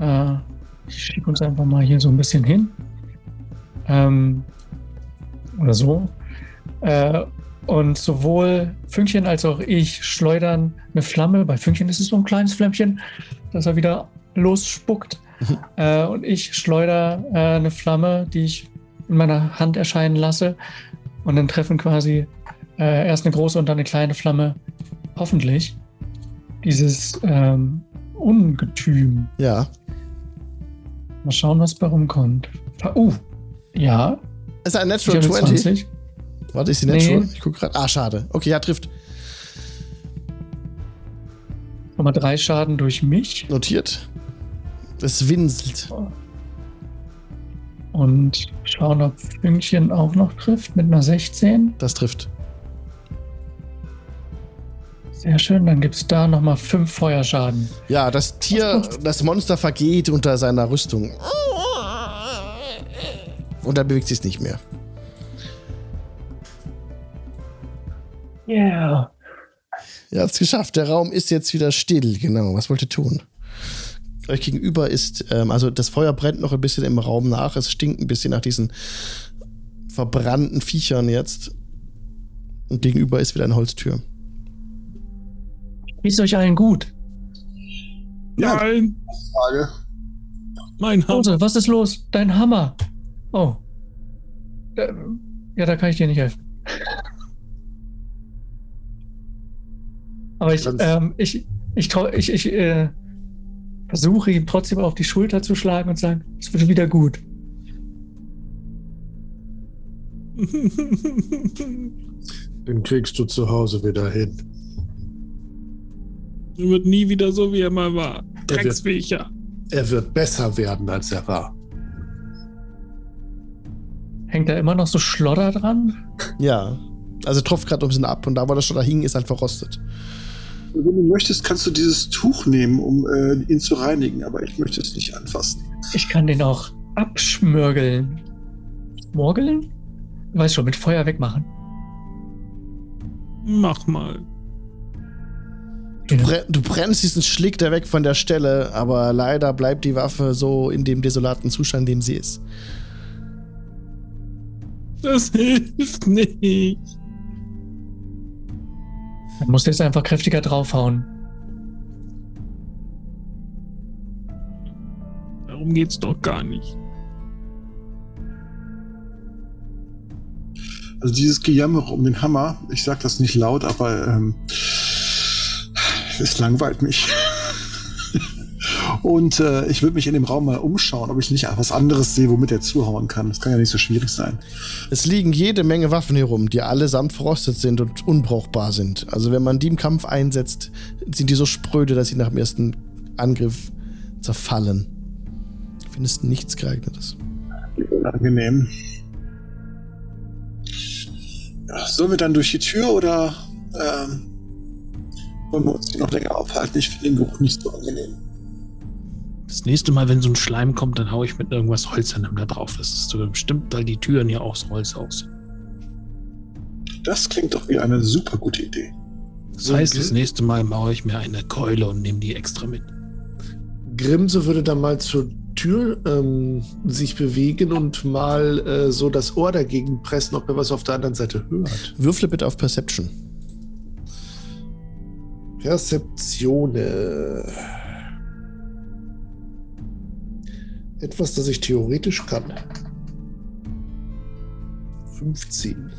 Äh, ich schicke uns einfach mal hier so ein bisschen hin. Ähm, oder so. Äh, und sowohl Fünkchen als auch ich schleudern eine Flamme. Bei Fünkchen ist es so ein kleines Flämmchen, das er wieder losspuckt. äh, und ich schleudere äh, eine Flamme, die ich in meiner Hand erscheinen lasse. Und dann treffen quasi äh, erst eine große und dann eine kleine Flamme. Hoffentlich. Dieses ähm, Ungetüm. Ja. Mal schauen, was bei rumkommt. Uh, ja. Ist ein Natural habe 20? 20. Warte, ist die Nee. Natural? Ich guck gerade. Ah, schade. Okay, ja, trifft. Nochmal drei Schaden durch mich. Notiert. Es winselt. Und schauen, ob Fünkchen auch noch trifft mit einer 16. Das trifft. Sehr schön, dann gibt es da nochmal fünf Feuerschaden. Ja, das Tier, das Monster vergeht unter seiner Rüstung. Und dann bewegt sich es nicht mehr. Yeah. Er hat es geschafft. Der Raum ist jetzt wieder still. Genau. Was wollt ihr tun? Euch gegenüber ist, ähm, also das Feuer brennt noch ein bisschen im Raum nach. Es stinkt ein bisschen nach diesen verbrannten Viechern jetzt. Und gegenüber ist wieder eine Holztür. Geht's euch allen gut? Ja. Nein, Frage. mein Haus. Hose, was ist los? Dein Hammer. Oh. Ähm, Ja, da kann ich dir nicht helfen. Aber ich, ähm, ich, ich, ich, ich äh, versuche ihm trotzdem auf die Schulter zu schlagen und sagen, es wird wieder gut. Den kriegst du zu Hause wieder hin. Er wird nie wieder so, wie er mal war. Drecksviecher. Er wird besser werden, als er war. Hängt da immer noch so Schlodder dran? Ja. Also tropft gerade ein bisschen ab und da, wo das schon da hing, ist halt verrostet. Wenn du möchtest, kannst du dieses Tuch nehmen, um äh, ihn zu reinigen, aber ich möchte es nicht anfassen. Ich kann den auch abschmürgeln. Morgeln? Du weißt schon, mit Feuer wegmachen. Mach mal. Du, brenn, du brennst diesen Schlick da weg von der Stelle, aber leider bleibt die Waffe so in dem desolaten Zustand, in dem sie ist. Das hilft nicht. Dann musst du jetzt einfach kräftiger draufhauen. Darum geht's doch gar nicht. Also dieses Gejammer um den Hammer, ich sag das nicht laut, aber ähm, es langweilt mich. Und äh, ich würde mich in dem Raum mal umschauen, ob ich nicht was anderes sehe, womit er zuhauen kann. Das kann ja nicht so schwierig sein. Es liegen jede Menge Waffen hier rum, die allesamt verrostet sind und unbrauchbar sind. Also wenn man die im Kampf einsetzt, sind die so spröde, dass sie nach dem ersten Angriff zerfallen. Du findest nichts geeignetes. Unangenehm. Ja, sollen wir dann durch die Tür oder ähm, wollen wir uns hier noch länger aufhalten? Ich finde den Geruch nicht so angenehm. Das nächste Mal, wenn so ein Schleim kommt, dann hau ich mit irgendwas Holzernem da drauf. Das ist so bestimmt, weil die Türen hier aus Holz aus. Das klingt doch wie eine super gute Idee. Das So, heißt, das nächste Mal mache ich mir eine Keule und nehme die extra mit. Grimse würde dann mal zur Tür ähm, sich bewegen und mal äh, so das Ohr dagegen pressen, ob er was auf der anderen Seite hört. Würfle bitte auf Perception. Perzeptione. Etwas, das ich theoretisch kann. 15.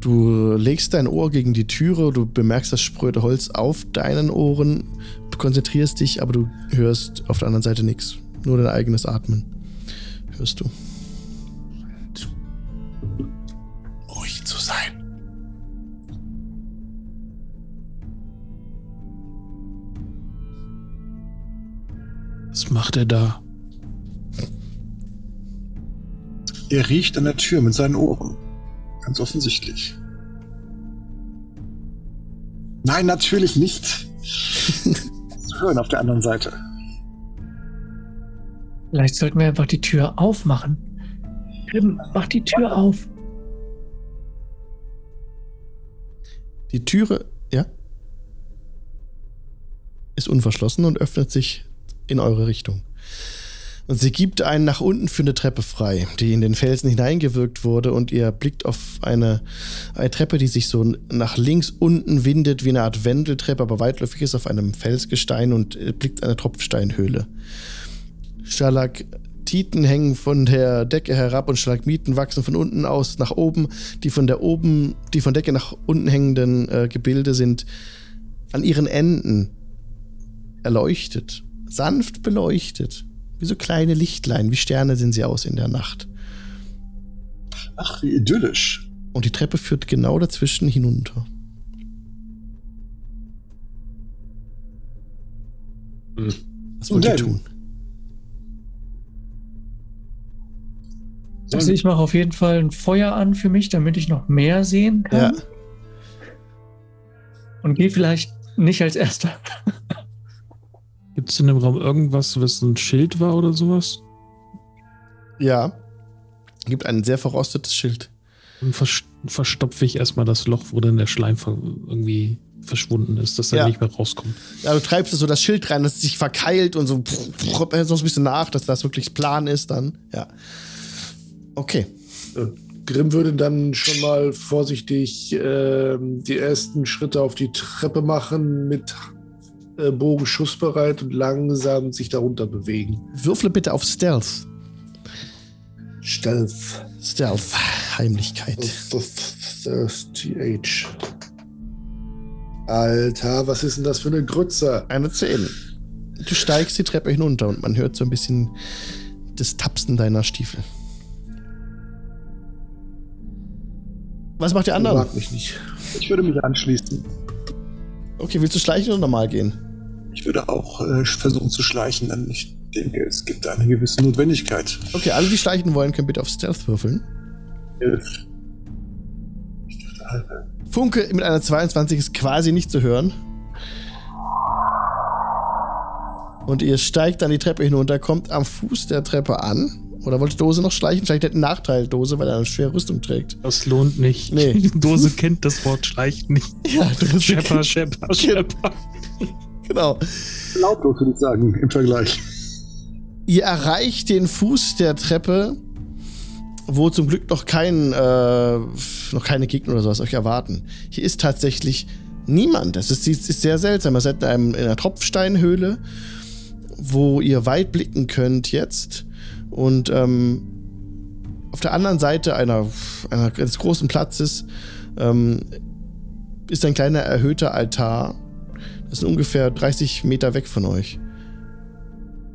Du legst dein Ohr gegen die Türe, du bemerkst das spröde Holz auf deinen Ohren, du konzentrierst dich, aber du hörst auf der anderen Seite nichts. Nur dein eigenes Atmen hörst du. Ruhig zu sein. Was macht er da? Er riecht an der Tür mit seinen Ohren. Ganz offensichtlich. Nein, natürlich nicht. Zu hören auf der anderen Seite. Vielleicht sollten wir einfach die Tür aufmachen. Grimm, mach die Tür auf. Die Türe, ja, ist unverschlossen und öffnet sich in eure Richtung. Und sie gibt einen nach unten führende Treppe frei, die in den Felsen hineingewirkt wurde und ihr blickt auf eine, eine Treppe, die sich so nach links unten windet, wie eine Art Wendeltreppe, aber weitläufig ist auf einem Felsgestein und blickt eine Tropfsteinhöhle. Stalaktiten hängen von der Decke herab und Stalagmiten wachsen von unten aus nach oben. Die von der oben, die von Decke nach unten hängenden äh, Gebilde sind an ihren Enden erleuchtet, sanft beleuchtet. Wie so kleine Lichtlein, wie Sterne sehen sie aus in der Nacht. Ach, wie idyllisch. Und die Treppe führt genau dazwischen hinunter. Was wollt ihr tun? Also ich mache auf jeden Fall ein Feuer an für mich, damit ich noch mehr sehen Ja, kann. Und gehe vielleicht nicht als erster. Gibt es in dem Raum irgendwas, was ein Schild war oder sowas? ja. Gibt ein sehr verrostetes Schild. Dann vers verstopfe ich erstmal das Loch, wo dann der Schleim irgendwie verschwunden ist, dass er Ja. nicht mehr rauskommt. Ja, du treibst so das Schild rein, dass es sich verkeilt und so, so ein bisschen nach, dass das wirklich plan ist dann. Ja. Okay. Grimm würde dann schon mal vorsichtig ähm, die ersten Schritte auf die Treppe machen, mit äh, Bogen schussbereit und langsam sich darunter bewegen. Würfle bitte auf Stealth. Stealth. Stealth. Heimlichkeit. TH. Alter, was ist denn das für eine Grütze? Eine 10. Du steigst die Treppe hinunter und man hört so ein bisschen das Tapsen deiner Stiefel. Was macht die anderen? Mag mich nicht. Ich würde mich anschließen. Okay, willst du schleichen oder normal gehen? Ich würde auch äh, versuchen zu schleichen, denn ich denke, es gibt eine gewisse Notwendigkeit. Okay, alle, die schleichen wollen, können bitte auf Stealth würfeln. Elf. Ich dachte, halbe. Funke mit einer 22 ist quasi nicht zu hören. Und ihr steigt dann die Treppe hinunter, kommt am Fuß der Treppe an. Oder wollte Dose noch schleichen? Vielleicht hat einen Nachteil, Dose, weil er eine schwere Rüstung trägt. Das lohnt nicht. Nee. Dose kennt das Wort Schleicht nicht. Ja, Dose Schepper, Schepper, Schepper. Genau. Lautlos würde ich sagen, im Vergleich. Ihr erreicht den Fuß der Treppe, wo zum Glück noch kein, äh, noch keine Gegner oder sowas euch erwarten. Hier ist tatsächlich niemand. Das ist, ist sehr seltsam. Ihr seid in, einem, in einer Tropfsteinhöhle, wo ihr weit blicken könnt jetzt. Und ähm, auf der anderen Seite einer, einer, eines großen Platzes ähm, ist ein kleiner erhöhter Altar. Das ist ungefähr 30 Meter weg von euch.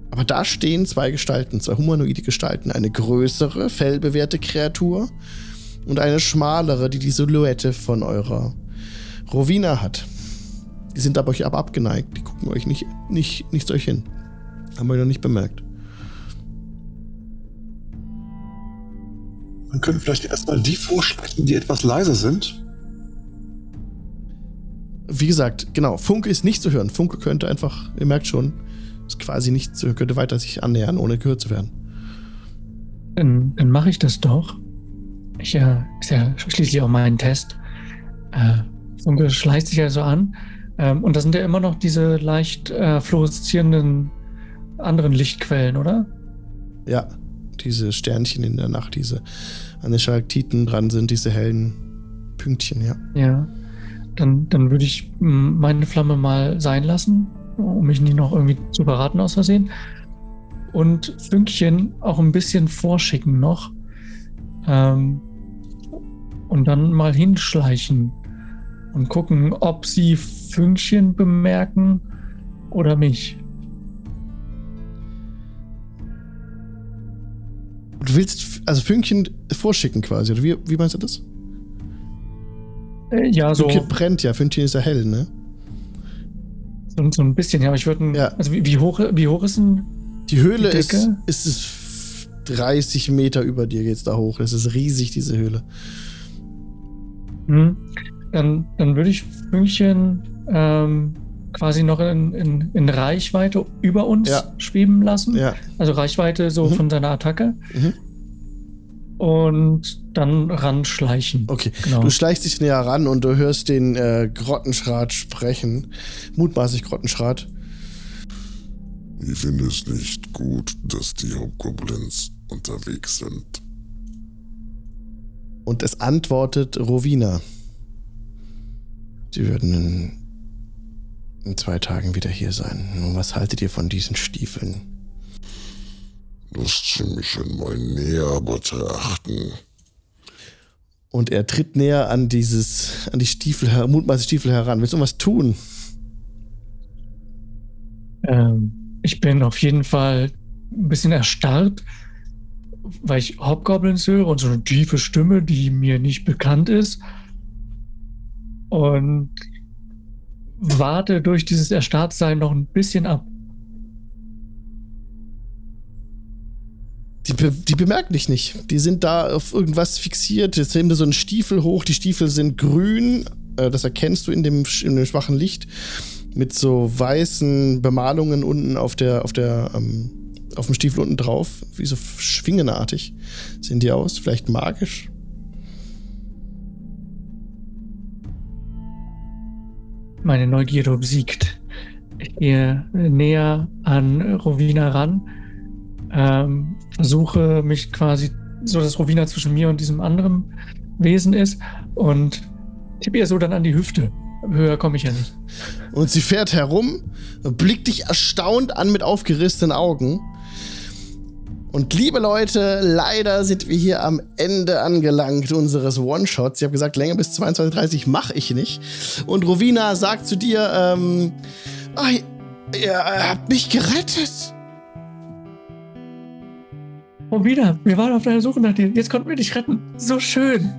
Aber da stehen zwei Gestalten, zwei humanoide Gestalten. Eine größere, fellbewehrte Kreatur und eine schmalere, die die Silhouette von eurer Rowena hat. Die sind aber euch aber abgeneigt. Die gucken euch nicht, nicht, nicht zu euch hin. Haben euch noch nicht bemerkt. Man könnte vielleicht erstmal die vorschlagen, die etwas leiser sind. Wie gesagt, genau, Funke ist nicht zu hören. Funke könnte einfach, ihr merkt schon, ist quasi nicht zu hören, könnte weiter sich annähern, ohne gehört zu werden. Dann, dann mache ich das doch. Ich äh, ist ja schließlich auch mein Test. Äh, Funke schleicht sich also an. Ähm, und da sind ja immer noch diese leicht äh, fluoreszierenden anderen Lichtquellen, oder? Ja, diese Sternchen in der Nacht, diese an den Stalaktiten dran sind, diese hellen Pünktchen, ja. Ja. Dann, dann würde ich mm, meine Flamme mal sein lassen, um mich nicht noch irgendwie zu verraten aus Versehen. Und Fünkchen auch ein bisschen vorschicken noch. Ähm, und dann mal hinschleichen und gucken, ob sie Fünkchen bemerken oder mich. Du willst also Fünkchen vorschicken quasi, oder wie, wie meinst du das? Äh, ja, so, Fünkchen brennt ja, Fünkchen ist ja hell, ne? so, so ein bisschen, ja, aber ich würde. Ja. Also, wie, wie, hoch, wie hoch ist denn. Die Höhle Die ist, ist es 30 Meter über dir geht's da hoch. Es ist riesig, diese Höhle. Hm, dann, dann würde ich Fünkchen ähm, quasi noch in, in, in Reichweite über uns Ja. schweben lassen. Ja. Also Reichweite so Mhm. von seiner Attacke. Mhm. Und dann ranschleichen. Okay. Genau. Du schleichst dich näher ran und du hörst den äh, Grottenschrat sprechen. Mutmaßlich Grottenschrat. Ich finde es nicht gut, dass die Hobgoblins unterwegs sind. Und es antwortet Rowena. Sie würden in, in zwei Tagen wieder hier sein. Nun, was haltet ihr von diesen Stiefeln? Lasst sie mich einmal näher betrachten. Und er tritt näher an dieses, an die Stiefel, mutmaßliche Stiefel heran. Willst du was tun? Ähm, ich bin auf jeden Fall ein bisschen erstarrt, weil ich Hobgoblins höre und so eine tiefe Stimme, die mir nicht bekannt ist. Und warte durch dieses Erstarrtsein noch ein bisschen ab. Die, be die bemerken dich nicht. Die sind da auf irgendwas fixiert. Jetzt heben da so einen Stiefel hoch. Die Stiefel sind grün. Äh, das erkennst du in dem, in dem schwachen Licht. Mit so weißen Bemalungen unten auf der, auf der, ähm, auf dem Stiefel unten drauf. Wie so schwingenartig sehen die aus. Vielleicht magisch. Meine Neugierde obsiegt. Ich gehe näher an Rowena ran, ähm, versuche mich quasi so, dass Rowena zwischen mir und diesem anderen Wesen ist und tippe ihr so dann an die Hüfte. Höher komme ich ja nicht. Und sie fährt herum, blickt dich erstaunt an mit aufgerissenen Augen. Und liebe Leute, leider sind wir hier am Ende angelangt unseres One-Shots. Ich habe gesagt, länger bis 22.30 mache ich nicht. Und Rowena sagt zu dir, ähm, ah, ihr, ihr habt mich gerettet. Rowena, wir waren auf der Suche nach dir. Jetzt konnten wir dich retten. So schön.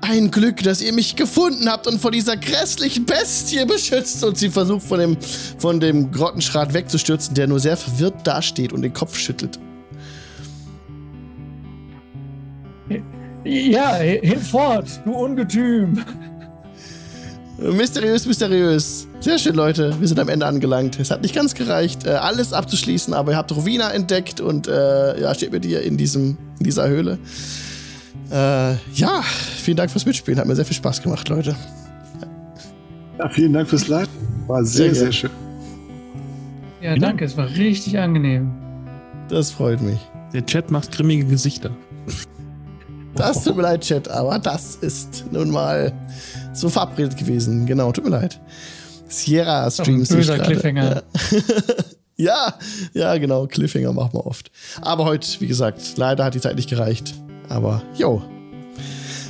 Ein Glück, dass ihr mich gefunden habt und vor dieser grässlichen Bestie beschützt. Und sie versucht von dem, von dem Grottenschrat wegzustürzen, der nur sehr verwirrt dasteht und den Kopf schüttelt. Ja, hinfort, du Ungetüm. Mysteriös, mysteriös. Sehr schön, Leute. Wir sind am Ende angelangt. Es hat nicht ganz gereicht, äh, alles abzuschließen, aber ihr habt Rowena entdeckt und äh, ja, steht mit ihr in, diesem, in dieser Höhle. Äh, ja, vielen Dank fürs Mitspielen. Hat mir sehr viel Spaß gemacht, Leute. Ja, vielen Dank fürs Leiten. War sehr, Sehr sehr, schön. Ja, danke, es war richtig angenehm. Das freut mich. Der Chat macht grimmige Gesichter. Das tut mir leid, Chat, aber das ist nun mal so verabredet gewesen. Genau, tut mir leid. Sierra Streams. Ich böser. Cliffhanger. Ja. ja, ja, genau. Cliffhanger machen wir oft. Aber heute, wie gesagt, leider hat die Zeit nicht gereicht. Aber, yo.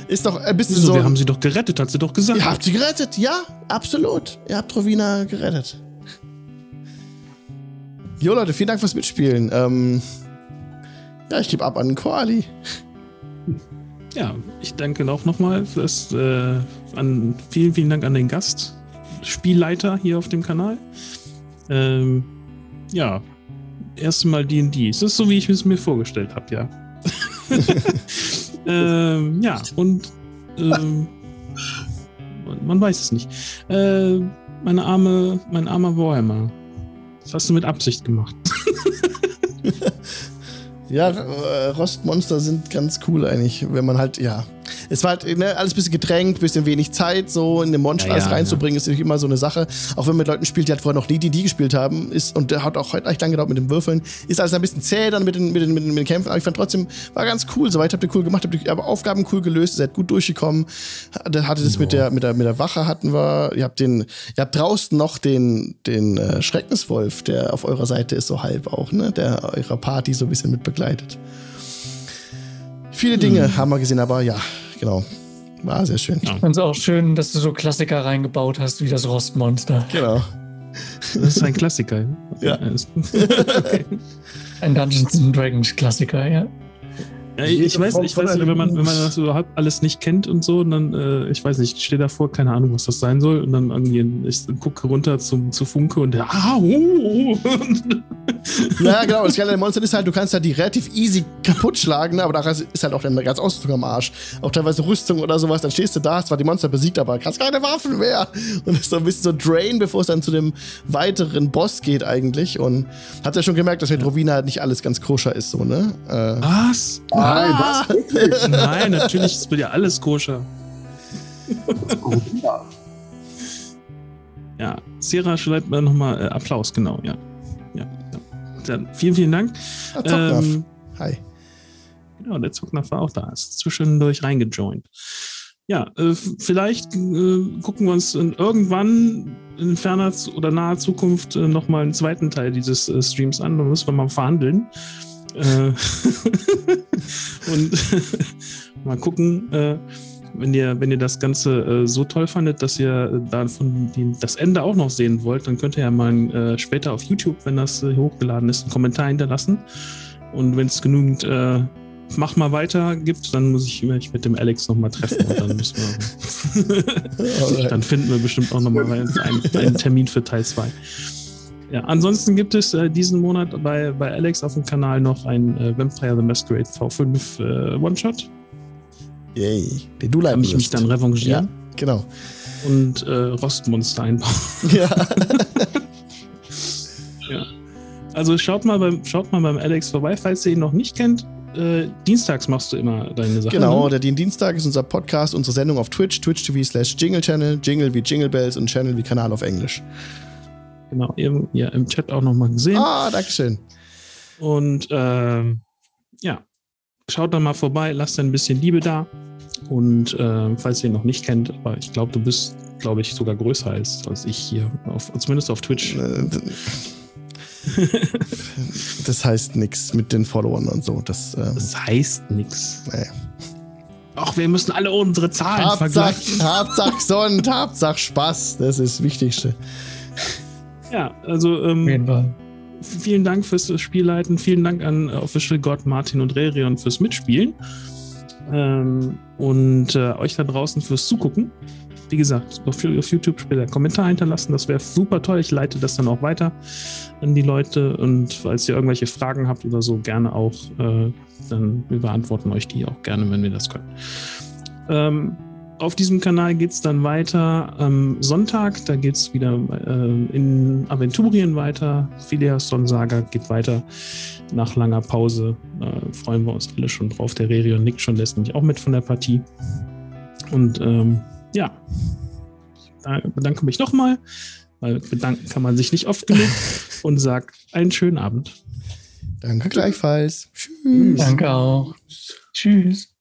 Ist doch ein bisschen Wieso? so. Wir haben sie doch gerettet, hat sie doch gesagt. Ihr habt sie gerettet, ja, absolut. Ihr habt Rowena gerettet. Jo, Leute, vielen Dank fürs Mitspielen. Ähm, ja, ich gebe ab an Koali. Ja, ich danke auch nochmal äh, an, vielen, vielen Dank an den Gast, Spielleiter hier auf dem Kanal. Ähm, ja, erste Mal D&D. Es ist so, wie ich es mir vorgestellt habe, ja. ähm, ja, und ähm, man weiß es nicht. Äh, meine arme, mein armer Warhammer. Das hast du mit Absicht gemacht. Ja, äh, Rostmonster sind ganz cool eigentlich, wenn man halt, ja. Es war halt ne, alles ein bisschen gedrängt, bisschen wenig Zeit, so in den Monster Ja, alles ja, reinzubringen, ist natürlich immer so eine Sache. Auch wenn man mit Leuten spielt, die halt vorher noch nie D&D gespielt haben, ist, und der hat auch heute echt lang gedauert mit dem Würfeln, ist alles ein bisschen zäh dann mit den, mit den, mit den, mit den Kämpfen, aber ich fand trotzdem, war ganz cool, soweit habt ihr cool gemacht, habt ihr aber Aufgaben cool gelöst, ihr seid gut durchgekommen, hatte, das mit der, mit der, mit der Wache hatten wir, ihr habt den, ihr habt draußen noch den, den äh, Schreckenswolf, der auf eurer Seite ist, so halb auch, ne, der eurer Party so ein bisschen mit begleitet. Viele Dinge haben wir gesehen, aber ja, genau. War sehr schön. Ja. Ich fand es auch schön, dass du so Klassiker reingebaut hast, wie das Rostmonster. Genau. Das ist ein Klassiker. Ja. Ist- Ein Dungeons and Dragons Klassiker, ja. Ja, ich, ich weiß, ich weiß wenn man, wenn man das überhaupt alles nicht kennt und so, und dann, äh, ich weiß nicht, ich stehe davor, keine Ahnung, was das sein soll, und dann irgendwie, ich gucke runter zum, zu Funke und der, ah, oh, Ja, genau. Das Geile an den Monstern ist halt, du kannst halt die relativ easy kaputt schlagen, aber da ist halt auch deine ganze Ausrüstung am Arsch. Auch teilweise Rüstung oder sowas. Dann stehst du da, hast zwar die Monster besiegt, aber hast keine Waffen mehr. Und das ist so ein bisschen so Drain, bevor es dann zu dem weiteren Boss geht eigentlich. Und hat ja schon gemerkt, dass mit Rovina halt nicht alles ganz koscher ist, so, ne? Äh, was? Nein, was? Wirklich? Nein, natürlich ist bei dir alles koscher. Ja. Ja, Sierra schreibt mir nochmal äh, Applaus, genau, ja. ja. ja. Dann vielen, vielen Dank. ah. Ähm, Hi. Genau, der Zucknaf war auch da, ist zwischendurch reingejoint. Ja, äh, vielleicht äh, gucken wir uns in, irgendwann in ferner oder naher Zukunft äh, nochmal einen zweiten Teil dieses äh, Streams an. Da müssen wir mal verhandeln. Äh, und mal gucken, äh, wenn ihr, wenn ihr das Ganze äh, so toll fandet, dass ihr äh, davon die, das Ende auch noch sehen wollt, dann könnt ihr ja mal äh, später auf YouTube, wenn das äh, hochgeladen ist, einen Kommentar hinterlassen. Und wenn es genügend mach mal weiter gibt, dann muss ich mich mit dem Alex nochmal treffen und dann müssen wir. dann finden wir bestimmt auch nochmal einen, einen Termin für Teil 2. Ja, ansonsten gibt es äh, diesen Monat bei, bei Alex auf dem Kanal noch ein äh, Vampire the Masquerade V5 äh, One-Shot. Yay. Den du leiten kann ich mich dann revanchieren Genau. und äh, Rostmonster einbauen. Ja. Ja. Also schaut mal, beim, schaut mal beim Alex vorbei, falls ihr ihn noch nicht kennt. Äh, dienstags machst du immer deine Sachen. Genau, ne? der Dien Dienstag ist unser Podcast, unsere Sendung auf Twitch, twitch.tv slash Jingle Channel, Jingle wie Jingle Bells und Channel wie Kanal auf Englisch. Genau, ihr, ja, im Chat auch nochmal gesehen. Ah, Dankeschön. Und ähm, ja, schaut da mal vorbei, lasst ein bisschen Liebe da. Und ähm, falls ihr ihn noch nicht kennt, aber ich glaube, du bist, glaube ich, sogar größer als, als ich hier, auf, zumindest auf Twitch. Äh, Das heißt nichts mit den Followern und so. Das, äh, Das heißt nix. nee. Ach, wir müssen alle unsere Zahlen Hauptsache, vergleichen. Hauptsache Sonnt, Hauptsache Spaß. Das ist das Wichtigste. Ja, also ähm, jeden Fall. vielen Dank fürs Spielleiten. Vielen Dank an Official God, Martin und Rerion fürs Mitspielen. Ähm, und äh, euch da draußen fürs Zugucken. Wie gesagt, auf, auf YouTube später einen Kommentar hinterlassen. Das wäre super toll. Ich leite das dann auch weiter an die Leute. Und falls ihr irgendwelche Fragen habt oder so, gerne auch. Äh, dann wir beantworten euch die auch gerne, wenn wir das können. Ähm, auf diesem Kanal geht es dann weiter am Sonntag. Da geht es wieder äh, in Aventurien weiter. Phileason Saga geht weiter nach langer Pause. Äh, freuen wir uns alle schon drauf. Der Rerion nickt schon, lässt mich auch mit von der Partie. Und ähm, ja, da bedanke mich nochmal, weil bedanken kann man sich nicht oft genug und sagt einen schönen Abend. Danke gleichfalls. Tschüss. Danke auch. Tschüss.